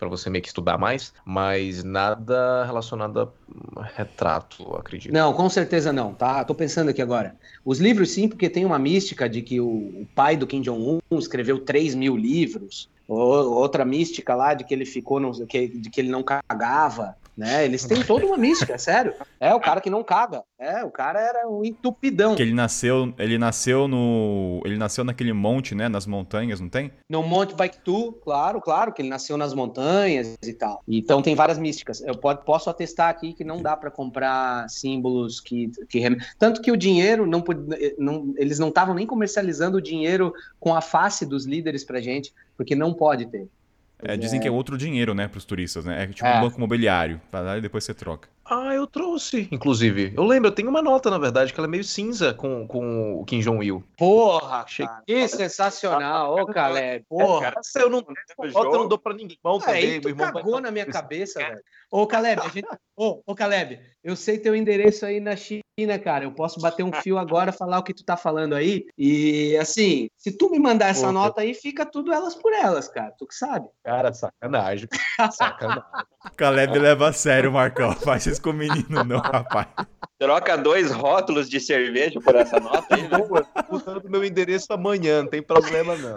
para você meio que estudar mais, mas nada relacionado a retrato, acredito. Não, com certeza não, tá? Tô pensando aqui agora. Os livros sim, porque tem uma mística de que o, pai do Kim Jong-un escreveu 3 mil livros, outra mística lá de que ele ficou, no, de que ele não cagava, né? Eles têm toda uma mística, é sério. É o cara que não caga. É, o cara era um entupidão. Que ele nasceu, ele nasceu no, ele nasceu naquele monte, né, nas montanhas, não tem? No Monte Baiktu, claro, claro, que ele nasceu nas montanhas e tal. Então tem várias místicas. Eu posso atestar aqui que não dá para comprar símbolos que, que tanto que o dinheiro não, não eles não estavam nem comercializando o dinheiro com a face dos líderes pra gente, porque não pode ter. É, dizem é. que é outro dinheiro, né, para os turistas, né? É tipo é. um banco imobiliário, vai lá e depois você troca. Ah, eu trouxe, inclusive. Eu lembro, eu tenho uma nota, na verdade, que ela é meio cinza com, com o Kim Jong-il. Porra, cara, que sensacional, ô, Caleb. Porra. É, cara, eu não, nota eu não dou pra ninguém. Bom, também, é, tu irmão cagou na minha cabeça, velho. Ô, Caleb, a gente... ô, ô, Caleb, eu sei teu endereço aí na China, cara. Eu posso bater um fio agora, falar o que tu tá falando aí. E, assim, se tu me mandar essa Porra. nota aí, fica tudo elas por elas, cara. Tu que sabe. Cara, sacanagem. <laughs> Sacanagem. Caleb leva a sério, Marcão. Faz isso com o menino, não, <laughs> rapaz. Troca dois rótulos de cerveja por essa nota aí, né? Mudando meu endereço amanhã, não tem problema não.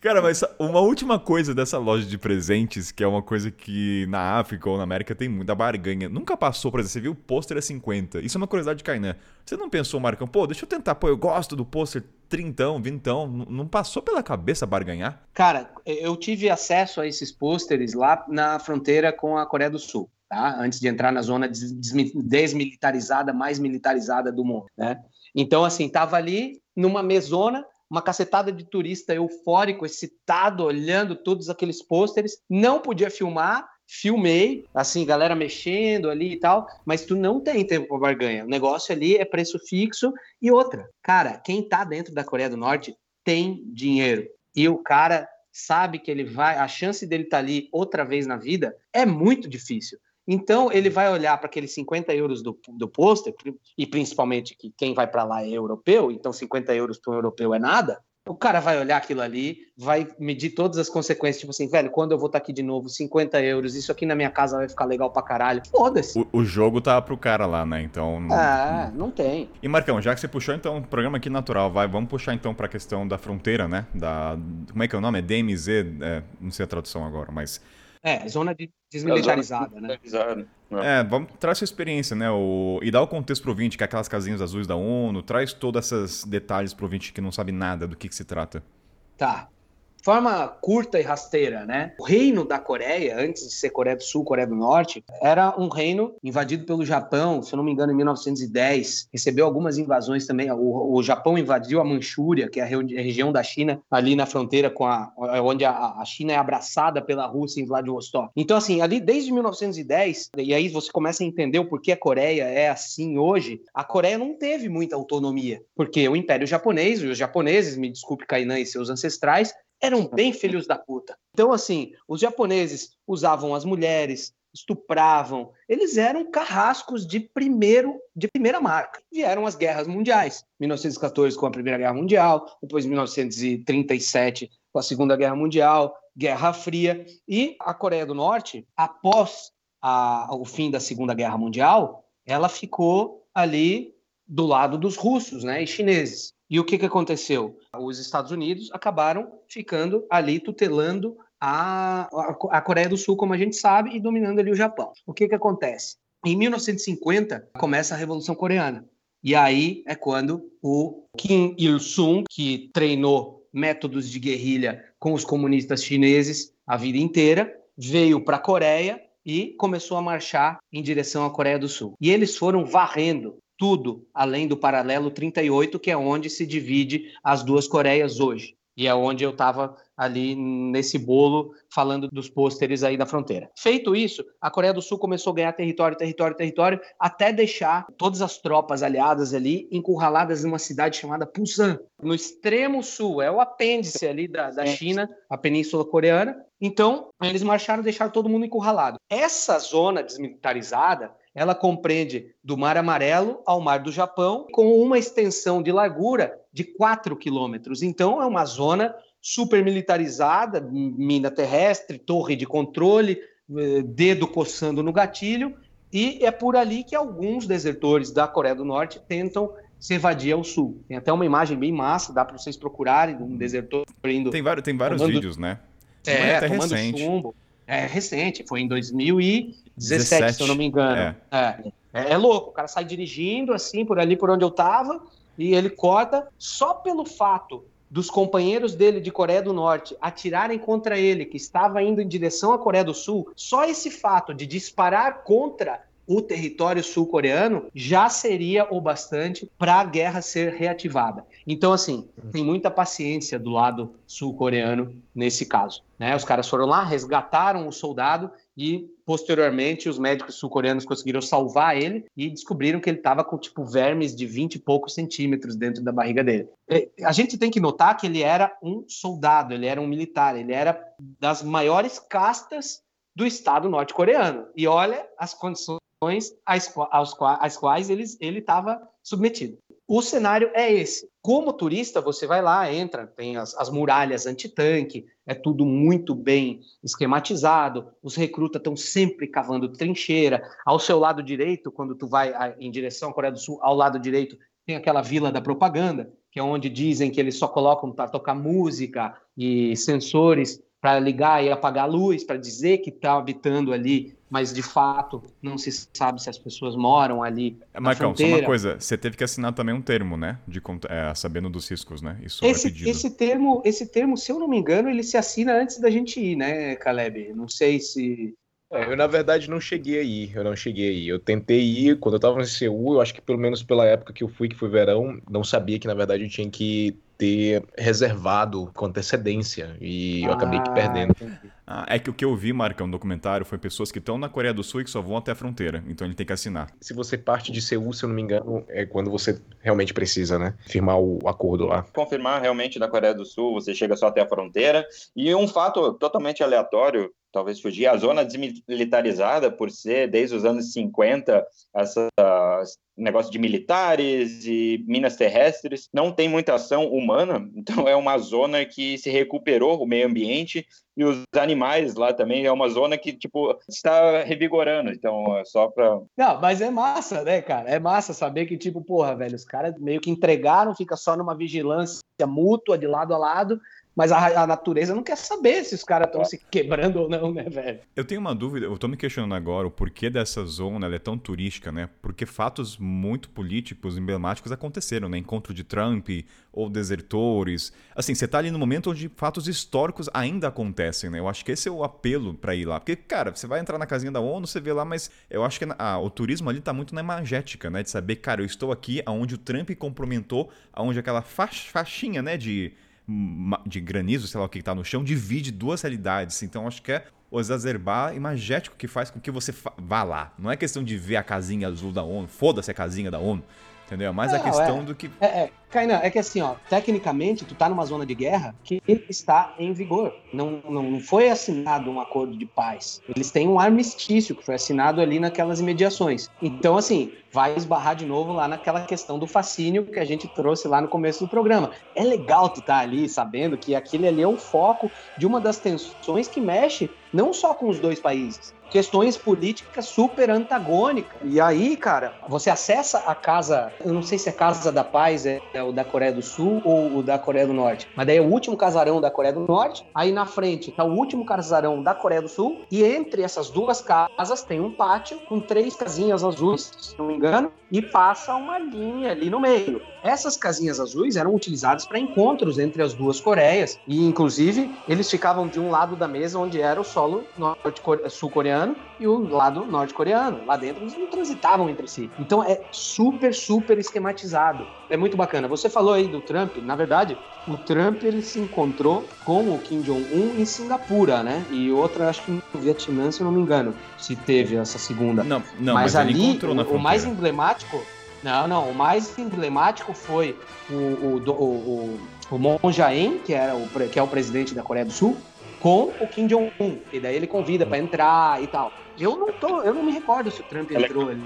Cara, mas uma última coisa dessa loja de presentes, que é uma coisa que na África ou na América tem muita barganha. Nunca passou, por exemplo, você viu o pôster é 50. Isso é uma curiosidade de Kainan. Você não pensou, Marcão, pô, deixa eu tentar, pô, eu gosto do pôster trintão, vintão. Não passou pela cabeça barganhar? Cara, eu tive acesso a esses pôsteres lá na fronteira com a Coreia do Sul tá? antes de entrar na zona desmilitarizada, mais militarizada do mundo. Né? Então, assim, estava ali numa mesona, uma cacetada de turista eufórico, excitado, olhando todos aqueles pôsteres, não podia filmar, filmei, assim, galera mexendo ali e tal, mas tu não tem tempo para barganha. O negócio ali é preço fixo e outra. Cara, quem tá dentro da Coreia do Norte tem dinheiro. E o cara sabe que ele vai, a chance dele estar tá ali outra vez na vida é muito difícil. Então, ele vai olhar para aqueles 50 euros do, do pôster, e principalmente que quem vai para lá é europeu, então 50 euros para um europeu é nada. O cara vai olhar aquilo ali, vai medir todas as consequências, tipo assim, velho, quando eu vou estar tá aqui de novo, 50 euros, isso aqui na minha casa vai ficar legal pra caralho. Foda-se. O, o, jogo tá pro cara lá, né? Então. Não, ah, não, não tem. E Marcão, já que você puxou, então, o programa aqui natural, vai, vamos puxar então pra questão da fronteira, né? Da. Como é que é o nome? É DMZ? É, não sei a tradução agora, mas é, zona de desmilitarizada, né? É, vamos, traz sua experiência, né? O, e dá o contexto pro ouvinte, que é aquelas casinhas azuis da ONU, traz todos esses detalhes pro ouvinte que não sabe nada do que, que se trata. Tá. Forma curta e rasteira, né? O reino da Coreia, antes de ser Coreia do Sul, Coreia do Norte, era um reino invadido pelo Japão, se eu não me engano, em 1910. Recebeu algumas invasões também. O, o Japão invadiu a Manchúria, que é a, região da China, ali na fronteira com a onde a, a China é abraçada pela Rússia em Vladivostok. Então, assim, ali desde 1910, e aí você começa a entender o porquê a Coreia é assim hoje. A Coreia não teve muita autonomia, porque o Império Japonês, os japoneses, me desculpe, Kainan e seus ancestrais, eram bem filhos da puta. Então, assim, os japoneses usavam as mulheres, estupravam, eles eram carrascos de primeiro de primeira marca. Vieram as guerras mundiais, 1914 com a Primeira Guerra Mundial, depois 1937 com a Segunda Guerra Mundial, Guerra Fria e a Coreia do Norte, após a, o fim da Segunda Guerra Mundial, ela ficou ali do lado dos russos, né, e chineses. E o que, que aconteceu? Os Estados Unidos acabaram ficando ali tutelando a, a, Coreia do Sul, como a gente sabe, e dominando ali o Japão. O que, que acontece? Em 1950, começa a Revolução Coreana. E aí é quando o Kim Il-sung, que treinou métodos de guerrilha com os comunistas chineses a vida inteira, veio para a Coreia e começou a marchar em direção à Coreia do Sul. E eles foram varrendo tudo além do paralelo 38, que é onde se divide as duas Coreias hoje. E é onde eu estava ali nesse bolo falando dos pôsteres aí da fronteira. Feito isso, a Coreia do Sul começou a ganhar território, território, território, até deixar todas as tropas aliadas ali encurraladas numa cidade chamada Busan, no extremo sul, é o apêndice ali da, da China, a Península Coreana. Então, eles marcharam e deixaram todo mundo encurralado. Essa zona desmilitarizada ela compreende do Mar Amarelo ao Mar do Japão, com uma extensão de largura de 4 quilômetros. Então, é uma zona super militarizada, mina terrestre, torre de controle, eh, dedo coçando no gatilho, e é por ali que alguns desertores da Coreia do Norte tentam se evadir ao sul. Tem até uma imagem bem massa, dá para vocês procurarem, um desertor indo... Tem vários, tem vários tomando... vídeos, né? É, é até recente. Chumbo. É recente, foi em 2000 e 17, se eu não me engano. É. É. é. é. louco, o cara sai dirigindo assim, por ali por onde eu tava, e ele corta só pelo fato dos companheiros dele de Coreia do Norte atirarem contra ele, que estava indo em direção à Coreia do Sul, só esse fato de disparar contra o território sul-coreano já seria o bastante para a guerra ser reativada. Então, assim, tem muita paciência do lado sul-coreano nesse caso. Né? Os caras foram lá, resgataram o soldado e posteriormente os médicos sul-coreanos conseguiram salvar ele e descobriram que ele estava com tipo vermes de 20 e poucos centímetros dentro da barriga dele. A gente tem que notar que ele era um soldado, ele era um militar, ele era das maiores castas do Estado norte-coreano. E olha as condições às, às quais ele estava submetido. O cenário é esse. Como turista, você vai lá, entra, tem as, as muralhas antitanque, é tudo muito bem esquematizado, os recrutas estão sempre cavando trincheira. Ao seu lado direito, quando tu vai em direção à Coreia do Sul, ao lado direito tem aquela vila da propaganda, que é onde dizem que eles só colocam para tocar música e sensores para ligar e apagar a luz, para dizer que está habitando ali mas de fato não se sabe se as pessoas moram ali. Marcão, só uma coisa, você teve que assinar também um termo, né? De é, sabendo dos riscos, né? Isso esse, é esse termo, esse termo, se eu não me engano, ele se assina antes da gente ir, né, Caleb? Não sei se. É, eu, na verdade, não cheguei aí. Eu não cheguei aí. Eu tentei ir, quando eu tava em Seul, eu acho que pelo menos pela época que eu fui, que foi verão, não sabia que, na verdade, eu tinha que ter reservado com antecedência. E eu acabei que perdendo. Entendi. Ah, é que o que eu vi, Marca, um documentário, foi pessoas que estão na Coreia do Sul e que só vão até a fronteira. Então ele tem que assinar. Se você parte de Seul, se eu não me engano, é quando você realmente precisa, né? Firmar o acordo lá. Confirmar realmente da Coreia do Sul, você chega só até a fronteira. E um fato totalmente aleatório, talvez fugir, a zona desmilitarizada, por ser desde os anos 50, essa negócio de militares e minas terrestres, não tem muita ação humana, <laughs> então é uma zona que se recuperou o meio ambiente e os animais lá também é uma zona que tipo está revigorando, então é só para Não, mas é massa, né, cara? É massa saber que tipo, porra, velho, os caras meio que entregaram, fica só numa vigilância mútua de lado a lado mas a, a natureza não quer saber se os caras estão se quebrando ou não, né, velho? Eu tenho uma dúvida, eu tô me questionando agora o porquê dessa zona é tão turística, né? Porque fatos muito políticos, emblemáticos aconteceram, né? Encontro de Trump ou desertores. Assim, você tá ali no momento onde fatos históricos ainda acontecem, né? Eu acho que esse é o apelo para ir lá. Porque, cara, você vai entrar na casinha da ONU, você vê lá, mas eu acho que ah, o turismo ali tá muito na imagética, né? De saber, cara, eu estou aqui aonde o Trump cumprimentou, aonde aquela faixinha, né, de de granizo, sei lá o que está no chão, divide duas realidades. Então acho que é o exacerbar imagético que faz com que você vá lá. Não é questão de ver a casinha azul da ONU, foda-se a casinha da ONU. Entendeu? É mais a questão é, do que. É, é. Kainan, é que assim, ó, tecnicamente, tu tá numa zona de guerra que está em vigor. Não, não, não foi assinado um acordo de paz. Eles têm um armistício que foi assinado ali naquelas imediações. Então, assim, vai esbarrar de novo lá naquela questão do fascínio que a gente trouxe lá no começo do programa. É legal tu estar tá ali sabendo que aquele ali é o foco de uma das tensões que mexe não só com os dois países, questões políticas super antagônicas. E aí, cara, você acessa a casa, eu não sei se a Casa da Paz é, é, o da Coreia do Sul ou o da Coreia do Norte, mas daí é o último casarão da Coreia do Norte, aí na frente tá o último casarão da Coreia do Sul, e entre essas duas casas tem um pátio com três casinhas azuis, se não me engano, e passa uma linha ali no meio. Essas casinhas azuis eram utilizadas para encontros entre as duas Coreias, e inclusive eles ficavam de um lado da mesa onde era o solo sul-coreano e o lado norte-coreano. Lá dentro eles não transitavam entre si. Então é super, super esquematizado. É muito bacana. Você falou aí do Trump, na verdade, o Trump ele se encontrou com o Kim Jong-un em Singapura, né? E outra, acho que no Vietnã, se eu não me engano, se teve essa segunda. Não, não mas, mas ali o, o mais emblemático não, não. O mais emblemático foi o, o, o, o, o Moon Jae-in, que, era o, que é o presidente da Coreia do Sul, com o Kim Jong-un. E daí ele convida para entrar e tal. Eu não tô, eu não me recordo se o Trump é entrou ali.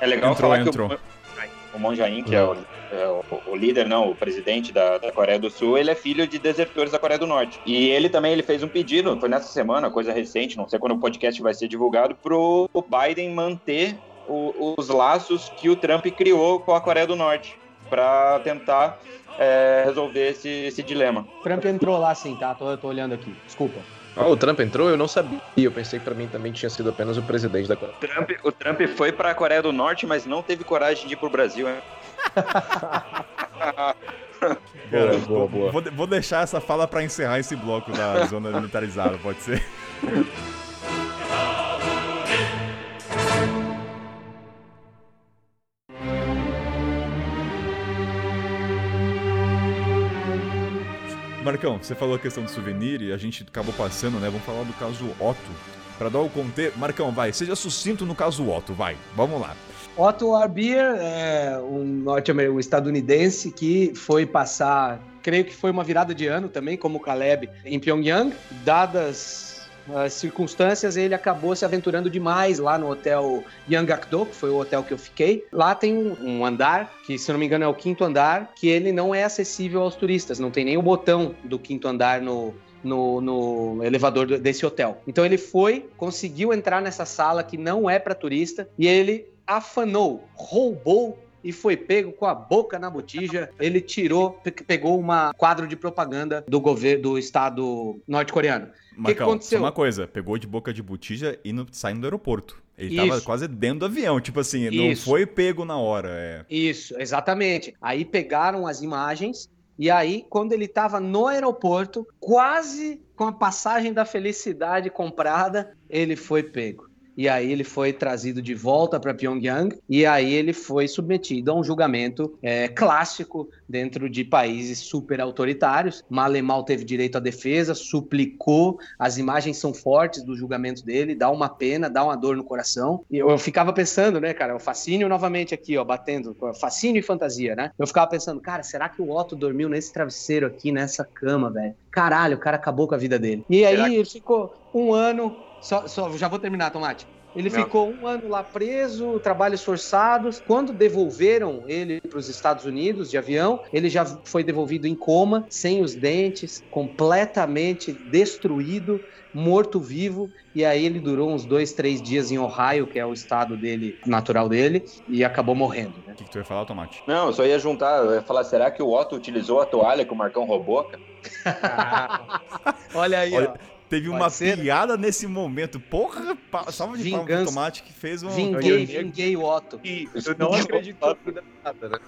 É legal entrou, falar entrou. que o, o Moon Jae-in, que é, o, é o, o, líder, não, o presidente da, da, Coreia do Sul, ele é filho de desertores da Coreia do Norte. E ele também ele fez um pedido, foi nessa semana, coisa recente, não sei quando o podcast vai ser divulgado, pro Biden manter o, os laços que o Trump criou com a Coreia do Norte para tentar é, resolver esse, esse dilema. O Trump entrou lá sim, tá? Tô, tô olhando aqui. Desculpa. Ah, o Trump entrou? Eu não sabia. Eu pensei que para mim também tinha sido apenas o presidente da Coreia. O Trump, o Trump foi para a Coreia do Norte, mas não teve coragem de ir pro Brasil, hein? <laughs> boa, boa, boa. Vou, vou deixar essa fala para encerrar esse bloco da zona militarizada, pode ser? <laughs> Marcão, você falou a questão do souvenir e a gente acabou passando, né? Vamos falar do caso Otto. Para dar o contexto. Marcão, vai, seja sucinto no caso Otto, vai. Vamos lá. Otto Warbier é um norte-americano, um estadunidense que foi passar, creio que foi uma virada de ano também, como o Caleb, em Pyongyang, dadas as circunstâncias, ele acabou se aventurando demais lá no hotel Yangakdo, que foi o hotel que eu fiquei. Lá tem um, andar, que se não me engano é o quinto andar, que ele não é acessível aos turistas, não tem nem o botão do quinto andar no, no, no, elevador desse hotel. Então ele foi, conseguiu entrar nessa sala que não é para turista e ele afanou, roubou e foi pego com a boca na botija. Ele tirou, pegou uma quadro de propaganda do governo do estado norte-coreano. O que, que, aconteceu? uma coisa, pegou de boca de botija e no, saindo do aeroporto. Ele Isso. tava quase dentro do avião, tipo assim, Isso. não foi pego na hora. É. Isso, exatamente. Aí pegaram as imagens e aí, quando ele estava no aeroporto, quase com a passagem da felicidade comprada, ele foi pego e aí ele foi trazido de volta para Pyongyang e aí ele foi submetido a um julgamento é, clássico dentro de países super autoritários. Malemal teve direito à defesa, suplicou, as imagens são fortes do julgamento dele, dá uma pena, dá uma dor no coração. E eu ficava pensando, né, cara, o fascínio novamente aqui, ó, batendo, fascínio e fantasia, né? Eu ficava pensando, cara, será que o Otto dormiu nesse travesseiro aqui, nessa cama, velho? Caralho, o cara acabou com a vida dele. E aí ele ficou um ano só, só, já vou terminar, Tomate. Ele Não. ficou um ano lá preso, trabalhos forçados. Quando devolveram ele para os Estados Unidos de avião, ele já foi devolvido em coma, sem os dentes, completamente destruído, morto-vivo. E aí ele durou uns dois, três dias em Ohio, que é o estado dele, natural dele, e acabou morrendo. Né? O que, que tu ia falar, Tomate? Não, eu só ia juntar, eu ia falar, será que o Otto utilizou a toalha que o Marcão roubou? <laughs> Olha aí, Olha, ó. Teve Pode uma ser? piada nesse momento. Porra, salva de palmas pro Tomate que fez um... Vinguei, vinguei o Otto. Eu não acredito nada, né?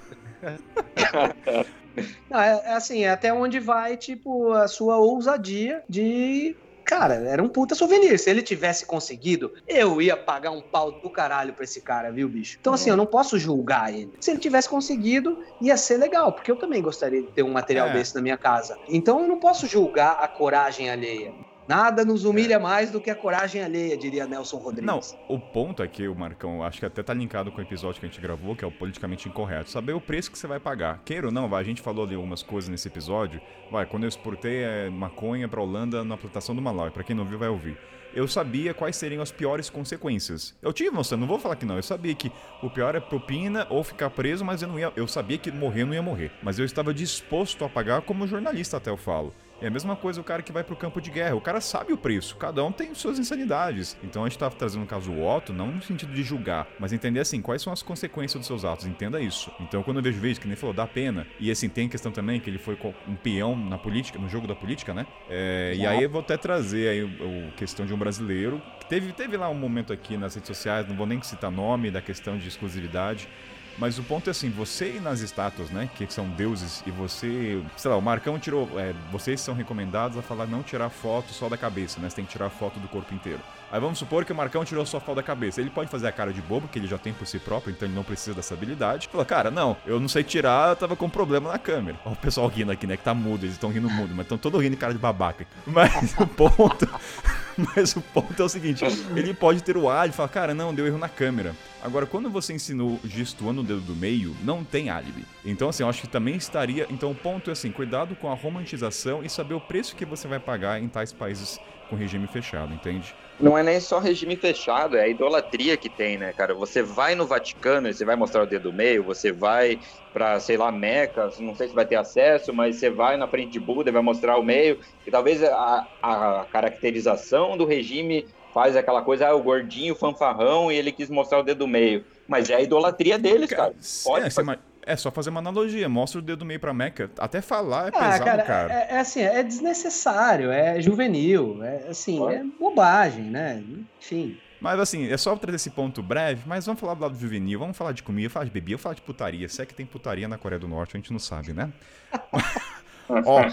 <laughs> Não, é, é assim, é até onde vai, tipo, a sua ousadia de cara, era um puta souvenir. Se ele tivesse conseguido, eu ia pagar um pau do caralho pra esse cara, viu, bicho? Então, assim, eu não posso julgar ele. Se ele tivesse conseguido, ia ser legal, porque eu também gostaria de ter um material é. desse na minha casa. Então, eu não posso julgar a coragem alheia. Nada nos humilha é. mais do que a coragem alheia, diria Nelson Rodrigues. Não, o ponto é que o Marcão, acho que até tá linkado com o episódio que a gente gravou, que é o politicamente incorreto. Saber o preço que você vai pagar. Queira ou não, vai, a gente falou ali algumas coisas nesse episódio. Vai, quando eu exportei é, maconha pra Holanda na plantação do Malawi, pra quem não viu, vai ouvir. Eu sabia quais seriam as piores consequências. Eu tive noção, não vou falar que não. Eu sabia que o pior é propina ou ficar preso, mas eu não ia. Eu sabia que morrer não ia morrer. Mas eu estava disposto a pagar como jornalista, até eu falo. É a mesma coisa o cara que vai pro campo de guerra. O cara sabe o preço, cada um tem suas insanidades. Então a gente tá trazendo o caso do Otto, não no sentido de julgar, mas entender assim, quais são as consequências dos seus atos. Entenda isso. Então quando eu vejo vídeo que nem falou, dá pena. E assim, tem questão também que ele foi um peão na política, no jogo da política, né? É, e aí eu vou até trazer aí o, o questão de um brasileiro. Teve, teve lá um momento aqui nas redes sociais, não vou nem citar nome, da questão de exclusividade mas o ponto é assim, você ir nas estátuas, né, que são deuses, e você, sei lá, o Marcão tirou, é, vocês são recomendados a falar não tirar foto só da cabeça, né, você tem que tirar foto do corpo inteiro. Aí vamos supor que o Marcão tirou só foto da cabeça. Ele pode fazer a cara de bobo, que ele já tem por si próprio, então ele não precisa dessa habilidade. Fala, cara, não, eu não sei tirar, eu tava com problema na câmera. Ó, o pessoal rindo aqui, né, que tá mudo, eles estão rindo mudo, mas estão todo rindo cara de babaca. Mas o ponto, <laughs> mas o ponto é o seguinte, ele pode ter o álibi e falar, cara, não, deu erro na câmera. Agora, quando você ensinou gestuando o dedo do meio, não tem álibi. Então, assim, eu acho que também estaria. Então, o ponto é assim: cuidado com a romantização e saber o preço que você vai pagar em tais países com regime fechado, entende? Não é nem só regime fechado, é a idolatria que tem, né, cara? Você vai no Vaticano e você vai mostrar o dedo do meio, você vai para, sei lá, Meca, não sei se vai ter acesso, mas você vai na frente de Buda e vai mostrar o meio, e talvez a, a caracterização do regime faz aquela coisa, ah, o gordinho, fanfarrão, e ele quis mostrar o dedo do meio. Mas é a idolatria deles, cara. Pode é, fazer... É só fazer uma analogia, mostra o dedo meio pra Meca. Até falar é ah, pesado, cara. cara. É, é, assim, é desnecessário, é juvenil, é assim, é bobagem, né? Enfim. Mas assim, é só trazer esse ponto breve, mas vamos falar do lado juvenil, vamos falar de comida, falar de bebida, falar de putaria. Se é que tem putaria na Coreia do Norte, a gente não sabe, né? <laughs> Ó,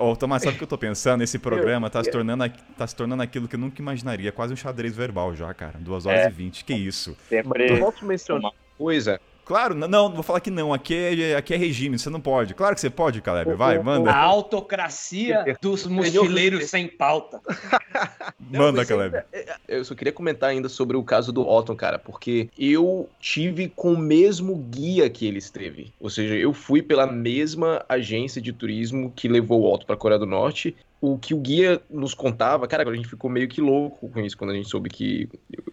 oh, <laughs> Tomás, sabe o que eu tô pensando? Esse <laughs> programa tá se, tornando, tá se tornando aquilo que eu nunca imaginaria. Quase um xadrez verbal já, cara. 2 horas é. e 20. Que isso? Sempre. Posso mencionar coisa Claro, não, vou falar que não. Aqui é, aqui é regime, você não pode. Claro que você pode, Caleb. Vai, manda. A autocracia dos mochileiros sem pauta. <laughs> <laughs> manda, Caleb. É, é, eu só queria comentar ainda sobre o caso do Otton, cara, porque eu tive com o mesmo guia que ele esteve. Ou seja, eu fui pela mesma agência de turismo que levou o Otton para a Coreia do Norte o que o guia nos contava, cara, a gente ficou meio que louco com isso quando a gente soube que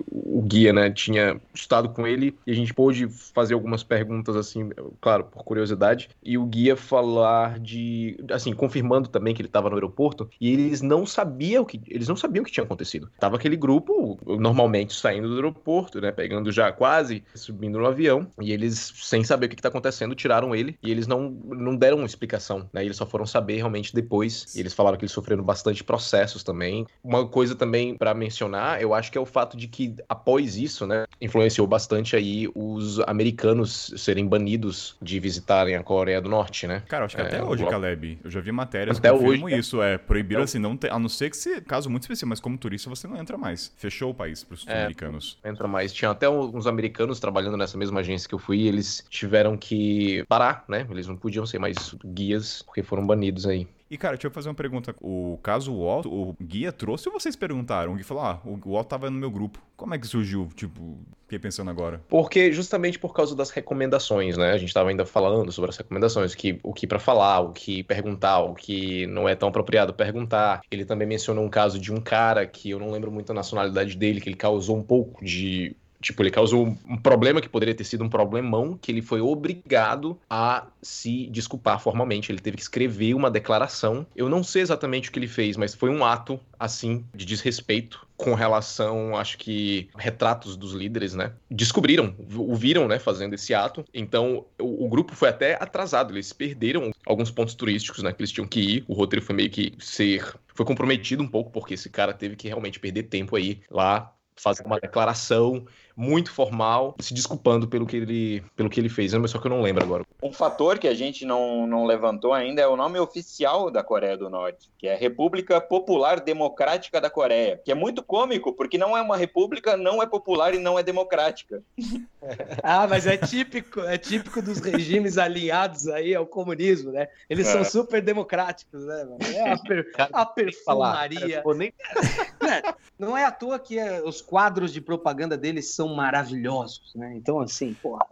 o guia, né, tinha estado com ele e a gente pôde fazer algumas perguntas assim, claro, por curiosidade, e o guia falar de, assim, confirmando também que ele estava no aeroporto e eles não sabiam o que, eles não sabiam o que tinha acontecido. Tava aquele grupo normalmente saindo do aeroporto, né, pegando já quase subindo no avião e eles sem saber o que está acontecendo tiraram ele e eles não não deram explicação, né? Eles só foram saber realmente depois. Eles falaram que eles sofreram bastante processos também. Uma coisa também para mencionar, eu acho que é o fato de que após isso, né, influenciou bastante aí os americanos serem banidos de visitarem a Coreia do Norte, né? Cara, acho que é, até hoje, Caleb, eu já vi matérias até hoje, isso, é, proibiram assim, não tem, a não ser que se, caso muito específico, mas como turista você não entra mais. Fechou o país para os é, americanos. Entra mais. Tinha até uns americanos trabalhando nessa mesma agência que eu fui, eles tiveram que parar, né? Eles não podiam ser mais guias porque foram banidos aí. E, cara, deixa eu fazer uma pergunta. O caso Walt, o guia trouxe ou vocês perguntaram? O guia falou, ah, o Walt tava no meu grupo. Como é que surgiu? Tipo, fiquei pensando agora. Porque justamente por causa das recomendações, né? A gente tava ainda falando sobre as recomendações, que, o que para falar, o que perguntar, o que não é tão apropriado perguntar. Ele também mencionou um caso de um cara que eu não lembro muito a nacionalidade dele, que ele causou um pouco de Tipo, ele causou um problema que poderia ter sido um problemão, que ele foi obrigado a se desculpar formalmente. Ele teve que escrever uma declaração. Eu não sei exatamente o que ele fez, mas foi um ato, assim, de desrespeito com relação, acho que, retratos dos líderes, né? Descobriram, o viram, né, fazendo esse ato. Então, o, o, grupo foi até atrasado. Eles perderam alguns pontos turísticos, né, que eles tinham que ir. O roteiro foi meio que ser... Foi comprometido um pouco, porque esse cara teve que realmente perder tempo aí lá fazer uma declaração muito formal, se desculpando pelo que ele, pelo que ele fez, mas só que eu não lembro agora. Um fator que a gente não, não levantou ainda é o nome oficial da Coreia do Norte, que é República Popular Democrática da Coreia, que é muito cômico, porque não é uma república, não é popular e não é democrática. <laughs> ah, mas é típico, é típico dos regimes aliados aí ao comunismo, né? Eles é. são super democráticos, né? É a, per, a perfumaria. Cara, nem... <laughs> É, não é à toa que é, os quadros de propaganda deles são maravilhosos, né? Então, assim, porra.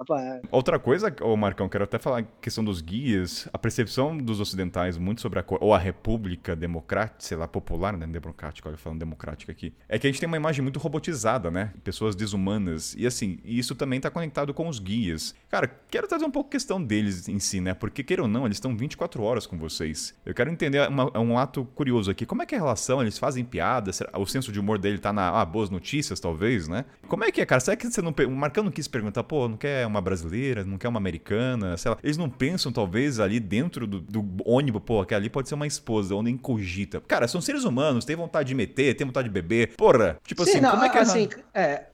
Outra coisa, ô Marcão, quero até falar questão dos guias, a percepção dos ocidentais muito sobre a, ou a República Democrática, sei lá, popular, né? Democrática, olha, falando democrática aqui, é que a gente tem uma imagem muito robotizada, né? Pessoas desumanas. E assim, isso também tá conectado com os guias. Cara, quero trazer um pouco a questão deles em si, né? Porque, queira ou não, eles estão 24 horas com vocês. Eu quero entender uma, um ato curioso aqui. Como é que é a relação? Eles fazem piadas? O senso de humor dele tá na ah, boas notícias, talvez, né? Como é que é, cara? será que você não. O Marcão não quis perguntar, pô, não quer uma brasileira, não quer uma americana, sei lá. Eles não pensam, talvez, ali dentro do, do ônibus, pô, que ali pode ser uma esposa, ou nem cogita. Cara, são seres humanos, tem vontade de meter, tem vontade de beber. Porra, tipo Sim, assim, não, como é que é. Assim, é,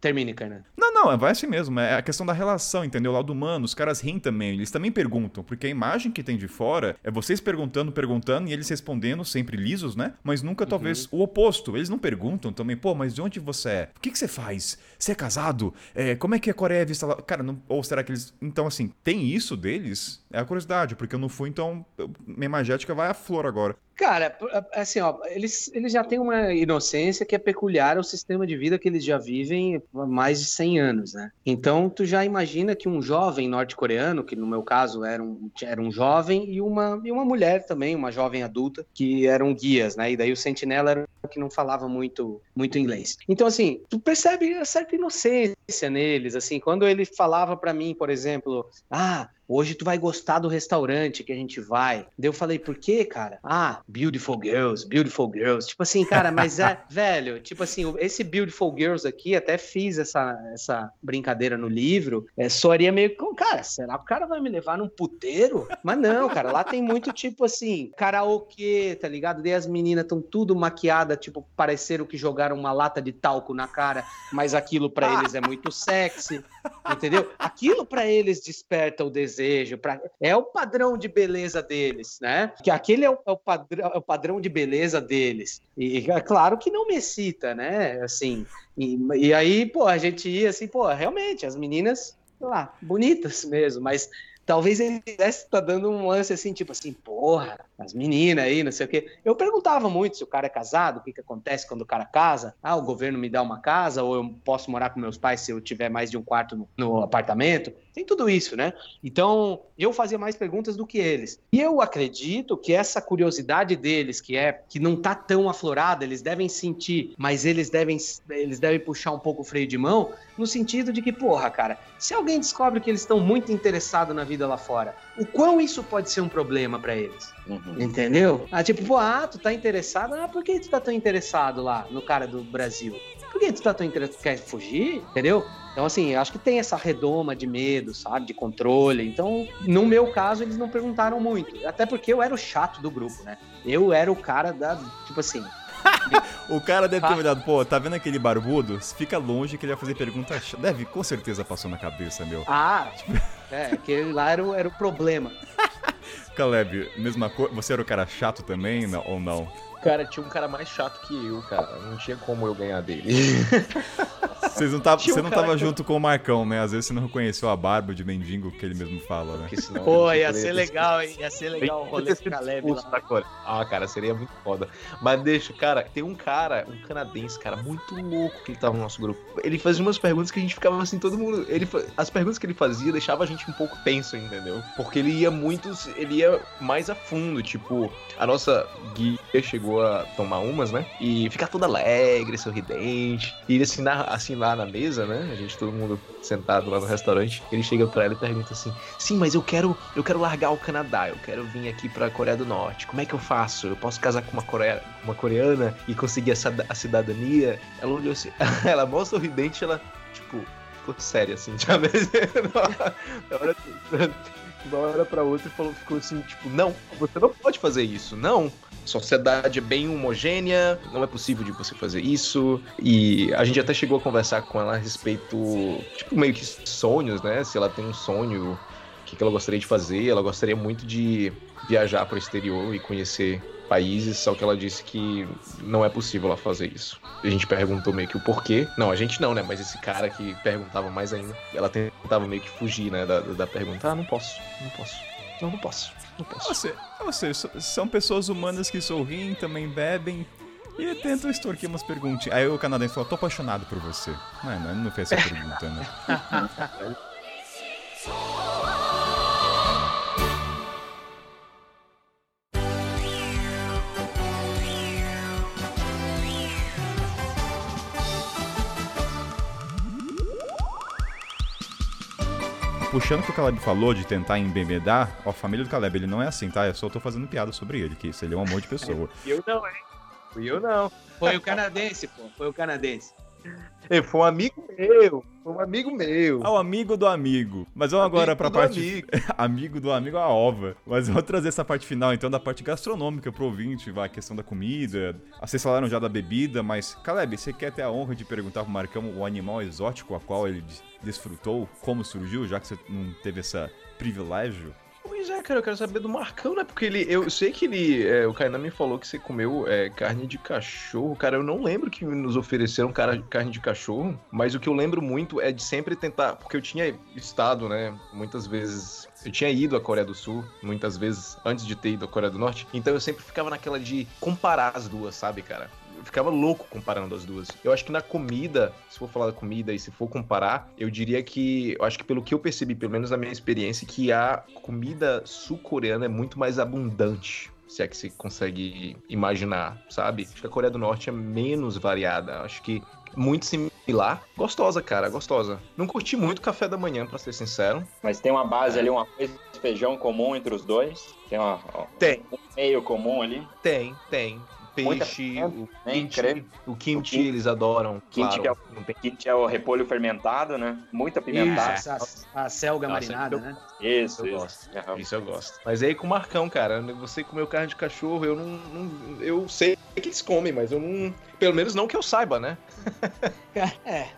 Termine, Kainan. Não, não, vai assim mesmo. É a questão da relação, entendeu? O lado humano, os caras riem também. Eles também perguntam, porque a imagem que tem de fora é vocês perguntando, perguntando e eles respondendo, sempre lisos, né? Mas nunca, uhum. talvez, o oposto. Eles não perguntam também, pô, mas de onde você é? O que, que você faz? Você é casado? É, como é que a Coreia é vista lá? Cara, não... ou será que eles. Então, assim, tem isso deles? É a curiosidade, porque eu não fui, então minha imagética vai à flor agora. Cara, assim, ó, eles, eles já têm uma inocência que é peculiar ao sistema de vida que eles já vivem há mais de 100 anos, né? Então, tu já imagina que um jovem norte-coreano, que no meu caso era um, era um jovem, e uma, e uma mulher também, uma jovem adulta, que eram guias, né? E daí o sentinela era o que não falava muito, muito inglês. Então, assim, tu percebe certa inocência neles, assim, quando ele falava para mim, por exemplo, ah, Hoje tu vai gostar do restaurante que a gente vai. Daí eu falei, por quê, cara? Ah, Beautiful Girls, Beautiful Girls. Tipo assim, cara, mas é, <laughs> velho, tipo assim, esse Beautiful Girls aqui, até fiz essa, essa brincadeira no livro, é, soaria meio com, cara, será que o cara vai me levar num puteiro? Mas não, cara, lá tem muito tipo assim, karaokê, tá ligado? Daí as meninas estão tudo maquiadas, tipo, pareceram que jogaram uma lata de talco na cara, mas aquilo para eles é muito sexy, entendeu? Aquilo para eles desperta o desejo desejo, pra... é o padrão de beleza deles, né? Que aquele é o, é o, padrão, é o padrão de beleza deles. E é claro que não me excita, né? Assim, e, e aí, pô, a gente ia assim, pô, realmente, as meninas, sei lá, bonitas mesmo, mas talvez ele estivesse tá dando um lance assim, tipo assim, porra, as meninas aí, não sei o quê. Eu perguntava muito se o cara é casado, o que, que acontece quando o cara casa. Ah, o governo me dá uma casa, ou eu posso morar com meus pais se eu tiver mais de um quarto no, no apartamento. Tem tudo isso, né? Então, eu fazia mais perguntas do que eles. E eu acredito que essa curiosidade deles, que é que não tá tão aflorada, eles devem sentir, mas eles devem, eles devem puxar um pouco o freio de mão, no sentido de que, porra, cara, se alguém descobre que eles estão muito interessados na vida lá fora, o quão isso pode ser um problema para eles? Uhum. Entendeu? Ah, tipo, pô, ah, tu tá interessado? Ah, por que tu tá tão interessado lá no cara do Brasil? Por que tu tá tão interessado? Quer fugir? Entendeu? Então, assim, acho que tem essa redoma de medo, sabe? De controle. Então, no meu caso, eles não perguntaram muito. Até porque eu era o chato do grupo, né? Eu era o cara da. Tipo assim. <laughs> o cara deve ter olhado, pô, tá vendo aquele barbudo? Fica longe que ele vai fazer pergunta. Deve, com certeza passou na cabeça, meu. Ah, tipo, é, aquele lá era o, era o problema. <laughs> Caleb, mesma coisa. Você era o cara chato também não, ou não? Cara, tinha um cara mais chato que eu, cara. Não tinha como eu ganhar dele. <laughs> Vocês não tava, você não tava junto com o Marcão, né? Às vezes você não reconheceu a barba de mendigo que ele mesmo fala, né? Pô, ia ser legal, hein? Ia ser legal o rolê com Caleb lá. Ah, cara, seria muito foda. Mas deixa, cara, tem um cara, um canadense, cara, muito louco que ele tava no nosso grupo. Ele fazia umas perguntas que a gente ficava assim, todo mundo. Ele, as perguntas que ele fazia deixava a gente um pouco tenso, entendeu? Porque ele ia muito. Ele ia mais a fundo, tipo, a nossa guia chegou a tomar umas, né? E ficar toda alegre, sorridente. E ele assinar, assim lá na mesa, né? A gente, todo mundo sentado lá no restaurante. Ele chega pra ela e pergunta assim: Sim, mas eu quero, eu quero largar o Canadá, eu quero vir aqui pra Coreia do Norte. Como é que eu faço? Eu posso casar com uma, coreana, uma coreana e conseguir a, cidadania? Ela olhou assim, <laughs> ela mó sorridente, ela, tipo, ficou séria assim, <laughs> sabe? Hora, uma hora pra outra falou, ficou assim, tipo, não, você não pode fazer isso, não. Sociedade é bem homogênea, não é possível de você fazer isso. E a gente até chegou a conversar com ela a respeito, tipo, meio que sonhos, né? Se ela tem um sonho, o que ela gostaria de fazer. Ela gostaria muito de viajar para o exterior e conhecer países, só que ela disse que não é possível ela fazer isso. A gente perguntou meio que o porquê. Não, a gente não, né? Mas esse cara que perguntava mais ainda, ela tentava meio que fugir, né, da, da pergunta. Ah, não posso, não posso. Não, não posso, não posso. Você, você, são pessoas humanas que sorriem, também bebem, e tentam extorquir umas perguntinhas. Aí o canadense falou, tô apaixonado por você. Não, não, não fez essa <laughs> pergunta, né? <laughs> puxando o que o Caleb falou de tentar embebedar, ó, a família do Caleb, ele não é assim, tá? Eu só tô fazendo piada sobre ele, que isso, ele é um amor de pessoa. eu não, hein? Fui eu não. Foi o canadense, pô. Foi o canadense. Ele foi um amigo meu. Foi um amigo meu. Ah, o amigo do amigo. Mas vamos agora pra parte. Amigo. <laughs> amigo do amigo a ova. Mas vamos trazer essa parte final, então, da parte gastronômica pro ouvinte, vai, a questão da comida. Vocês falaram já da bebida, mas, Caleb, você quer ter a honra de perguntar pro Marcão o animal exótico a qual ele desfrutou? Como surgiu, já que você não teve esse privilégio? Pois é, cara, eu quero saber do Marcão, né? Porque ele. Eu sei que ele. É, o Kainan me falou que você comeu é, carne de cachorro. Cara, eu não lembro que nos ofereceram cara, carne de cachorro. Mas o que eu lembro muito é de sempre tentar. Porque eu tinha estado, né? Muitas vezes. Eu tinha ido à Coreia do Sul, muitas vezes, antes de ter ido à Coreia do Norte. Então eu sempre ficava naquela de comparar as duas, sabe, cara? Ficava louco comparando as duas. Eu acho que na comida, se for falar da comida e se for comparar, eu diria que, eu acho que pelo que eu percebi, pelo menos na minha experiência, que a comida sul-coreana é muito mais abundante se é que se consegue imaginar, sabe? Acho que a Coreia do Norte é menos variada. Acho que muito similar. Gostosa, cara, gostosa. Não curti muito café da manhã, para ser sincero. Mas tem uma base ali, uma coisa de feijão comum entre os dois? Tem uma, tem. um meio comum ali? Tem, tem peixe, o, kimchi, o kimchi eles adoram. Kimchi, claro. é o, kimchi é o repolho fermentado, né? Muito apimentado. Isso, a, a selga Nossa, marinada, eu, né? Isso, eu isso. Gosto. Uhum. Isso eu gosto. Mas aí com o Marcão, cara, você comeu carne de cachorro, eu não, não, Eu sei que eles comem, mas eu não. Pelo menos não que eu saiba, né? <laughs> é.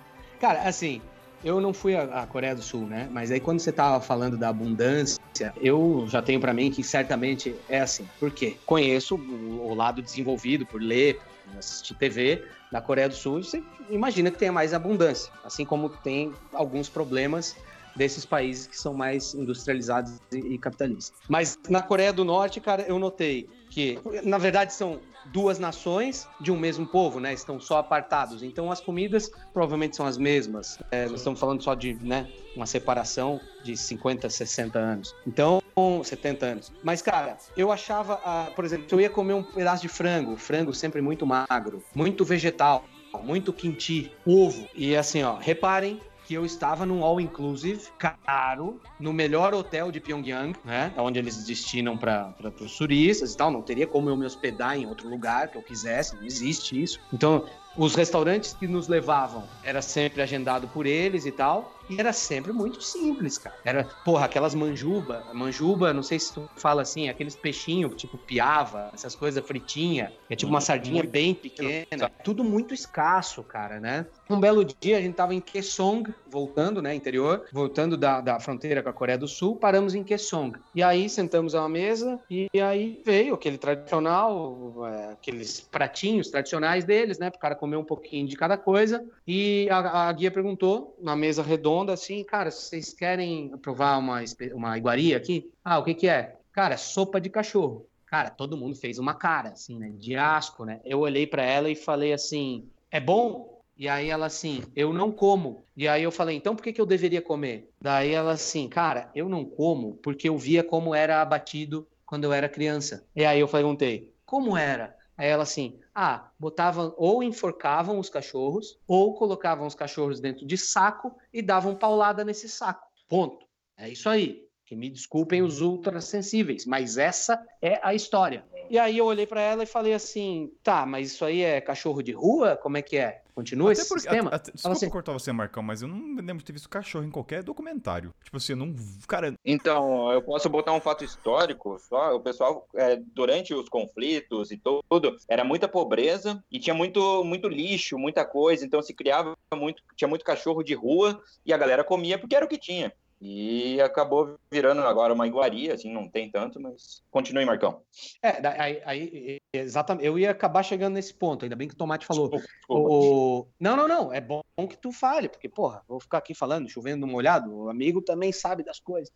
Cara, assim, eu não fui à Coreia do Sul, né? Mas aí quando você tava falando da abundância, eu já tenho para mim que certamente é assim. Por quê? Conheço o, lado desenvolvido por ler, por assistir TV da Coreia do Sul, você imagina que tenha mais abundância, assim como tem alguns problemas desses países que são mais industrializados e capitalistas. Mas na Coreia do Norte, cara, eu notei que, na verdade, são duas nações de um mesmo povo, né? Estão só apartados. Então as comidas provavelmente são as mesmas. É, nós estamos falando só de né, uma separação de 50, 60 anos. Então, 70 anos. Mas, cara, eu achava, ah, por exemplo, eu ia comer um pedaço de frango, frango sempre muito magro, muito vegetal, muito quinti, ovo. E assim, ó, reparem que eu estava num all inclusive caro, no melhor hotel de Pyongyang, né? Onde eles destinam para os turistas e tal. Não teria como eu me hospedar em outro lugar que eu quisesse, não existe isso. Então, os restaurantes que nos levavam era sempre agendado por eles e tal. E era sempre muito simples, cara. Era, porra, aquelas manjuba. Manjuba, não sei se tu fala assim, aqueles peixinhos, tipo piava, essas coisas fritinha. É tipo uma sardinha muito bem pequena. Tudo muito escasso, cara, né? Um belo dia a gente tava em Kaesong, voltando, né, interior, voltando da, da fronteira com a Coreia do Sul, paramos em Kaesong. E aí sentamos à uma mesa e aí veio aquele tradicional, é, aqueles pratinhos tradicionais deles, né, pro cara comer um pouquinho de cada coisa. E a, a guia perguntou, na mesa redonda, assim, cara, vocês querem provar uma, uma iguaria aqui? Ah, o que que é? Cara, sopa de cachorro. Cara, todo mundo fez uma cara, assim, né? De asco, né? Eu olhei para ela e falei assim: é bom? E aí ela assim, eu não como. E aí eu falei, então por que, que eu deveria comer? Daí ela assim, cara, eu não como porque eu via como era abatido quando eu era criança. E aí eu perguntei, como era? Aí ela assim, ah, botavam ou enforcavam os cachorros ou colocavam os cachorros dentro de saco e davam paulada nesse saco. Ponto. É isso aí. Que me desculpem os ultrassensíveis, mas essa é a história. E aí eu olhei para ela e falei assim: tá, mas isso aí é cachorro de rua? Como é que é? Continua até esse porque, sistema? Até, desculpa assim, cortar você, Marcão, mas eu não lembro de ter visto cachorro em qualquer documentário. Tipo assim, eu não. Cara. Então, eu posso botar um fato histórico só. O pessoal, é, durante os conflitos e tudo, era muita pobreza e tinha muito, muito lixo, muita coisa. Então se criava muito. Tinha muito cachorro de rua e a galera comia porque era o que tinha. E acabou virando agora uma iguaria, assim, não tem tanto, mas continue, Marcão. É, aí, aí, exatamente, eu ia acabar chegando nesse ponto, ainda bem que o Tomate falou. Desculpa, desculpa. O... Não, não, não, é bom que tu fale, porque, porra, vou ficar aqui falando, chovendo molhado, o amigo também sabe das coisas.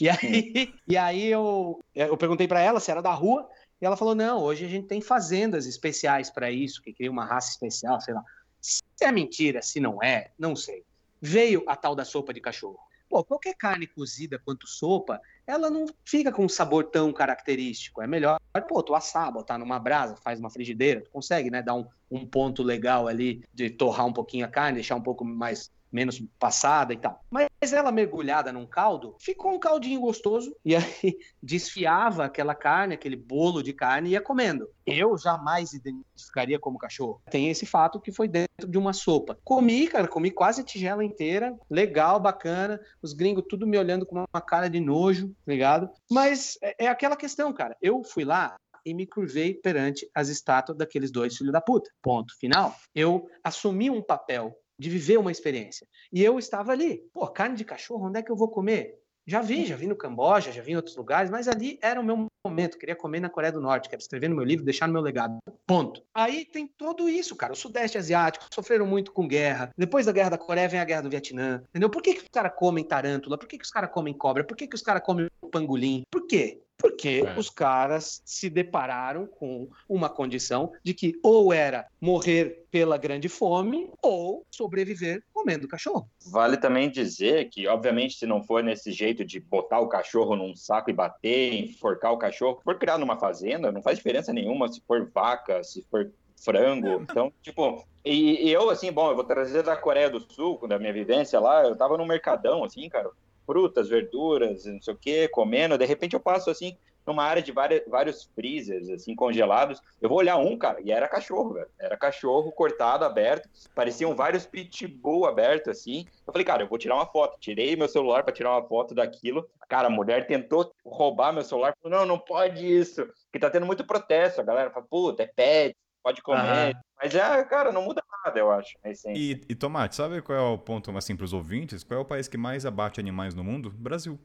E aí, <laughs> e aí eu, eu perguntei para ela se era da rua, e ela falou, não, hoje a gente tem fazendas especiais para isso, que cria uma raça especial, sei lá. Se é mentira, se não é, não sei. Veio a tal da sopa de cachorro. Pô, qualquer carne cozida quanto sopa, ela não fica com um sabor tão característico. É melhor, pô, tu assar, botar numa brasa, faz uma frigideira, tu consegue, né, dar um, um ponto legal ali de torrar um pouquinho a carne, deixar um pouco mais menos passada e tal. Mas ela mergulhada num caldo, ficou um caldinho gostoso e aí <laughs> desfiava aquela carne, aquele bolo de carne e ia comendo. Eu jamais identificaria como cachorro. Tem esse fato que foi dentro de uma sopa. Comi, cara, comi quase a tigela inteira, legal, bacana. Os gringos tudo me olhando com uma cara de nojo, ligado? Mas é, é aquela questão, cara. Eu fui lá, e me curvei perante as estátuas daqueles dois filhos da puta. Ponto final. Eu assumi um papel de viver uma experiência. E eu estava ali, pô, carne de cachorro, onde é que eu vou comer? Já vi, já vi no Camboja, já vi em outros lugares, mas ali era o meu momento. Queria comer na Coreia do Norte, quero escrever no meu livro, deixar no meu legado. Ponto. Aí tem tudo isso, cara. O Sudeste Asiático sofreram muito com guerra. Depois da Guerra da Coreia vem a Guerra do Vietnã. Entendeu? Por que, que os caras comem tarântula? Por que, que os caras comem cobra? Por que, que os caras comem pangolim? Por quê? Porque é. os caras se depararam com uma condição de que ou era morrer pela grande fome ou sobreviver comendo cachorro. Vale também dizer que, obviamente, se não for nesse jeito de botar o cachorro num saco e bater, enforcar o cachorro, for criado numa fazenda, não faz diferença nenhuma se for vaca, se for frango. <laughs> Então, tipo, e, e eu, assim, bom, eu vou trazer da Coreia do Sul, da minha vivência lá, eu tava no mercadão, assim, cara, frutas, verduras, não sei o que, comendo. De repente eu passo assim numa área de várias, vários freezers, assim, congelados. Eu vou olhar um, cara, e era cachorro, velho. Era cachorro cortado, aberto. Pareciam vários pitbull abertos, assim. Eu falei, cara, eu vou tirar uma foto. Tirei meu celular para tirar uma foto daquilo. Cara, a mulher tentou roubar meu celular. Falou, não, não pode isso. Porque tá tendo muito protesto. A galera fala, puta, é pet, pode comer. Mas é, cara, não muda nada, eu acho. E, e Tomate, sabe qual é o ponto, assim, pros ouvintes? Qual é o país que mais abate animais no mundo? Brasil.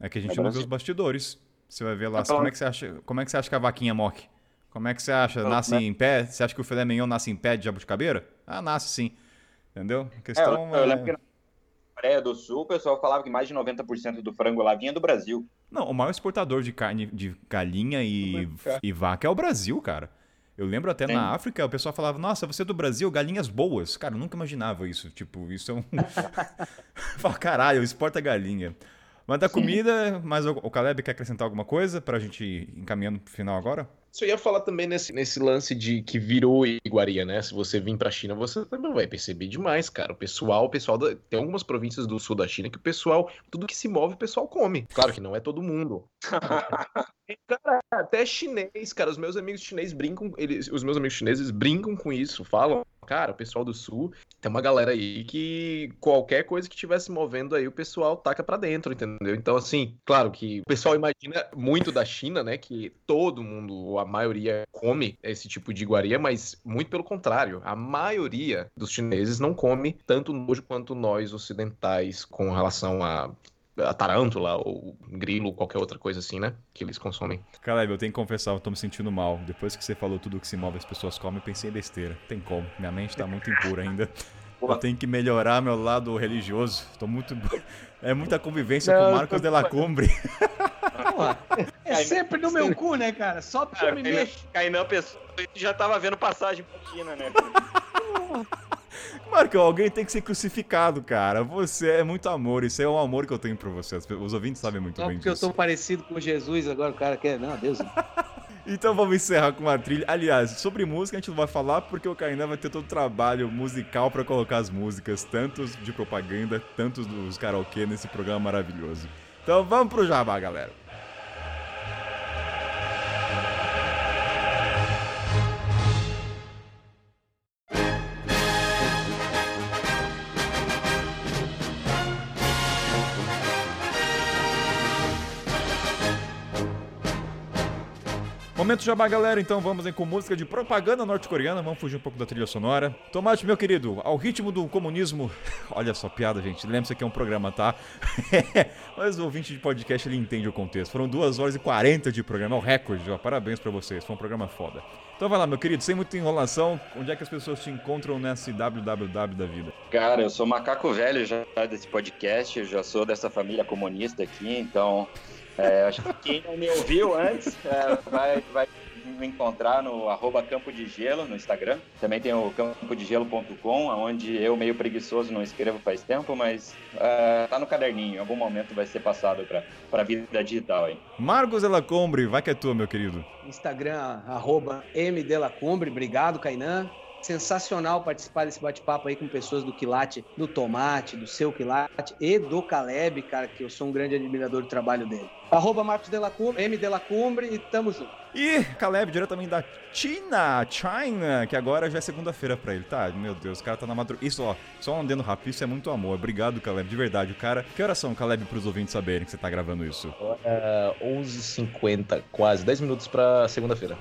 É que a gente é não vê os bastidores. Você vai ver lá, é como, é que você acha, como é que você acha que a vaquinha morre? Como é que você acha? Nasce né? em pé? Você acha que o filé mignon nasce em pé de jabuticabeira? Ah, nasce sim. Entendeu? A questão é, eu, eu lembro que na Coreia do Sul o pessoal falava que mais de 90% do frango lá vinha do Brasil. Não, o maior exportador de carne de galinha e, e vaca é o Brasil, cara. Eu lembro até Sim. na África, o pessoal falava, nossa, você é do Brasil, galinhas boas. Cara, eu nunca imaginava isso. Tipo, isso é um. <laughs> Fala, caralho, exporta galinha. Mas da comida, mas o Caleb quer acrescentar alguma coisa pra gente ir encaminhando pro final agora? Isso eu ia falar também nesse, nesse lance de que virou iguaria, né? Se você vir pra China, você também vai perceber demais, cara. O pessoal, o pessoal da, tem algumas províncias do sul da China que o pessoal, tudo que se move, o pessoal come. Claro que não é todo mundo. <laughs> cara, até chinês, cara, os meus amigos chineses brincam, eles, os meus amigos chineses brincam com isso, falam, cara, o pessoal do sul, tem uma galera aí que qualquer coisa que estivesse movendo aí, o pessoal taca para dentro, entendeu? Então, assim, claro que o pessoal imagina muito da China, né, que todo mundo, a maioria come esse tipo de iguaria, mas muito pelo contrário, a maioria dos chineses não come tanto nojo quanto nós ocidentais com relação a a tarântula ou grilo, qualquer outra coisa assim, né? Que eles consomem. Caleb, eu tenho que confessar, eu tô me sentindo mal. Depois que você falou tudo que se move as pessoas comem, eu pensei em besteira. Tem como. Minha mente tá muito impura ainda. Eu tenho que melhorar meu lado religioso. Tô muito. É muita convivência não, com Marcos de la Cumbre. <laughs> É sempre no meu cu, né, cara? Só porque eu me mexo. Kainan pessoa já tava vendo passagem pra China, né? <laughs> Marco, alguém tem que ser crucificado, cara. Você é muito amor. Isso é um amor que eu tenho por você. Os ouvintes sabem muito Só bem porque disso. porque eu tô parecido com Jesus agora, o cara quer. Não, Deus. <laughs> então vamos encerrar com uma trilha. Aliás, sobre música a gente não vai falar porque o Kainan vai ter todo o trabalho musical para colocar as músicas, tanto de propaganda, tanto dos karaokê nesse programa maravilhoso. Então vamos pro jabá, galera. Momento jabá, galera. Então vamos aí com música de propaganda norte-coreana. Vamos fugir um pouco da trilha sonora. Tomate, meu querido, ao ritmo do comunismo. <laughs> Olha só, piada, gente. Lembre-se que é um programa, tá? <laughs> Mas o ouvinte de podcast ele entende o contexto. Foram 2 horas e 40 de programa. É o recorde, ó. Parabéns pra vocês. Foi um programa foda. Então vai lá, meu querido, sem muita enrolação, onde é que as pessoas te encontram nesse www da vida? Cara, eu sou macaco velho já desse podcast, eu já sou dessa família comunista aqui, então é, acho que quem não me ouviu antes é, vai, vai me encontrar no arroba Campo de Gelo no Instagram. Também tem o campodegelo.com, onde eu, meio preguiçoso, não escrevo faz tempo, mas uh, tá no caderninho. Em algum momento vai ser passado para a vida digital aí. Marcos Delacombre, vai que é tua, meu querido. Instagram, arroba mdelacombre. Obrigado, Kainan sensacional participar desse bate-papo aí com pessoas do Quilate, do Tomate, do seu Quilate e do Caleb, cara, que eu sou um grande admirador do trabalho dele. Arroba Marcos Delacumbre, M Delacumbre e tamo junto. E Caleb, diretamente da China, China, que agora já é segunda-feira pra ele, tá? Meu Deus, o cara tá na madrugada. Isso, ó, só andando rápido, isso é muito amor. Obrigado, Caleb, de verdade. O cara. Que horas são, Caleb, pros ouvintes saberem que você tá gravando isso? É, 11h50, quase, 10 minutos pra segunda-feira.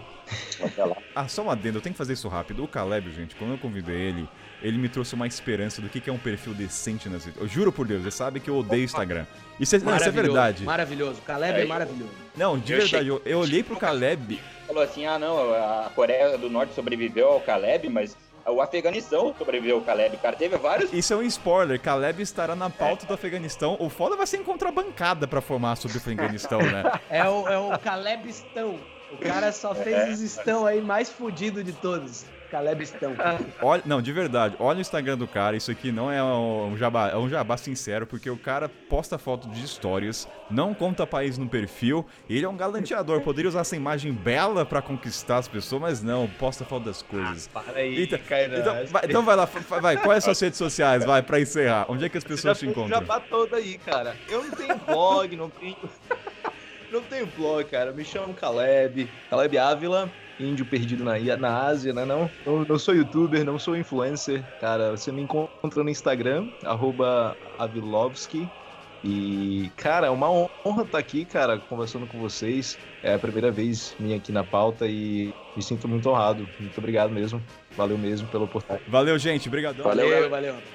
ah, só um adendo, eu tenho que fazer isso rápido. O Caleb, gente, quando eu convidei ele, ele me trouxe uma esperança do que é um perfil decente nas redes. Eu juro por Deus, ele sabe que eu odeio Instagram. Isso é, não, isso é verdade. Maravilhoso, Caleb é, é maravilhoso. Não, de eu verdade, eu, eu olhei pro Caleb. Falou assim: ah, não, a Coreia do Norte sobreviveu ao Caleb, mas o Afeganistão sobreviveu ao Caleb, cara. Teve vários. Isso é um spoiler. Caleb estará na pauta é. do Afeganistão. O foda vai ser encontrar bancada pra formar sobre o Afeganistão, né? <laughs> É o, é o Calebistão. O cara só fez é. os estão aí mais fudido de todos. Caleb Estão. Olha, não, de verdade, olha o Instagram do cara. Isso aqui não é um jabá, é um jabá sincero, porque o cara posta foto de histórias, não conta país no perfil. Ele é um galanteador, poderia usar essa imagem bela para conquistar as pessoas, mas não, posta foto das coisas. Ah, para aí, então, então, vai, então vai lá, vai, quais são as redes sociais? Vai, para encerrar. Onde é que as pessoas te encontram? Jabá todo aí, cara. Eu não tenho blog, não tenho. <laughs> não tenho blog, cara. Me chamo Caleb, Caleb Ávila, índio perdido na, na Ásia, né? Não, não, não sou youtuber, não sou influencer, cara. Você me encontra no Instagram, arroba Avilovski. E, cara, é uma honra estar aqui, cara, conversando com vocês. É a primeira vez minha aqui na pauta e me sinto muito honrado. Muito obrigado mesmo. Valeu mesmo pela oportunidade. Valeu, gente. Obrigadão. Valeu, valeu. valeu.